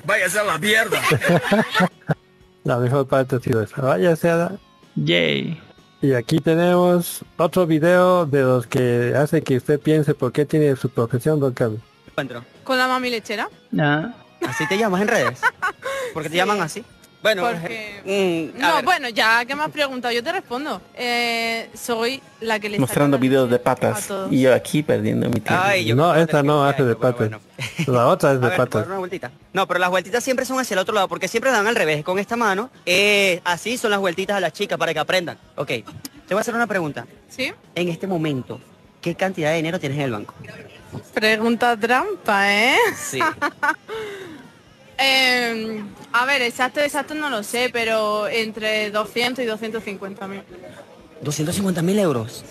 vaya a ser la mierda. La mejor parte ha sido esa. Vaya sea. Yay. Y aquí tenemos otro video de los que hace que usted piense por qué tiene su profesión, don Carlos. encuentro? ¿Con la mami lechera? Ah, ¿Así te llamas en redes? ¿Por qué te llaman así? Bueno, Porque- mm, a No, ver, bueno, ya que me has preguntado, yo te respondo. Eh, soy la que le Mostrando videos de patas. Y yo aquí perdiendo mi tiempo. Ay, No, esta no hace de patas. La otra es de ver, ¿puedo patas. dar una vueltita? No, pero las vueltitas siempre son hacia el otro lado, porque siempre dan al revés. Con esta mano, eh, así son las vueltitas a las chicas para que aprendan. Ok, te voy a hacer una pregunta. ¿Sí? En este momento, ¿qué cantidad de dinero tienes en el banco? Pregunta trampa, ¿eh? Sí. Eh, a ver, exacto, exacto no lo sé, pero entre 200 y 250 mil. 250 mil euros.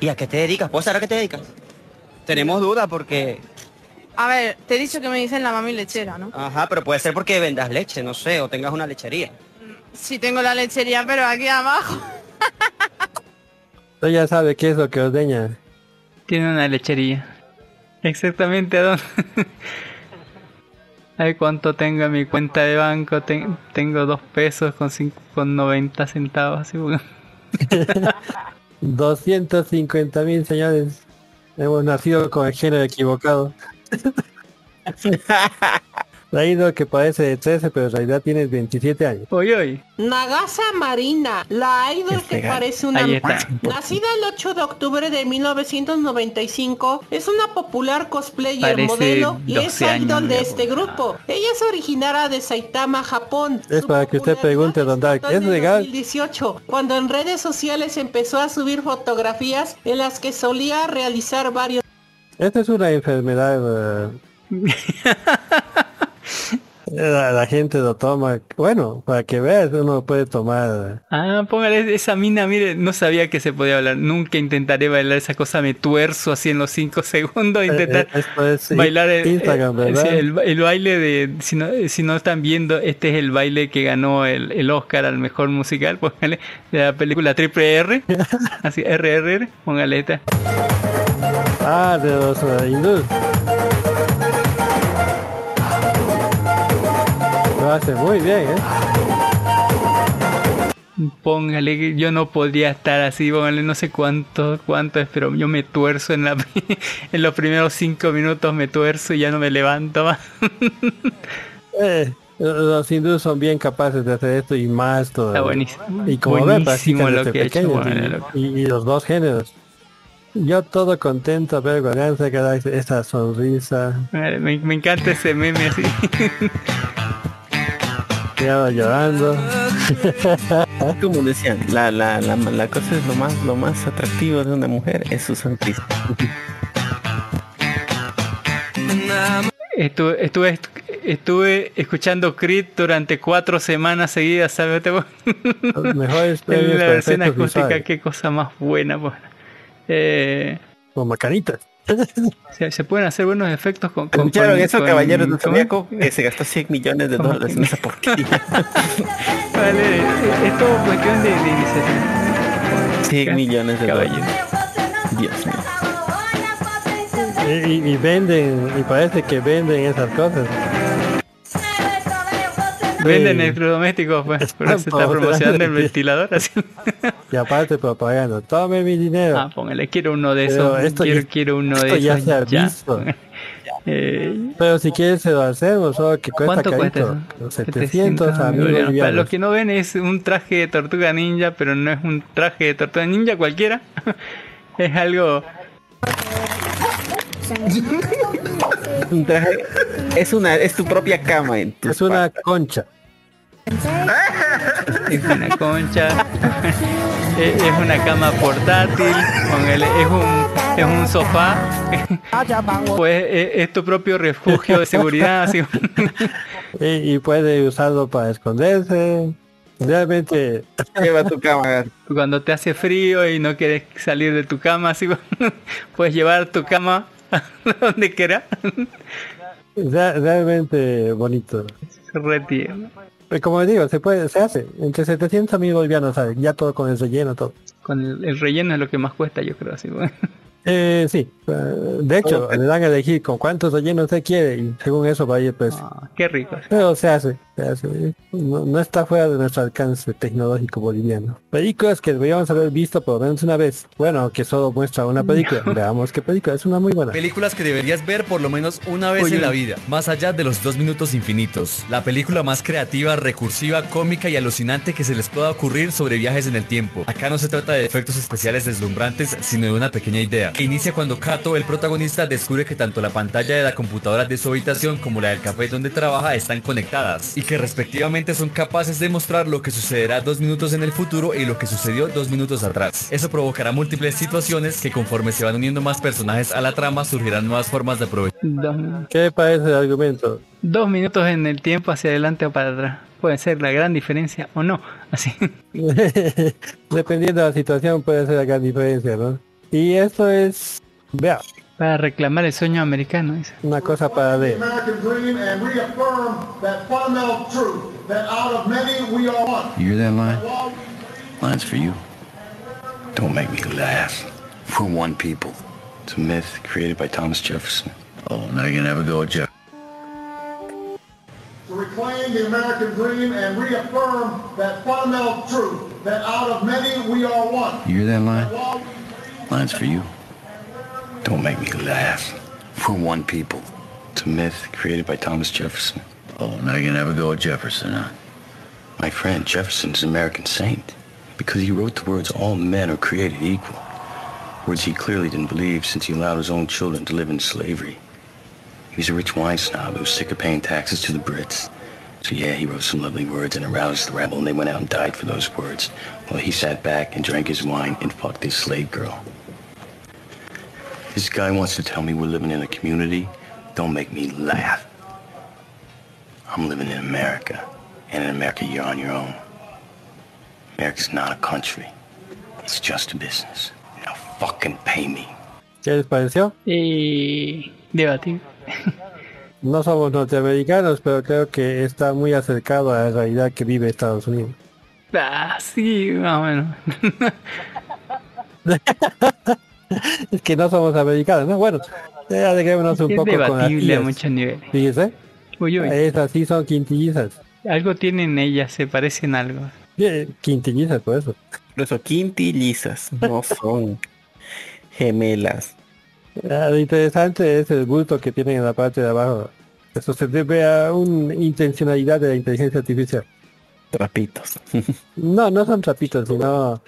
¿Y a qué te dedicas? ¿Puedo saber a qué te dedicas? Tenemos dudas porque... A ver, te he dicho que me dicen la mami lechera, ¿no? Ajá, pero puede ser porque vendas leche, no sé, o tengas una lechería. Sí tengo la lechería, pero aquí abajo. Usted ya sabe qué es lo que ordeña. tiene una lechería. Exactamente a dónde. A ver cuánto tengo en mi cuenta de banco. Ten- tengo dos pesos con, cinco, con 90 centavos. Así, porque- 250 mil señores. Hemos nacido con el género equivocado. La ido que parece de 13, pero en realidad tiene 27 años. Hoy, hoy. Nagasa Marina, la idol que parece una... Nacida el 8 de octubre de 1995, es una popular cosplayer Parece modelo y 12 es idol de este grupo. Ella es originaria de Saitama, Japón. Es para que usted pregunte, don Dark, ¿es legal? 2018, cuando en redes sociales empezó a subir fotografías en las que solía realizar varios Esta es una enfermedad. eh, la, la gente lo toma. Bueno, para que veas, uno puede tomar. Ah, póngale esa mina, mire, no sabía que se podía hablar. Nunca intentaré bailar esa cosa, me tuerzo así en los 5 segundos, intentar eh, esto es bailar el, Instagram, eh, ¿verdad? sí, el, el baile de, si no, si no están viendo, este es el baile que ganó el, el Oscar al mejor musical, póngale, de la película Triple R, así RRR, póngale esta. Ah, de los eh, hindús. Lo hace muy bien, ¿eh? Póngale que yo no podría estar así, póngale no sé cuánto, cuánto es, pero yo me tuerzo en la en los primeros cinco minutos me tuerzo y ya no me levanto más. Eh, los hindúes son bien capaces de hacer esto y más todo. Está buenísimo. Y como Buenísimo lo que hecho, pequeños bueno, y- loco. y, y los dos géneros. Yo todo contento, ver ganancia, cada esta sonrisa, Me, me encanta ese meme así. llorando. Como decían, la, la, la, la cosa es lo más, lo más atractivo de una mujer es su sonrisa. Estuve, estuve, estuve escuchando Creed durante cuatro semanas seguidas, ¿sabes? Premios En la versión acústica, qué cosa más buena. pues. Eh, Con macanitas. se, se pueden hacer buenos efectos con... con ¿Escucharon con- eso, con- caballeros del ¿cómo? Zodíaco? Que se gastó 100 millones de dólares en esa porquería. Vale, es todo cuestión de, de iniciativa. 100 millones de Caballero. dólares. Dios mío. Y- y venden, y parece que venden esas cosas. Venden electrodomésticos, pues, pero se está promocionando el ventilador así. Y aparte propaganda. Tome mi dinero. Ah, póngale, quiero uno de Pero esos. esto quiero, ya- quiero uno esto de ya esos. se ha ya. visto. Eh, Pero si quieres se lo hacemos, solo que cuesta ¿Cuánto cuesta carito. eso? 700 a mil bolivianos. Para los que no ven es un traje de tortuga ninja, pero no es un traje de tortuga ninja cualquiera. es algo... Un traje- es una, es tu propia cama en tu Es una concha. Es una concha. es una cama portátil. es un, es un sofá. pues es, es tu propio refugio de seguridad. así. Y, y puede usarlo para esconderse. Realmente Lleva tu cama. Cuando te hace frío y no quieres salir de tu cama, así puedes llevar tu cama a donde quieras. Re- realmente bonito. Re tierno. Eh, Como digo, se puede, se hace. Entre 700 a 1000 bolivianos. Ya todo con el relleno, todo. Con el, el relleno es lo que más cuesta, yo creo. Así, bueno. Eh, sí. Eh, De hecho, le dan a elegir con cuántos rellenos se quiere y según eso va a ir precio. Ah, qué rico. Pero se hace. No, no está fuera de nuestro alcance tecnológico boliviano. Películas que deberíamos haber visto por lo menos una vez. Bueno, que solo muestra una película. Veamos qué película. Es una muy buena. Películas que deberías ver por lo menos una vez Oye. en la vida, más allá de los dos minutos infinitos. La película más creativa, recursiva, cómica y alucinante que se les pueda ocurrir sobre viajes en el tiempo. Acá no se trata de efectos especiales deslumbrantes, sino de una pequeña idea. Que inicia cuando Kato, el protagonista, descubre que tanto la pantalla de la computadora de su habitación como la del café donde trabaja están conectadas y que respectivamente son capaces de mostrar lo que sucederá dos minutos en el futuro y lo que sucedió dos minutos atrás. Eso provocará múltiples situaciones que conforme se van uniendo más personajes a la trama surgirán nuevas formas de aprovechar. Dos, ¿Qué parece el argumento? dos minutos en el tiempo hacia adelante o para atrás. Puede ser la gran diferencia o no. Así. Dependiendo de la situación puede ser la gran diferencia, ¿no? Y esto es, vea, Para reclamar el sueño americano. dice. una cosa para leer. American dream and reaffirm that fundamental truth that out of many we are one. You hear that line? Line's for you. Don't make me laugh. We're one people. It's a myth created by Thomas Jefferson. Oh, now you're gonna have a go at Jeff. To reclaim the American dream and reaffirm that fundamental truth that out of many we are one. You hear that line? Line's for you. Don't make me laugh. We're one people. It's a myth created by Thomas Jefferson. Oh, now have a go at Jefferson, huh? My friend, Jefferson's an American saint because he wrote the words, all men are created equal. Words he clearly didn't believe since he allowed his own children to live in slavery. He was a rich wine snob who was sick of paying taxes to the Brits. So yeah, he wrote some lovely words and aroused the rabble and they went out and died for those words. While he sat back and drank his wine and fucked his slave girl. This guy wants to tell me we're living in a community. Don't make me laugh. I'm living in America. And in America, you're on your own. America's not a country. It's just a business. Now fucking pay me. ¿Qué les pareció? Y debatir. No somos norteamericanos, pero creo que está muy acercado a la realidad que vive Estados Unidos. Ah, sí, más o menos. Es que no somos americanos, ¿no? Bueno, ya aleguémonos un Es poco con las debatible a tías. muchos niveles. Fíjese. Uy, uy. Esas sí son quintillizas. Algo tienen ellas, se parecen algo. Quintillizas, por eso. Por eso, quintillizas, no son gemelas. Ah, Lo interesante es el bulto que tienen en la parte de abajo. Eso se debe a una intencionalidad de la inteligencia artificial. Trapitos. No, no son trapitos, sino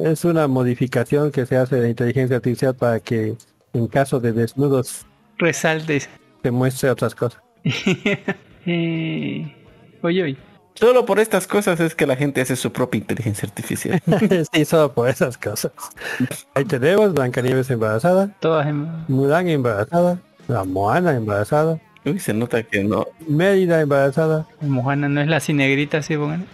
es una modificación que se hace de la inteligencia artificial para que en caso de desnudos Resaltes. se muestre otras cosas. Eh, oye, oye. Solo por estas cosas es que la gente hace su propia inteligencia artificial. sí, solo por esas cosas. Ahí tenemos Blancanieves embarazada, Todas en... Mulan embarazada, la Moana embarazada, Uy, se nota que no. Mérida embarazada, Mojana no es la cinegrita, así pongan.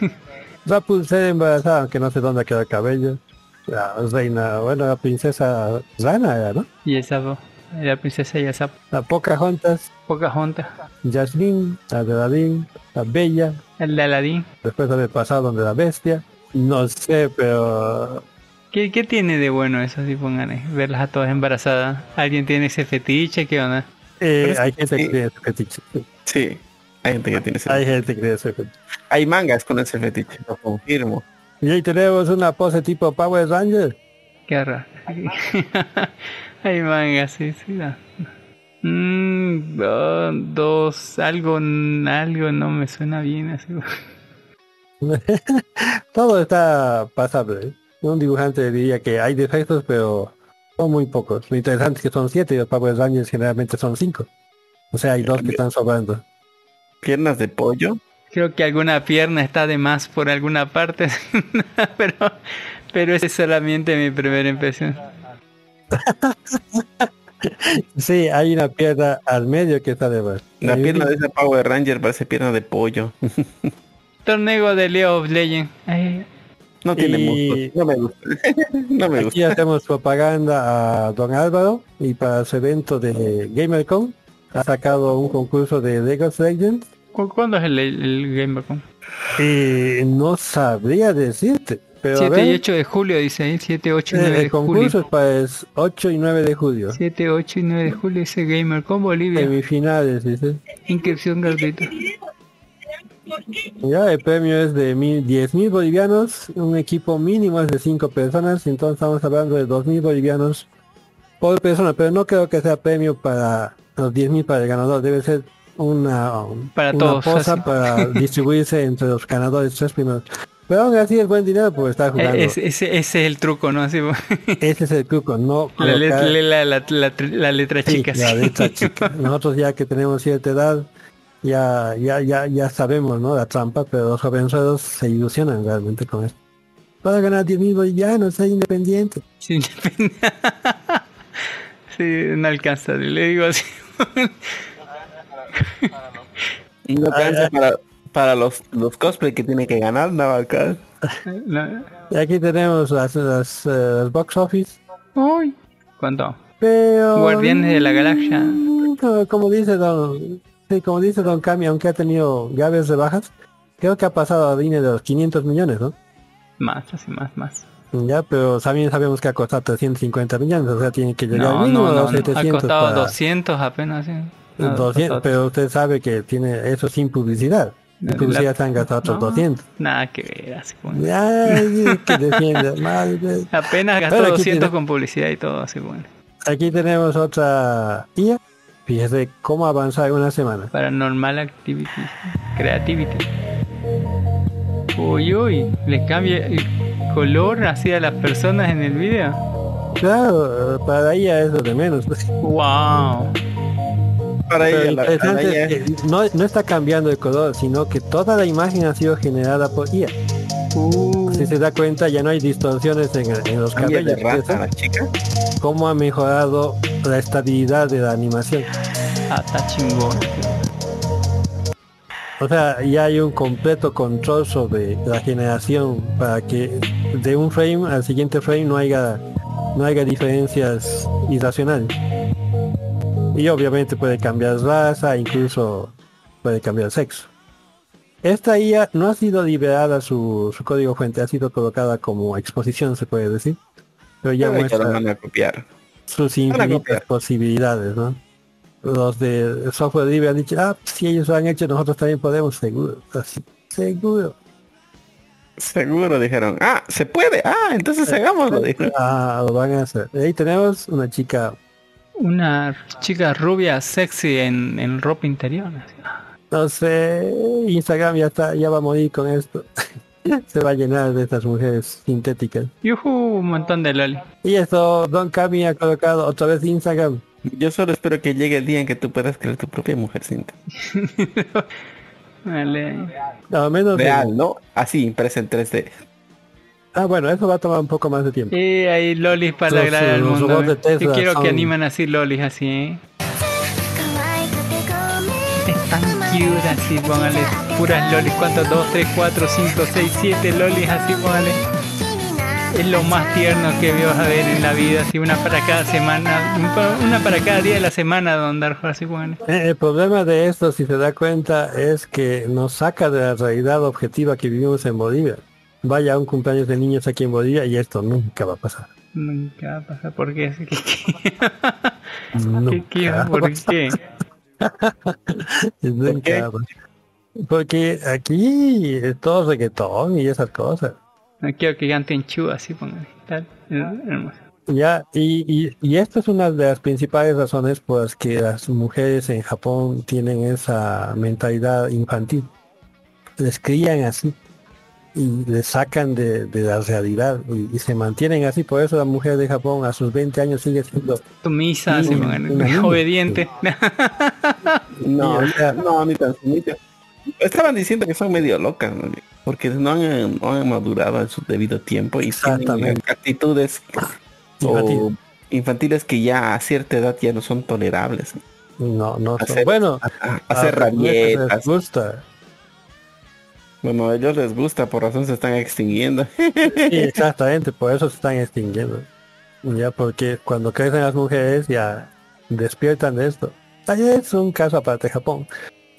Rapunzel embarazada, aunque no sé dónde queda el cabello. La reina, bueno, la princesa Rana era, ¿no? Y el sapo. La princesa y el sapo. La Pocahontas, Pocahontas. Jasmine, la de Aladdin, la Bella, El de Aladdin. después de haber pasado donde la bestia. No sé, pero ¿Qué, ¿Qué tiene de bueno eso, si pongan? Verlas a todas embarazadas. ¿Alguien tiene ese fetiche? ¿Qué onda? eh, hay gente que tiene ese fetiche. Sí, hay gente que tiene ese Hay gente que tiene ese fetiche. Hay mangas con ese fetiche, lo confirmo. Y ahí tenemos una pose tipo Power Ranger. Qué raro. Hay manga, sí, sí. no. Mm, oh, dos, algo, algo no me suena bien así. Todo está pasable. ¿eh? Un dibujante diría que hay defectos, pero son muy pocos. Lo interesante es que son siete y los Power Rangers generalmente son cinco. O sea, hay dos que están sobrando. Piernas de pollo. Creo que alguna pierna está de más por alguna parte, pero, pero esa es solamente mi primera impresión. Sí, hay una pierna al medio que está de más. La Hay pierna un- de ese Power Ranger parece pierna de pollo. Torneo de Leo of Legend. Ay, No tiene Y-. No me gusta. no me Aquí gusta. hacemos propaganda a Don Álvaro y para su evento de GamerCon ha sacado un concurso de Lego Legends ¿cu- ¿Cuándo es el, el GamerCon? y no sabría decirte, pero a 7 ver, y 8 de julio, dice ahí. 7, 8 y eh, 9 de el concurso julio. es para el 8 y 9 de julio. 7, 8 y 9 de julio dice GamerCon Bolivia. Semifinales, dice. Inscripción gratuita. Ya, el premio es de mil, 10 mil bolivianos, un equipo mínimo es de 5 personas, entonces estamos hablando de 2 mil bolivianos por persona, pero no creo que sea premio para los 10 mil para el ganador, debe ser una, Para una todos, posa así. para distribuirse entre los ganadores tres primeros. Pero aún así es buen dinero porque está jugando. Eh, ese, ese, ese es el truco, ¿no? Así, Ese es el truco, no la, let- colocar- la, la, la, la letra Sí, chica. la sí. letra chica. Nosotros ya que tenemos cierta edad, ya, ya, ya, ya sabemos, ¿no? La trampa, pero los jovenzuelos se ilusionan realmente con esto. Para ganar 10 mil bolivianos, ser independiente. Sí, Sí, no alcanza, le digo así. Y no alcanza para, para los, los cosplay que tiene que ganar. No. Y aquí tenemos las, las, eh, las box office. Uy. ¿Cuánto? Pero... Guardianes de la Galaxia. mm, Como, dice Don... Sí, como dice Don Cami, aunque ha tenido graves rebajas, creo que ha pasado a línea de los 500 millones, ¿no? Más, así, más, más. Ya, pero también sabemos que ha costado 350 millones, o sea, tiene que llegar No, mínimo no, a no, los no. 700 Ha costado para- 200 apenas, sí. No, 200, costado- pero usted sabe que tiene eso sin publicidad. En publicidad se han gastado otros No, 200. Nada que ver, así bueno. Ay, que defiende. madre. Apenas gastó Bueno, aquí 200 tiene- con publicidad y todo, así bueno. Aquí tenemos otra IA. Fíjese cómo avanzar en una semana. Paranormal Activity. Creativity. Uy, uy, le cambia el color así a las personas en el video. Claro, para ella es lo de menos. Wow. Para ella, la- interesante para ella es que no, no está cambiando el color, sino que toda la imagen ha sido generada por IA. Uh. Si se da cuenta, ya no hay distorsiones en, en los de cabellos. raza la chica. Cómo ha mejorado la estabilidad de la animación. Ah, está chingón. O sea, ya hay un completo control sobre la generación para que de un frame al siguiente frame no haya no haya diferencias irracionales. Y obviamente puede cambiar raza, incluso puede cambiar sexo. Esta IA no ha sido liberada su, su código fuente, ha sido colocada como exposición, se puede decir. Pero ya muestra van a copiar. sus a infinitas copiar. posibilidades, ¿no? Los de software libre han dicho, ah, si ellos lo han hecho, nosotros también podemos, seguro. Así, seguro. Seguro dijeron, ah, se puede, ah, entonces hagámoslo. dijeron. Ah, lo van a hacer. Ahí tenemos una chica, Una chica rubia sexy en, en ropa interior. no sé, Instagram ya está, ya va a morir con esto. Se va a llenar de estas mujeres sintéticas. Yujú, un montón de loli. Y esto, Don Cami ha colocado otra vez Instagram. Yo solo espero que llegue el día en que tú puedas crear tu propia mujer cinta. Vale. Al menos Real, ¿no? Así, impresa en 3D. Ah, bueno, eso va a tomar un poco más de tiempo. Y hay lolis para Los, agradar al mundo. de ¿eh? Tesla Yo quiero son- que animen así lolis así, ¿eh? Es tan cute así, póngale puras lolis. ¿Cuántos? 2, 3, 4, 5, 6, 7 lolis así, póngale. Es lo más tierno que vas a ver en la vida, así una para cada semana, una para cada día de la semana, don Darjo, así, póngale. Eh, El problema de esto, si se da cuenta, es que nos saca de la realidad objetiva que vivimos en Bolivia. Vaya a un cumpleaños de niños aquí en Bolivia y esto nunca va a pasar. Nunca va a pasar, ¿por qué? ¿Qué, Nunca qué, qué, ¿Por qué? Nunca va a pasar. Porque aquí es todo reggaetón y esas cosas. No quiero que canten chu, así, póngale. Tal, hermoso. Ya, y, y, y esto es una de las principales razones por las que las mujeres en Japón tienen esa mentalidad infantil. Les crían así y les sacan de, de la realidad y, y se mantienen así. Por eso la mujer de Japón a sus 20 años sigue siendo Sumisa. Obediente. No, no, ni tan sumisa. Estaban diciendo que son medio locas, ¿no? porque no han, no han madurado en su debido tiempo y tienen actitudes o infantiles que ya a cierta edad ya no son tolerables. No, no son- Hacer- bueno, a- hacer rabietas. gusta. Bueno, a ellos les gusta, por razón se están extinguiendo. Sí, exactamente, por eso se están extinguiendo. Ya porque cuando crecen las mujeres ya despiertan de esto. Es un caso aparte de Japón.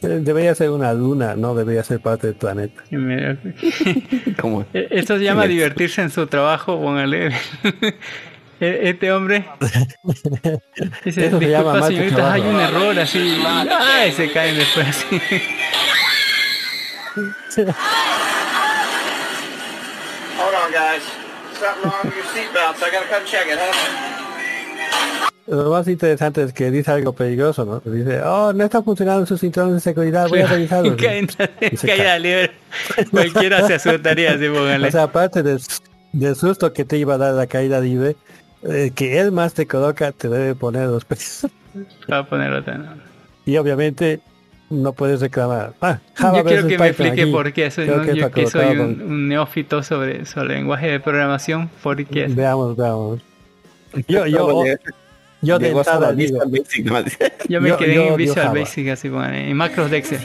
Eh, Debería ser una luna, no debería ser parte del planeta. ¿Cómo? E- Esto se llama divertirse en su trabajo, póngale. E- Este hombre dice, Eso se llama trabajo". hay un error así. Ay, se caen después así. Hold on, guys. Something wrong with your seatbelts. I gotta come check it, huh? Lo más interesante es que dice algo peligroso, ¿no? Dice, oh, no está funcionando su cinturón de seguridad, voy a revisarlo. Caída libre. Cualquiera se asustaría así, póngale. O sea, aparte del, del susto que te iba a dar la caída libre, eh, que él más te coloca, te debe poner los precios. Va a poner otra. no. Y obviamente no puedes reclamar. Ah, Java Yo quiero que me Python explique aquí. por qué soy, no, que yo está que soy un, un neófito sobre, sobre lenguaje de programación, ¿por qué? Veamos, veamos. Yo, yo, de- yo de entrada digo, Basic, nomás. Yo me Yo- quedé yo en Visual. Basic así, póngale, en macros de Excel.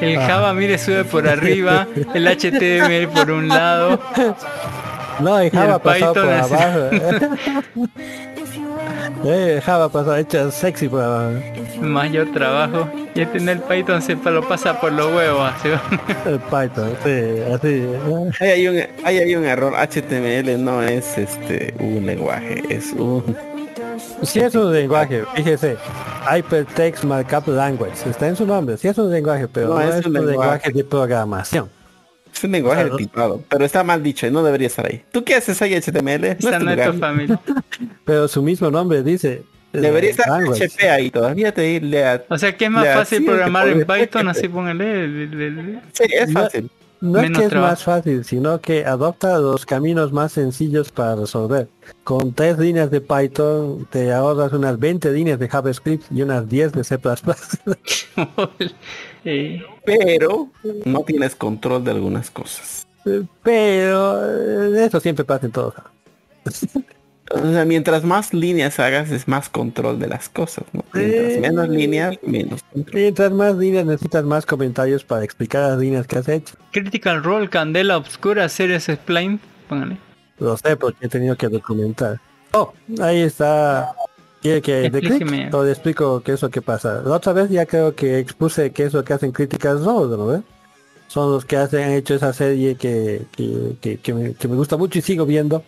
El Ah. Java, mire, sube por arriba, el HTML por un lado. no, en y Java el pasado por Python así. abajo. Eh, Java pasado hecha sexy por abajo. Mayor trabajo. Y este en el Python se lo pasa por los huevos. El Python, sí, así. Ahí hay un, ahí hay un error. HTML no es este un lenguaje, es un Si es un lenguaje, fíjese, Hypertext Markup Language, está en su nombre, si es un lenguaje, pero no, es, un lenguaje. de programación. Es un lenguaje Claro. tipado, pero está mal dicho y no debería estar ahí. ¿Tú qué haces ahí HTML? No es Está tu en tu familia. Pero su mismo nombre dice. eh, Debería estar. HP ahí todavía te O sea que es más fácil programar en Python, así póngale. Sí, es fácil. No es que es trabajo. más fácil, sino que adopta los caminos más sencillos para resolver. Con tres líneas de Python te ahorras unas 20 líneas de JavaScript y unas 10 de C++. Eh, Pero no tienes control de algunas cosas. Pero eh, eso siempre pasa en todos. O sea, mientras más líneas hagas es más control de las cosas, ¿no? Mientras menos líneas, menos control. Mientras más líneas necesitas más comentarios para explicar las líneas que has hecho. Critical Role, Candela Obscura, Series Explain. Póngale. Lo sé porque he tenido que documentar. Oh, ahí está. ¿Quiere que de clic? Explíqueme. O le explico qué es lo que pasa. La otra vez ya creo que expuse qué es lo que hacen Critical Role, ¿no? Son los que hacen, han hecho esa serie que, que, que, que me, que me gusta mucho y sigo viendo.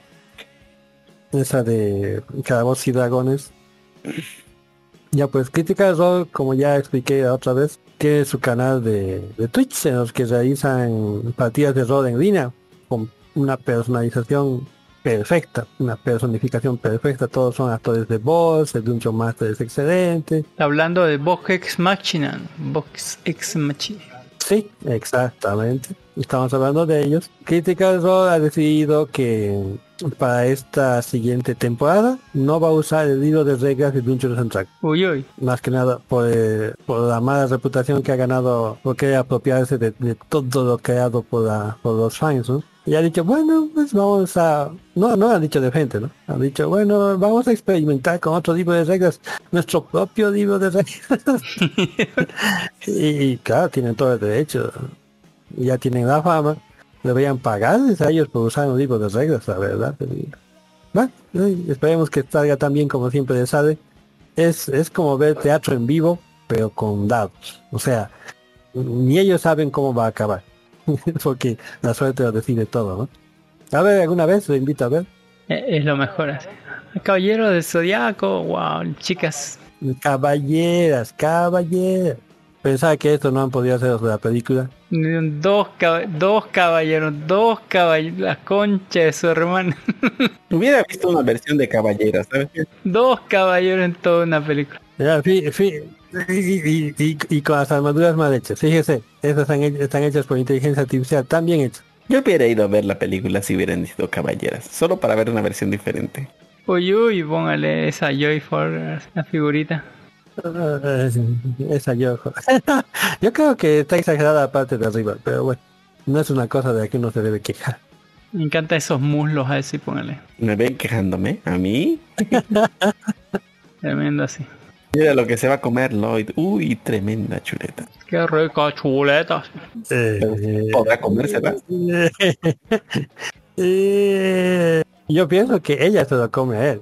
Esa de Calabozos y Dragones. Ya pues Critical Role, como ya expliqué la otra vez, tiene su canal de, de Twitch en los que realizan partidas de rol en línea con una personalización perfecta, una personificación perfecta, todos son actores de voz, el Dungeon Master es excelente. Hablando de Vox Ex Machina. Vox Ex Machina. Sí, exactamente. Estamos hablando de ellos. Critical Role ha decidido que para esta siguiente temporada no va a usar el libro de reglas de Dungeons and Dragons. Uy, uy. Más que nada por, eh, por la mala reputación que ha ganado, por querer apropiarse de, de todo lo creado por, la- por los fans, ¿no? Y ha dicho, bueno, pues vamos a... No, no han dicho de frente, ¿no? Han dicho, bueno, vamos a experimentar con otro libro de reglas, nuestro propio libro de reglas. y, y claro, tienen todo el derecho. Ya tienen la fama. Deberían pagarles a ellos por usar un libro de reglas, la verdad. Bueno, esperemos que salga tan bien como siempre les sale. Es, es como ver teatro en vivo, pero con dados. O sea, ni ellos saben cómo va a acabar. Porque la suerte lo decide todo, ¿no? A ver, alguna vez lo invito a ver. Eh, Es lo mejor así. Caballero del Zodiaco, wow, chicas. Caballeras, caballeras. Pensaba que esto no han podido hacer de la película. Dos, caba- dos caballeros, dos caballeros, la concha de su hermano. Hubiera visto una versión de Caballeras, ¿sabes? dos caballeros en toda una película. Ya, fi- fi- y, y- y- y con las armaduras mal hechas. Fíjese, he- están hechas por inteligencia artificial, tan bien hechas. Yo hubiera ido a ver la película si hubieran sido Caballeras, solo para ver una versión diferente. Uy, uy, póngale esa Joy for la figurita. Esa yo. yo creo que está exagerada la parte de arriba, pero bueno, no es una cosa de la que uno se debe quejar. Me encantan esos muslos así, póngale. ¿Me ven quejándome? ¿A mí? Tremendo así. Mira lo que se va a comer Lloyd. Uy, tremenda chuleta. Qué rico, chuletas. ¿Podrá comérsela? Eh, yo pienso que ella se lo come a él.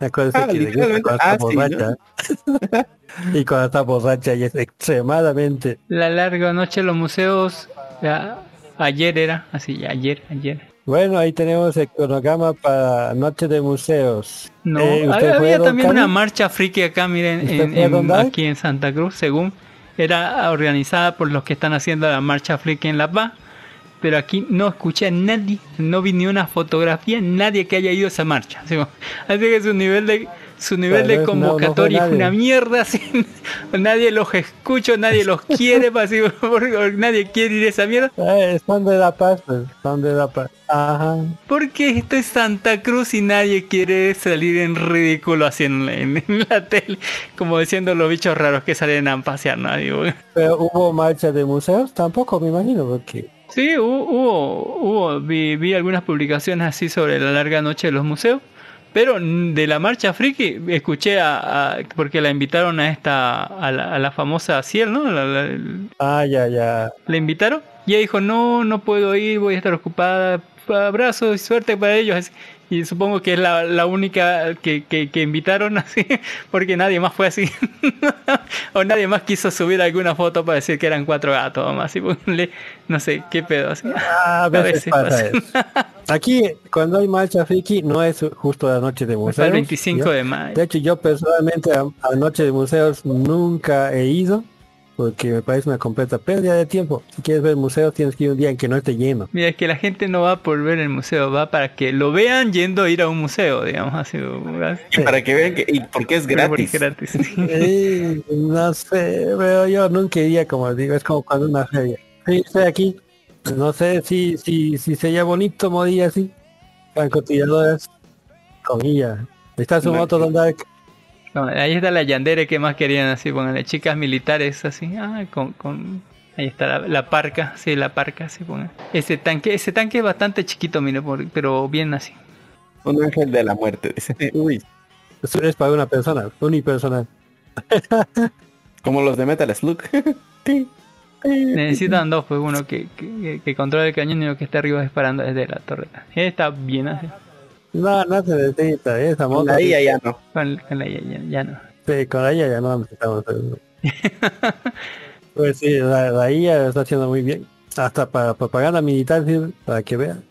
Acuérdese Ah, que le gusta literalmente. cuando está Ah, sí, borracha. y cuando está borracha es extremadamente... La larga noche en los museos. ya, ayer era, así, ayer, ayer. Bueno, ahí tenemos el cronograma para Noche de Museos. No, Eh, ¿usted había, fue, había don también una marcha friki acá, miren, ¿Usted en- aquí en Santa Cruz, según era organizada por los que están haciendo la marcha friki en La Paz. Pero aquí no escuché a nadie, no vi ni una fotografía, nadie que haya ido a esa marcha. Así, que su nivel de su nivel de no- no convocatoria es nadie. una mierda, así, nadie los escucha, nadie los quiere, pues, así, porque nadie quiere ir a esa mierda. Eh, son de La Paz, pues, son de La Paz. Ajá. Porque esto es Santa Cruz y nadie quiere salir en ridículo así en, en- en la tele, como diciendo los bichos raros que salen a pasear, ¿no? Digo, Pero hubo marcha de museos, tampoco me imagino, porque... Sí, hubo, hubo, vi, vi algunas publicaciones así sobre la larga noche de los museos, pero de la marcha friki escuché a, a- porque la invitaron a esta, a la, a la famosa Ciel, ¿no? La- la- Ah, ya, ya. la invitaron y ella dijo no no puedo ir voy a estar ocupada abrazos y suerte para ellos. Y supongo que es la, la única que, que, que invitaron así porque nadie más fue así o nadie más quiso subir alguna foto para decir que eran cuatro gatos más y ponle no sé qué pedo así A veces pasa eso. Aquí, cuando hay marcha friki, no es justo la noche de museos. el 25 ¿ya? de mayo. De hecho, yo personalmente a, a noche de museos nunca he ido, porque me parece una completa pérdida de tiempo. Si quieres ver museos, tienes que ir un día en que no esté lleno. Mira, que la gente no va por ver el museo, va para que lo vean yendo a ir a un museo, digamos así. Y para que vean que, y porque es gratis. gratis. Sí, no sé, pero yo nunca iría como digo, es como cuando una feria. Sí, estoy aquí. No sé si, si, si sería bonito morir así. Francotiradores con ella. Está su No, moto donde hay No, ahí está la Yandere que más querían así, pónganle chicas militares así, ah, con, con ahí está la, la parca, sí, la parca, sí, pongan. Ese tanque, ese tanque es bastante chiquito, mire, por- pero bien así. Un ángel de la muerte, dice. Uy. Eso es para una persona, unipersonal. Como los de Metal Slug. Necesitan dos, pues uno que, que, que controle el cañón y uno que esté arriba disparando desde la torreta. Está bien así. No, no se necesita, esa moto. la IA ya no. Con, con la IA ya, ya no. Sí, con la IA ya no necesitamos. eso. pues sí, la, la IA lo está haciendo muy bien. Hasta para propaganda militar, sirve, para que vean.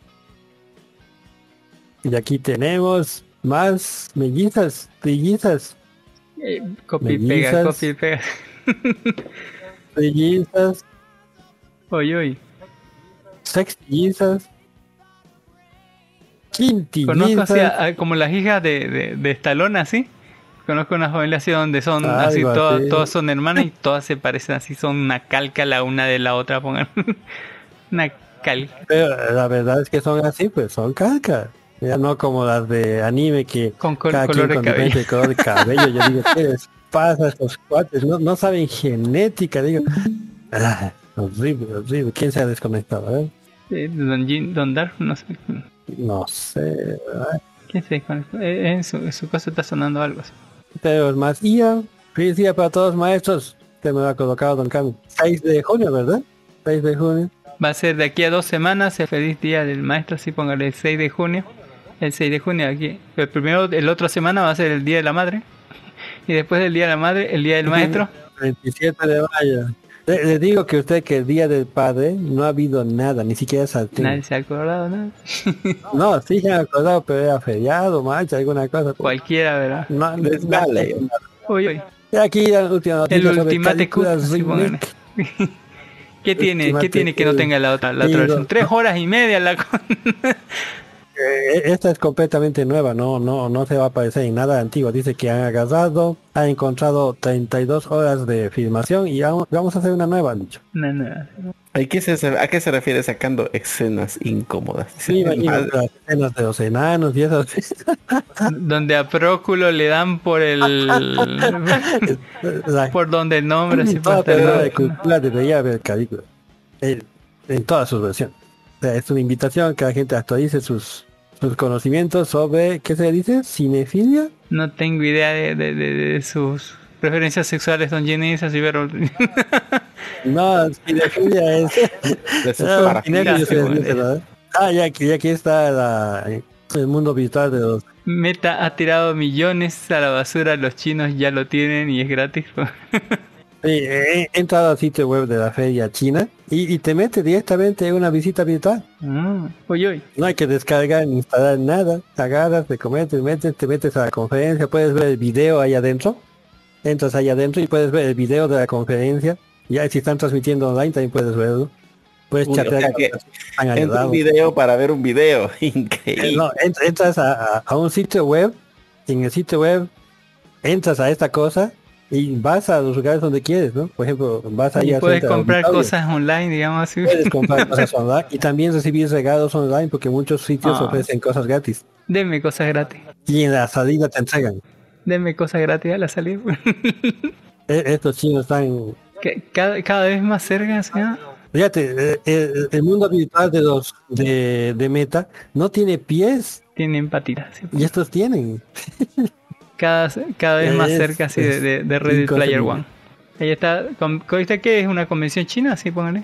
Y aquí tenemos más mellizas, mellizas, Eh, copy y pega, copy y pega. mellizas, Oye, oye. sextillizas, Conozco así quintillizas. a- a- como las hijas de, de, de Stallone así. Conozco una familia así donde son Algo así, todas, así. todas son hermanas y todas se parecen así, son una calca la una de la otra, pongan. una Cal. Pero la verdad es que son así, pues son calcas. Ya no como las de anime que con cada color quien de cabello. diferente color de cabello. Yo digo, ¿qué les pasa a estos cuates? No, no saben genética, digo. Ah, horrible, horrible. ¿Quién se ha desconectado? Eh, Don, Jin- Don Dark, no sé. No sé. ay, ¿Quién se desconectó? Eh, en, su, en su casa está sonando algo así. Pero más día. Feliz día para todos maestros. Usted me lo ha colocado, don Cami. 6 de junio, ¿verdad? 6 de junio. Va a ser de aquí a dos semanas el feliz día del maestro, así póngale el 6 de junio. El 6 de junio aquí. El primero, el otro semana va a ser el día de la madre. Y después del día de la madre, el día del maestro. 27 de mayo. Le, le digo que usted que el día del padre no ha habido nada, ni siquiera salté. Nadie se ha acordado, nada. No, sí se han acordado, pero era feriado, marcha, alguna cosa. Cualquiera, ¿verdad? No, Dale. Uy, uy. Y aquí la última noticia El sobre ultimate sí. ¿Qué tiene? ¿Qué Ultimate tiene que no tenga la otra, la otra versión? no. Tres horas y media la con- Eh, Esta es completamente nueva, no, no, no se va a parecer en nada antiguo. Dice que han agarrado, han encontrado 32 horas de filmación y vamos vamos a hacer una nueva, han dicho. No, no. ¿A qué, se, ¿A qué se refiere sacando escenas incómodas? Sí, imagínate las escenas de los enanos y eso. Donde a Próculo le dan por el... por donde el nombre, así Toda de cultura debería. En, en todas sus versiones. O sea, es una invitación que la gente actualice sus, sus conocimientos sobre, ¿qué se dice? ¿Cinefilia? No tengo idea de, de- de- de sus preferencias sexuales, don Jenny, así, pero... No, cinefilia es... sus Ah. Ah, ya aquí, ya aquí está la- el mundo virtual de los... Meta ha tirado millones a la basura, los chinos ya lo tienen y es gratis. Sí, he he entrado al sitio web de la feria china y, y te mete directamente en una visita virtual. Ah, uy, uy. No hay que descargar ni instalar nada. Agarras, te comes, te metes, te metes a la conferencia, puedes ver el video ahí adentro. Entras ahí adentro y puedes ver el video de la conferencia. Ya si están transmitiendo online también puedes verlo. Puedes Uy, o chatear sea que Entra un video para ver un video. Eh, Increíble. No, entras a, a- a un sitio web, en el sitio web entras a esta cosa y vas a los lugares donde quieres, ¿no? Por ejemplo, vas ahí Y puedes comprar cosas online, digamos así. Puedes comprar cosas online y también recibir regalos online porque muchos sitios Ah. ofrecen cosas gratis. Denme cosas gratis. Y en la salida te entregan. Denme cosas gratis a la salida. E- Estos chinos están... Cada, cada vez más cerca, ¿sí? ah? Fíjate, eh, el, el mundo virtual de los de, de Meta no tiene pies Tienen patitas. sí. y estos tienen. Cada, cada vez más Es- cerca así de, de, de Ready Player. One. Ahí está. con- ¿Viste que es una convención china? Así póngale.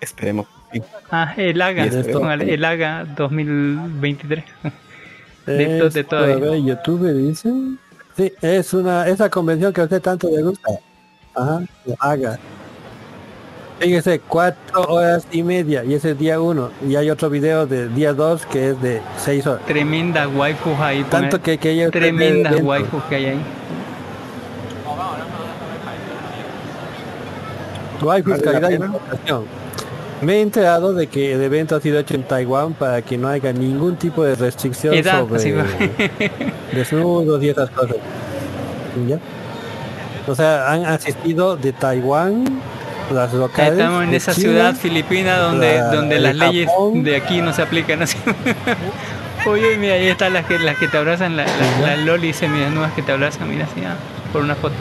Esperemos. sí. Ah, el AGA. Póngale, el AGA 2023. De, to- Es de ahí. ver YouTube dice. Sí, es una esa convención que a usted tanto le gusta. Ajá, la haga. Fíjese, cuatro horas y media y ese es día uno. Y hay otro video de día dos que es de seis horas. Tremendas waifus ahí. Tanto que, que ella Tremendas waifus que hay ahí. Waifus, ¿Vale la calidad y. Me he enterado de que el evento ha sido hecho en Taiwán para que no haya ningún tipo de restricción Edad, sobre desnudos y esas cosas. ¿Ya? O sea, han asistido de Taiwán, las locales. Estamos en esa ciudad filipina donde, la- donde de las leyes Japón. de aquí no se aplican así. Oye, mira, ahí están las que, las que te abrazan, la- la- las lolis semidesnudas que te abrazan, mira, así, ah, por una foto.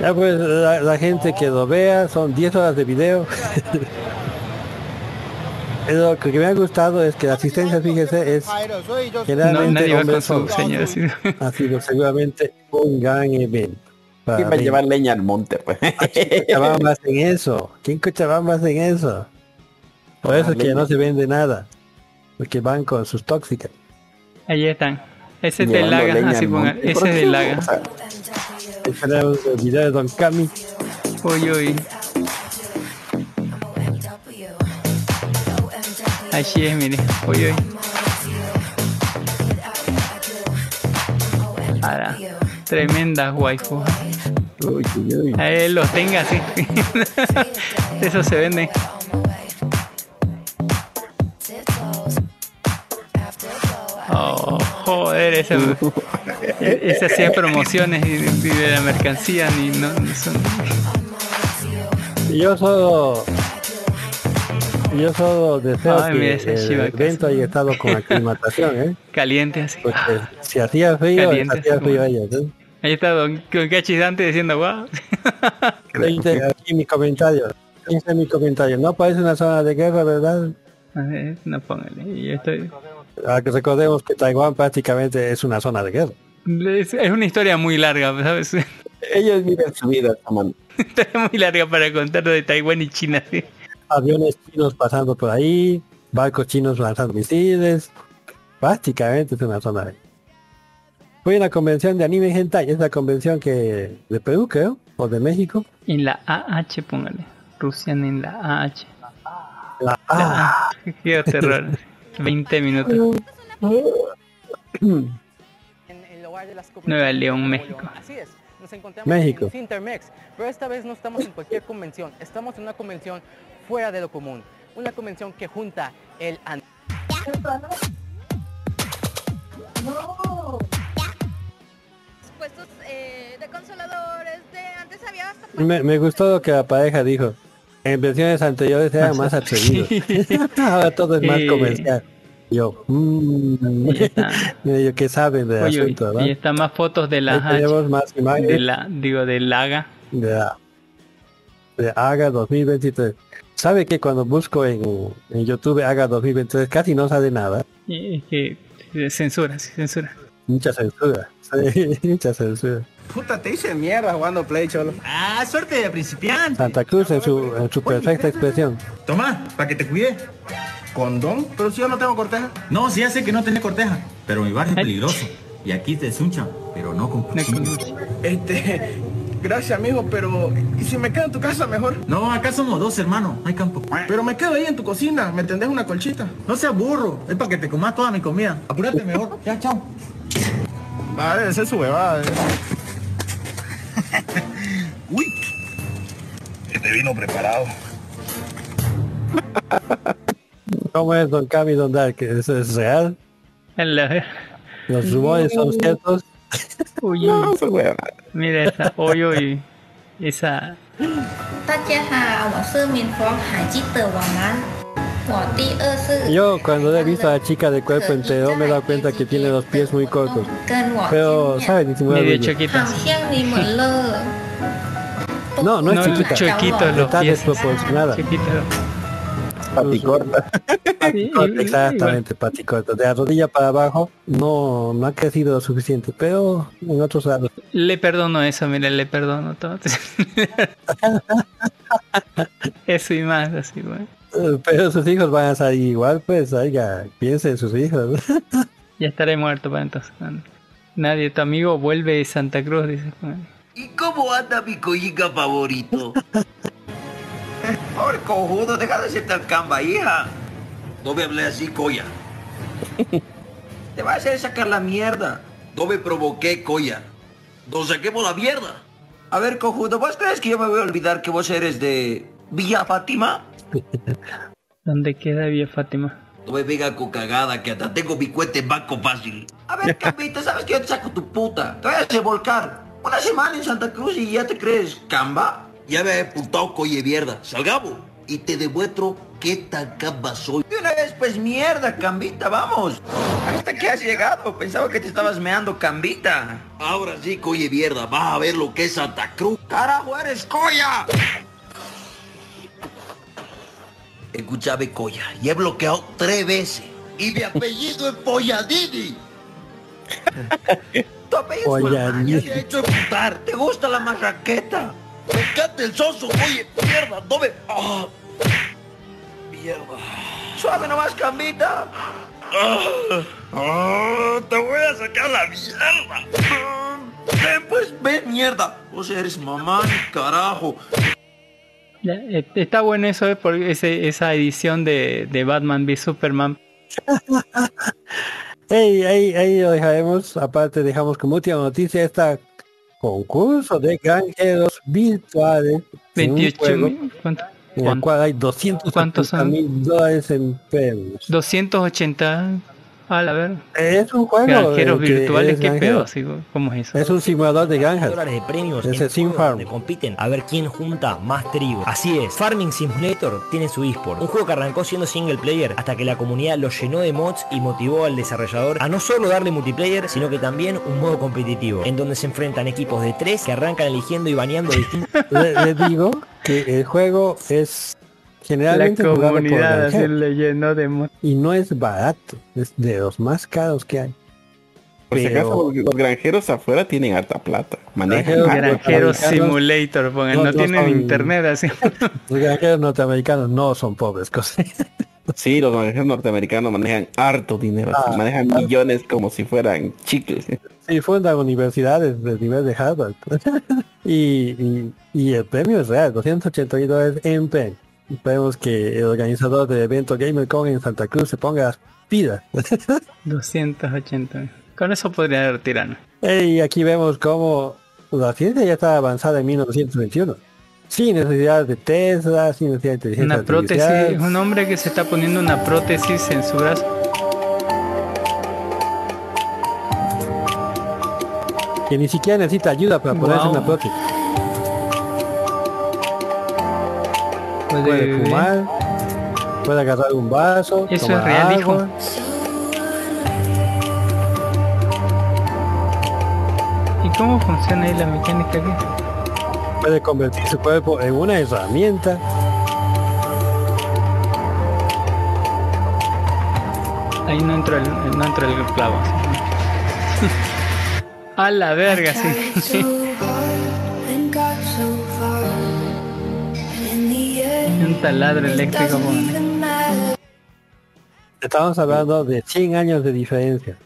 Ya pues la, la gente que lo vea son 10 horas de video. Lo que me ha gustado es que la asistencia, fíjese, es No, generalmente nadie va con su señora así. Ha sido seguramente un gran evento. Para ¿Quién va a llevar leña al monte? Pues? Cochabamba hacen eso? ¿Quién Cochabamba hacen eso? Por eso es que no se vende nada. Porque van con sus tóxicas. Ahí están. Ese es del laga, así pongan. Ese ¿Por es del laga. Tenemos el video de Don Cami. Uy, uy. Así es, mire. Uy, uy. Ahora, tremenda waifu. Uy, uy, uy. A él los tenga así. Eso se vende. Oh, joder, ese, ese hacía promociones y, y de la mercancía ni no, no son- Yo solo Yo solo deseo Ay, mira que esa el evento haya estado con aclimatación, ¿eh? Caliente así. Porque si hacía frío, Caliente, hacía frío como- ellos, ¿eh? Ahí está Don Don Cachis Dante diciendo, wow. Dice aquí mi comentario. Dice mi comentario. No parece una zona de guerra, ¿verdad? No póngale. Yo estoy... Ah, que Recordemos que Taiwán prácticamente es una zona de guerra. Es, es una historia muy larga, ¿sabes? Ellos viven su vida, man. historia muy larga para contar lo de Taiwán y China. ¿sí? Aviones chinos pasando por ahí, barcos chinos lanzando misiles. Prácticamente es una zona de Fui a una convención de anime hentai, es la convención que de Perú, creo, o de México. En la AH, póngale. Rusian en la AH. La A. Qué terror. 20 minutos. Nueva León, México. Así es. Nos encontramos México. en Intermex, pero esta vez no estamos en cualquier convención, estamos en una convención fuera de lo común, una convención que junta el an- puestos eh, de consoladores, de antes había hasta Me, me gustó lo que la pareja dijo. En versiones anteriores eran más atrevidos. Ahora todo es más comercial. Yo, mmm, que saben del Oye, asunto, y ¿verdad? están más fotos de la Ahí tenemos más imágenes. de la, digo, del Laga. de, la- de AGA 2023. ¿Sabe que cuando busco en, en YouTube AGA 2023 casi no sale nada? Y que eh, censura, sí, censura. Mucha censura. Sí, censura. Puta, te hice mierda jugando Play, cholo. Ah, suerte de principiante. Santa Cruz en su, en su perfecta expresión. Toma, para que te cuide. ¿Condón? Pero si yo no tengo corteja. No, sí ya sé que no tenés corteja, pero mi barrio es peligroso. Y aquí te desunchan, pero no con. Este, gracias amigo, pero ¿y si me quedo en tu casa mejor? No, acá somos dos hermanos, hay campo. Pero me quedo ahí en tu cocina, ¿me tendés una colchita? No seas burro, es para que te comas toda mi comida. Apúrate mejor. Ya, chao. Vale, esa es su bebada. eh. Uy, Este vino preparado. ¿Cómo es Don Cami Don Dark? ¿Eso es real? La- ¿Los rumores son ciertos? Uy, mira esa hoyo y esa yo cuando he visto a la chica de cuerpo entero me he dado cuenta que tiene los pies muy cortos, pero sabe disimular Medio chiquita. No, no es no, chiquita. Chiquito los Está pies. desproporcionada. Paticorta. Ah, paticorta. exactamente, paticorta. De la rodilla para abajo no, no ha crecido lo suficiente, pero en otros lados. Le perdono eso, mire, le perdono todo. eso y más, así, bueno. Pero sus hijos van a salir igual, pues, oiga, piense en sus hijos. Ya estaré muerto para entonces. Nadie, tu amigo vuelve de Santa Cruz, dice. Juan. ¿Y cómo anda mi collica favorito? Pobre cojudo, deja de ser tan camba, hija. No me hablé así, coya. Te va a hacer sacar la mierda. No me provoqué, coya. Nos saquemos la mierda. A ver, cojudo, ¿vos crees que yo me voy a olvidar que vos eres de Villa Fátima? ¿Dónde queda Villa Fátima? No me venga con cagada que hasta tengo mi cuenta en banco fácil. A ver, Cambita, ¿sabes que yo te saco tu puta? Te voy a hacer volcar. Una semana en Santa Cruz y ya te crees, Camba. Ya me he apuntado, coye mierda. Salgamos. Y te demuestro qué tan camba soy. De una vez, pues mierda, Cambita, vamos. ¿Hasta que has llegado? Pensaba que te estabas meando, Cambita. Ahora sí, coye mierda, vas a ver lo que es Santa Cruz. ¡Carajo, eres coya! Escúchame, Coya, y he bloqueado tres veces. Y mi apellido es Polladini. tu apellido es Polladini. Te he hecho emputar. ¿Te gusta la marraqueta? Me encanta el soso, oye, mierda, no me... Ah, mierda. Suave nomás, Cambita. Ah, te voy a sacar la mierda. Ven, pues, ven, mierda. Vos eres mamá, carajo. Eh, Está bueno eso, eh, por ese, esa edición de, de Batman v Superman. Hey, ahí, ahí lo dejaremos. Aparte dejamos como última noticia esta concurso de granjeros virtuales. en un 28 juego mil. ¿Cuánto? En el cual hay 200 ¿Cuántos son? mil dólares en premios. 280. A la ver. Es un juego. Granjeros que virtuales, es qué granjero. pedo, así, ¿cómo es eso? Es un simulador de granjas. dólares de premios Ese en Sim Farm. donde compiten a ver quién junta más trigo. Así es, Farming Simulator tiene su eSport, un juego que arrancó siendo single player hasta que la comunidad lo llenó de mods y motivó al desarrollador a no solo darle multiplayer, sino que también un modo competitivo, en donde se enfrentan equipos de tres que arrancan eligiendo y baneando distintos. Le, les digo que el juego es generalmente la jugado por comunidad así granjeros. le llenó de mo- y no es barato, es de los más caros que hay. Por si acaso, los, los granjeros afuera tienen harta plata. Manejan Granjeros-. Simulator, pongan, No, no, no tienen son- internet así. Los granjeros norteamericanos no son pobres, cosa. Sí, los granjeros norteamericanos manejan harto dinero, Ah, manejan millones como si fueran chicles. Sí, fundan universidades del nivel de Harvard. y, y, y el premio es real, 280 dólares en premio. Esperemos que el organizador del evento GamerCon en Santa Cruz se ponga las pilas. 280. Con eso podría retirarnos. y aquí vemos cómo la ciencia ya está avanzada en 1921. Sin necesidad de Tesla, sin necesidad de inteligencia Una prótesis, artificial. un hombre que se está poniendo una prótesis en su brazo. Que ni siquiera necesita ayuda para ponerse Wow. una prótesis. Puede Puede beber. fumar, puede agarrar un vaso, Eso tomar es real, hijo. ¿Y cómo funciona ahí la mecánica aquí? puede convertir su cuerpo en una herramienta. Ahí no entra el, no entra el clavo. A la verga, sí. taladro eléctrico. Estamos hablando de 100 años de diferencia.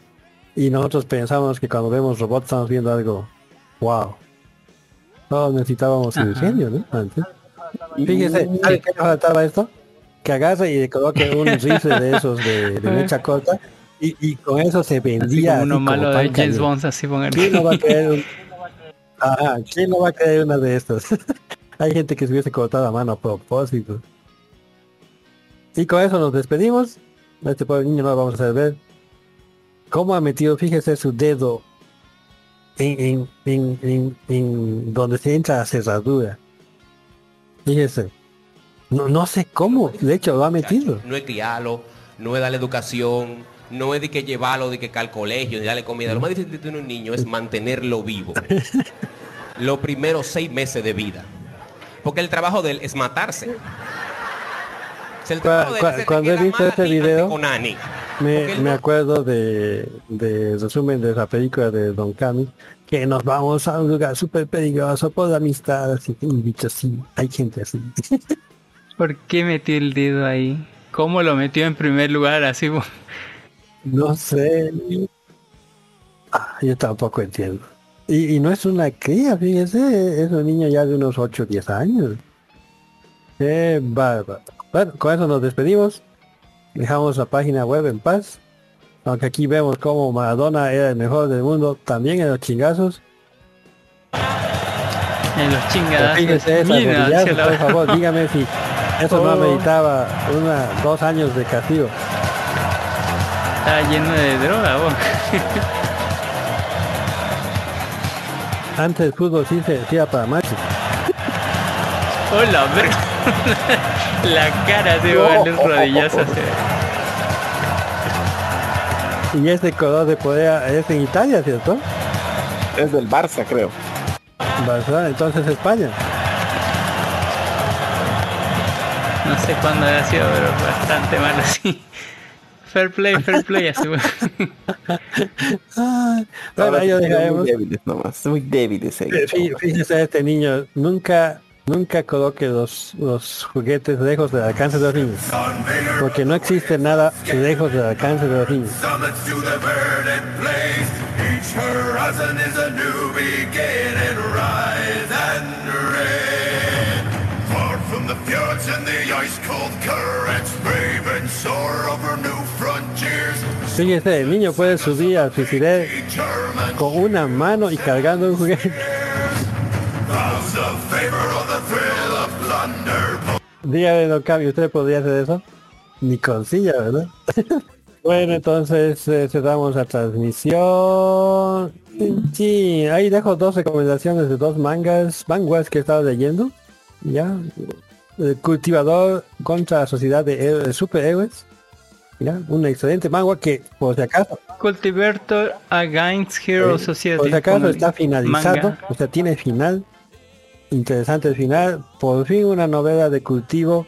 Y nosotros pensamos que cuando vemos robots estamos viendo algo, wow. Todos necesitábamos Ajá. ingenio, ¿no? Antes. Fíjese, ¿sabe qué le faltaba esto? Que agarre y le coloque un rifle de esos de, de mecha corta y, y con eso se Así vendía. como uno así malo de James. Bond, así pongan. ¿Quién no va a querer un... Ajá, ¿quién no va a querer una de estas? Hay gente que se hubiese cortado la mano a propósito. Y con eso nos despedimos. Este pobre niño no lo vamos a ver. ¿Cómo ha metido, fíjese, su dedo en, en, en, en, donde se entra la cerradura? Fíjese. No, no sé cómo, de hecho lo ha metido. No es criarlo, no es darle educación, no es de que llevarlo, de que al colegio, ni darle comida. Lo más difícil de tener un niño es mantenerlo vivo. Los primeros seis meses de vida. Porque el trabajo de él es matarse. De Cuando he visto este video, me, me acuerdo de, de resumen de la película de Don Cami, que nos vamos a un lugar súper peligroso por la amistad, así que un bicho así, hay gente así. ¿Por qué metió el dedo ahí? ¿Cómo lo metió en primer lugar así? No sé. Ah, yo tampoco entiendo. Y, y no es una cría, fíjese, es un niño ya de unos 8 o 10 años. Qué bárbaro. Bueno, con eso nos despedimos. Dejamos la página web en paz. Aunque aquí vemos como Maradona era el mejor del mundo, también en los chingazos. En los la- por favor, dígame si eso no Oh. ameritaba una, dos años de castigo. Está lleno de droga, vos. Antes el fútbol sí se decía para machos. Hola, verga. La cara los rodillazos. así. Y este color de poder es en Italia, ¿cierto? Es del Barça, creo. Barcelona, entonces España. No sé cuándo ha sido, pero bastante malo así. Fair play, fair play, así. bueno. Ah, bueno, muy débiles nomás, muy débiles Fíjese este niño, nunca, nunca coloque los, los juguetes lejos del alcance de los niños. Porque no existe nada lejos del alcance de los niños. Fíjese, el niño puede subir al suicidio con una mano y cargando un juguete. Dígame, don Cami, ¿usted podría hacer eso? Ni con silla, ¿verdad? Bueno, entonces eh, cerramos la transmisión. Sí, ahí dejo dos recomendaciones de dos mangas, manguas que estaba leyendo. Ya. El cultivador contra la sociedad de héroes- superhéroes. Ya, un excelente manga que, por si acaso, Cultivator Against Hero eh, Society. por si acaso está finalizado, Manga. o sea, tiene final. Interesante el final. Por fin una novela de cultivo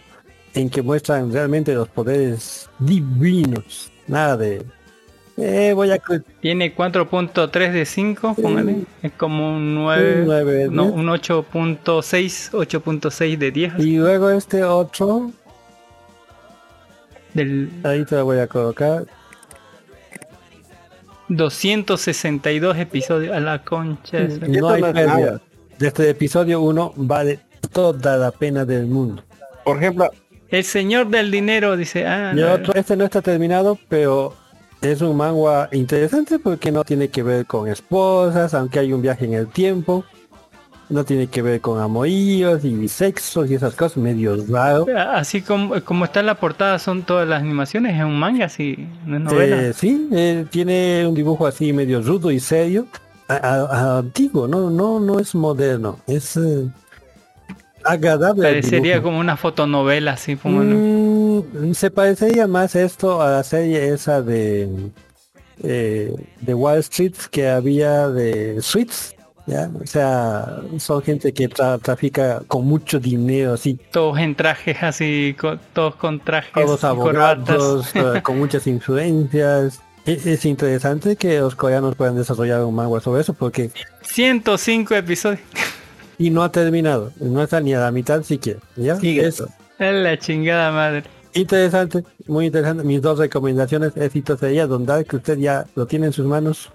en que muestran realmente los poderes divinos. Nada de... Eh, voy a... Tiene 4.3 de 5, póngale. Es como un 9, Un nueve, no, ¿no? un 8.6, 8.6 de 10. Y luego este otro, Del ahí te lo voy a colocar. 262 episodios a la concha. de su- No hay pérdida. Desde el episodio 1 vale toda la pena del mundo. Por ejemplo, El señor del dinero dice, ah, otro, este no está terminado, pero es un manga interesante porque no tiene que ver con esposas, aunque hay un viaje en el tiempo. No tiene que ver con amoríos y sexos y esas cosas, medio raro. así como, como está en la portada son todas las animaciones, es un manga, así, no es novela. Eh, sí, eh, tiene un dibujo así medio rudo y serio. A- a- a- antiguo, no, no, no es moderno, es eh, agradable. Parecería como una fotonovela, así, póngale. Mm, se parecería más esto a la serie esa de eh, de Wall Street que había de Suits, ¿ya? O sea, son gente que tra- trafica con mucho dinero, así, Todos en trajes así, co- todos con trajes todos y corbatas. abogados, con muchas influencias. Es, es interesante que los coreanos puedan desarrollar un manga sobre eso porque 105 episodios. y no ha terminado, no está ni a la mitad siquiera, ¿ya? Es Es la chingada madre. interesante, muy interesante. Mis dos recomendaciones, éxito sería Don Dark, que usted ya lo tiene en sus manos.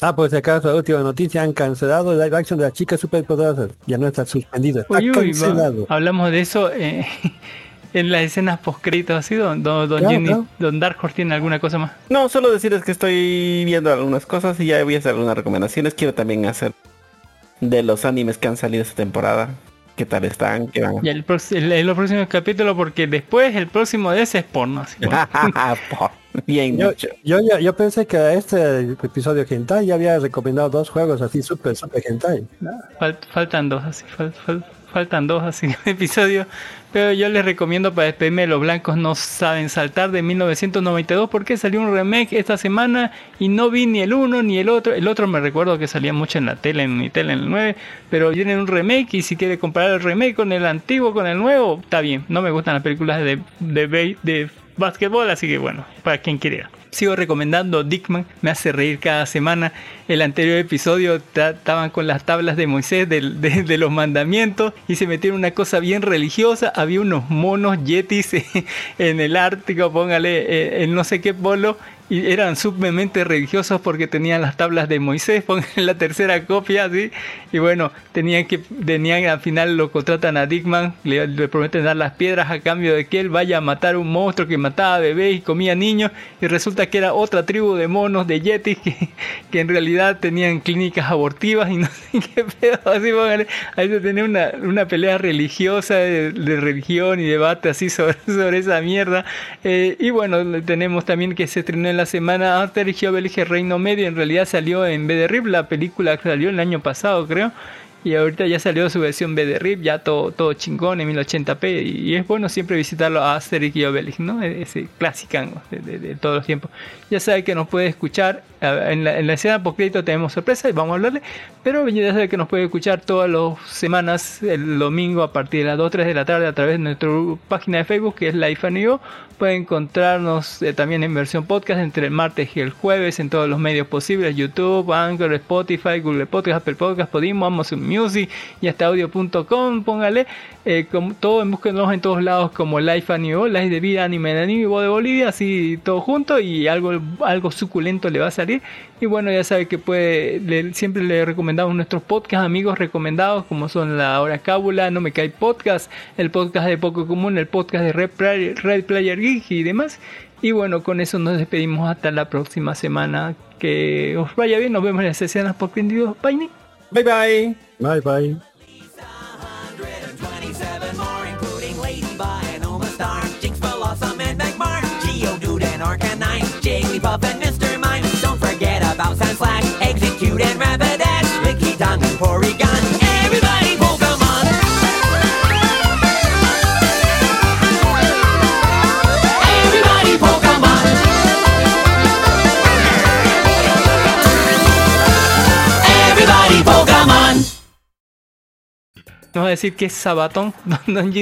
Ah, si acaso, la última noticia, han cancelado el live action de las chicas superpoderosas. Ya no está suspendido, está Uy, uy, va- cancelado. hablamos de eso eh, en las escenas poscritos, así, don, don, don Claro, don Dark Horse tiene alguna cosa más. No, solo decirles que estoy viendo algunas cosas y ya voy a hacer algunas recomendaciones. Quiero también hacer de los animes que han salido esta temporada. ¿Qué tal están? ¿Qué van? Y el, el, el próximo capítulo, porque después el próximo de ese es porno. así, bueno. Bien Yo, yo, ya- yo pensé que a este episodio hentai ya había recomendado dos juegos así super, super hentai. Fal- faltan dos así, fal- fal- faltan dos así episodios. Pero yo les recomiendo para despedirme de los blancos no saben saltar de 1992 porque salió un remake esta semana y no vi ni el uno ni el otro. El otro me recuerdo que salía mucho en la tele, en mi tele, en el 9. Pero viene un remake y si quiere comparar el remake con el antiguo, con el nuevo, está bien. No me gustan las películas de, de, de básquetbol, así que bueno, para quien quiera. Sigo recomendando Dickman, me hace reír cada semana. El anterior episodio ta- estaban con las tablas de Moisés de, de los mandamientos y se metieron una cosa bien religiosa. Había unos monos yetis en el Ártico, póngale eh, en no sé qué polo. Y eran sumamente religiosos porque tenían las tablas de Moisés, pónganle la tercera copia, así. Y bueno, tenían que, tenían al final lo contratan a Dickman, le, prometen dar las piedras a cambio de que él vaya a matar un monstruo que mataba bebés y comía niños. Y resulta que era otra tribu de monos, de yetis, que, que en realidad tenían clínicas abortivas y no sé qué pedo. Así, póngale, ahí se tenía una, una pelea religiosa de, religión y debate así sobre, sobre esa mierda. Eh, y bueno, tenemos también que se estrenó en la semana Obelix el Reino Medio. En realidad salió en BD-RIP, la película que salió el año pasado, creo. Y ahorita ya salió su versión BD-RIP, ya todo, todo chingón en 1080p. Y es bueno siempre visitarlo a Asterix y Obelix, ¿no? E-, Ese clásico de, de- de todos los tiempos. Ya sabe que nos puede escuchar. En la, en la escena post crédito tenemos sorpresa y vamos a hablarle. Pero ya sabe que nos puede escuchar todas las semanas, el domingo a partir de las 2 3 de la tarde a través de nuestra página de Facebook que es Life You. Puede encontrarnos eh, también en versión podcast entre el martes y el jueves en todos los medios posibles: YouTube, Anchor, Spotify, Google Podcast, Apple Podcast, Podimo, Amazon Music y hasta audio.com. Póngale eh, como, todo, búsquenos en todos lados como Life You, Life de Vida, Anime Anime Voz de Bolivia, así todo junto y algo, algo suculento le va a salir. Y bueno, ya sabe que puede, le- siempre le recomendamos nuestros podcasts, amigos recomendados, como son La Hora Cábula, No Me Cae Podcast, el podcast de Poco Común, el podcast de Red Player, Red Player Geek y demás. Y bueno, con eso nos despedimos hasta la próxima semana. Que os vaya bien, nos vemos en las escenas por Bye, bye. Bye bye. a decir que es Sabatón, Don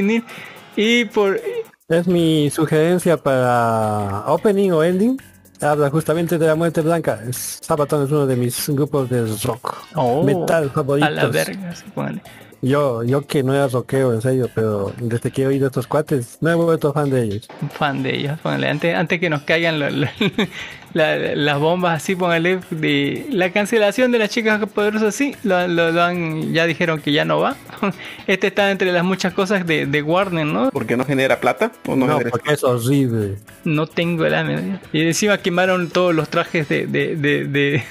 Y por... Es mi sugerencia para opening o ending. Habla justamente de la muerte blanca. Sabaton es uno de mis grupos de rock. Oh, metal favoritos. A la verga, se pone. Yo, yo que no era rockero, en serio, pero desde que he oído estos cuates, me he vuelto fan de ellos. Fan de ellos, póngale. Antes, antes que nos caigan lo- lo- la- las bombas así, póngale. De la cancelación de las chicas poderosas, sí, lo, lo- lo han, ya dijeron que ya no va. Este está entre las muchas cosas de, de Warner, ¿no? ¿Porque no genera plata? ¿O no, No, genera- porque es horrible. No tengo la menor idea. Y encima quemaron todos los trajes de, de, de,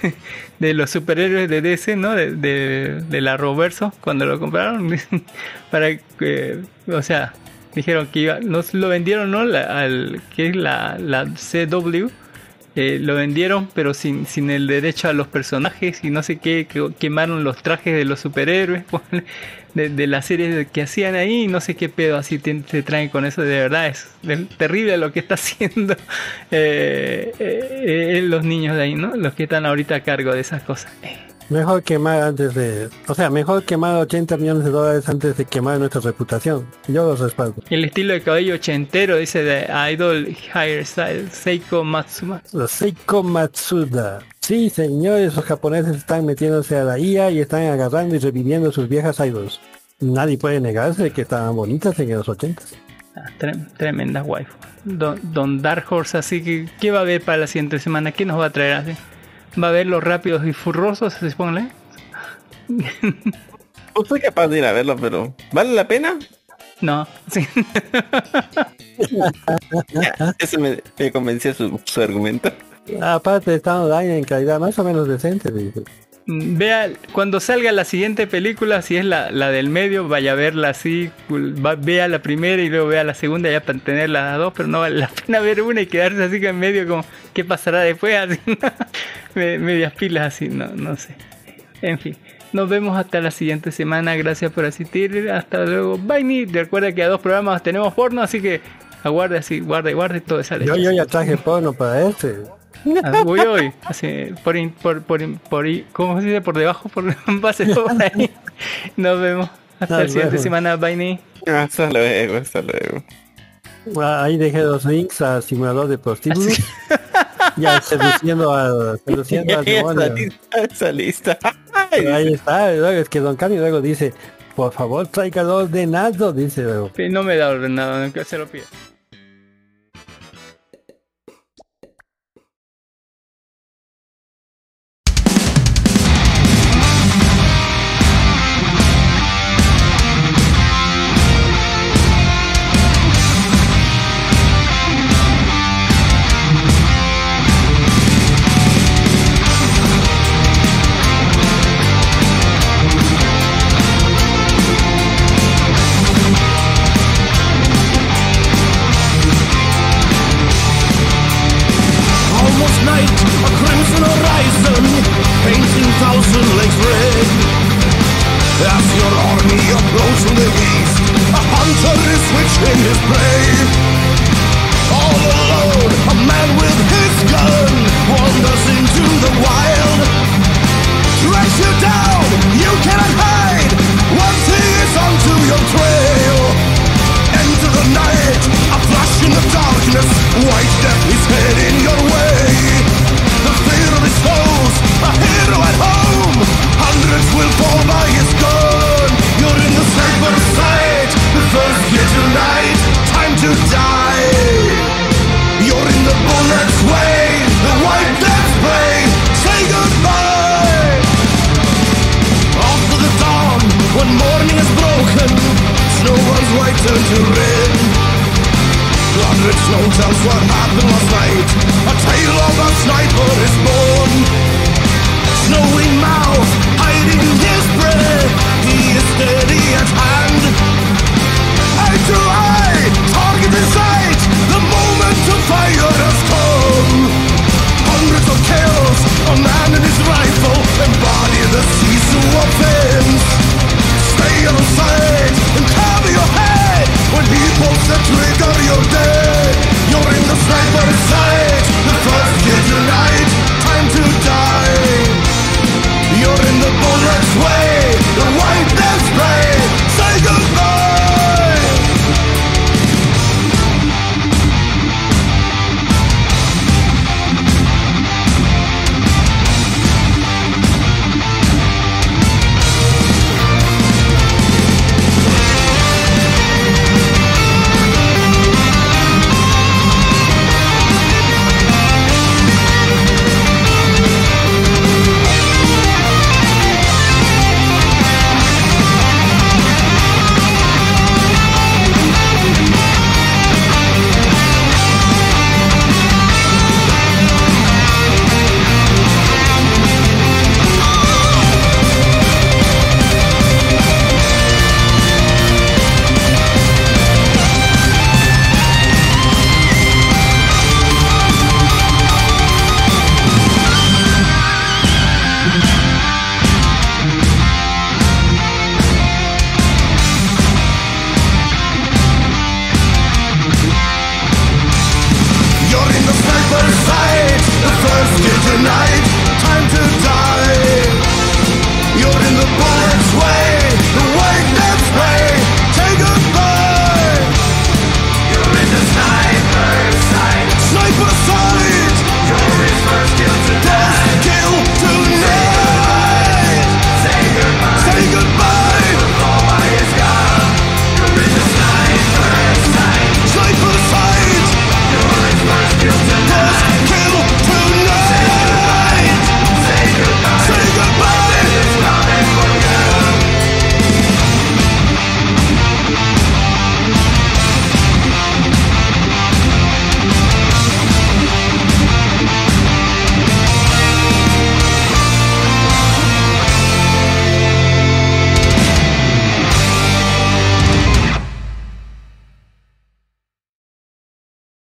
de, los superhéroes de DC, ¿no? De, de, la Roverso, cuando lo compraron. para que, o sea, dijeron que iba, no lo vendieron, ¿no? La- al, que es la, la CW. eh, lo vendieron pero sin, sin el derecho a los personajes y no sé qué, que quemaron los trajes de los superhéroes de, de las series que hacían ahí no sé qué pedo así te, te traen con eso, de verdad es terrible lo que está haciendo eh, eh, eh, los niños de ahí, ¿no? Los que están ahorita a cargo de esas cosas. Mejor quemar antes de... O sea, mejor quemar 80 millones de dólares antes de quemar nuestra reputación. Yo los respaldo. El estilo de cabello ochentero, dice de Idol Hairstyle, Seiko Matsuma. Los Seiko Matsuda. Sí, señores, los japoneses están metiéndose a la IA y están agarrando y reviviendo sus viejas idols. Nadie puede negarse que estaban bonitas en los 80. Ah, tre- tremenda waifu. Don, Don Dark Horse, así que, ¿qué va a haber para la siguiente semana? ¿Qué nos va a traer así? ¿Va a ver los rápidos y furrosos, se supone? No soy capaz de ir a verlo, pero ¿vale la pena? No, sí. Ya, Eso me, me convenció su, su argumento. Aparte están online en calidad más o menos decente. Mm, Vea, cuando salga la siguiente película, si es la, la del medio, vaya a verla así, va- vea la primera y luego vea la segunda ya para tener las dos, pero no vale la pena ver una y quedarse así que en medio como, ¿qué pasará después? Así, Me- medias pilas así, no, no sé. En fin, nos vemos hasta la siguiente semana, gracias por asistir, hasta luego, bye, Ni. recuerda que a dos programas tenemos porno, así que aguarde así, guarde, guarde todo esa Yo, yo ya traje porno para este. Ah, Voy hoy, así, por, in- por, por, por, ¿cómo se dice? Por debajo, por pase por ahí. Nos vemos. Hasta la Nos siguiente semana, bye. Ni. Hasta luego, hasta luego. Ah, Ahí dejé los links a simulador de prostíbulos. ya seduciendo a seduciendo al Esa demonio. lista, esa lista. Pero ahí está, luego es que Don Cami luego dice, por favor tráigalo ordenado, dice luego. No me da ordenado, aunque se lo pido.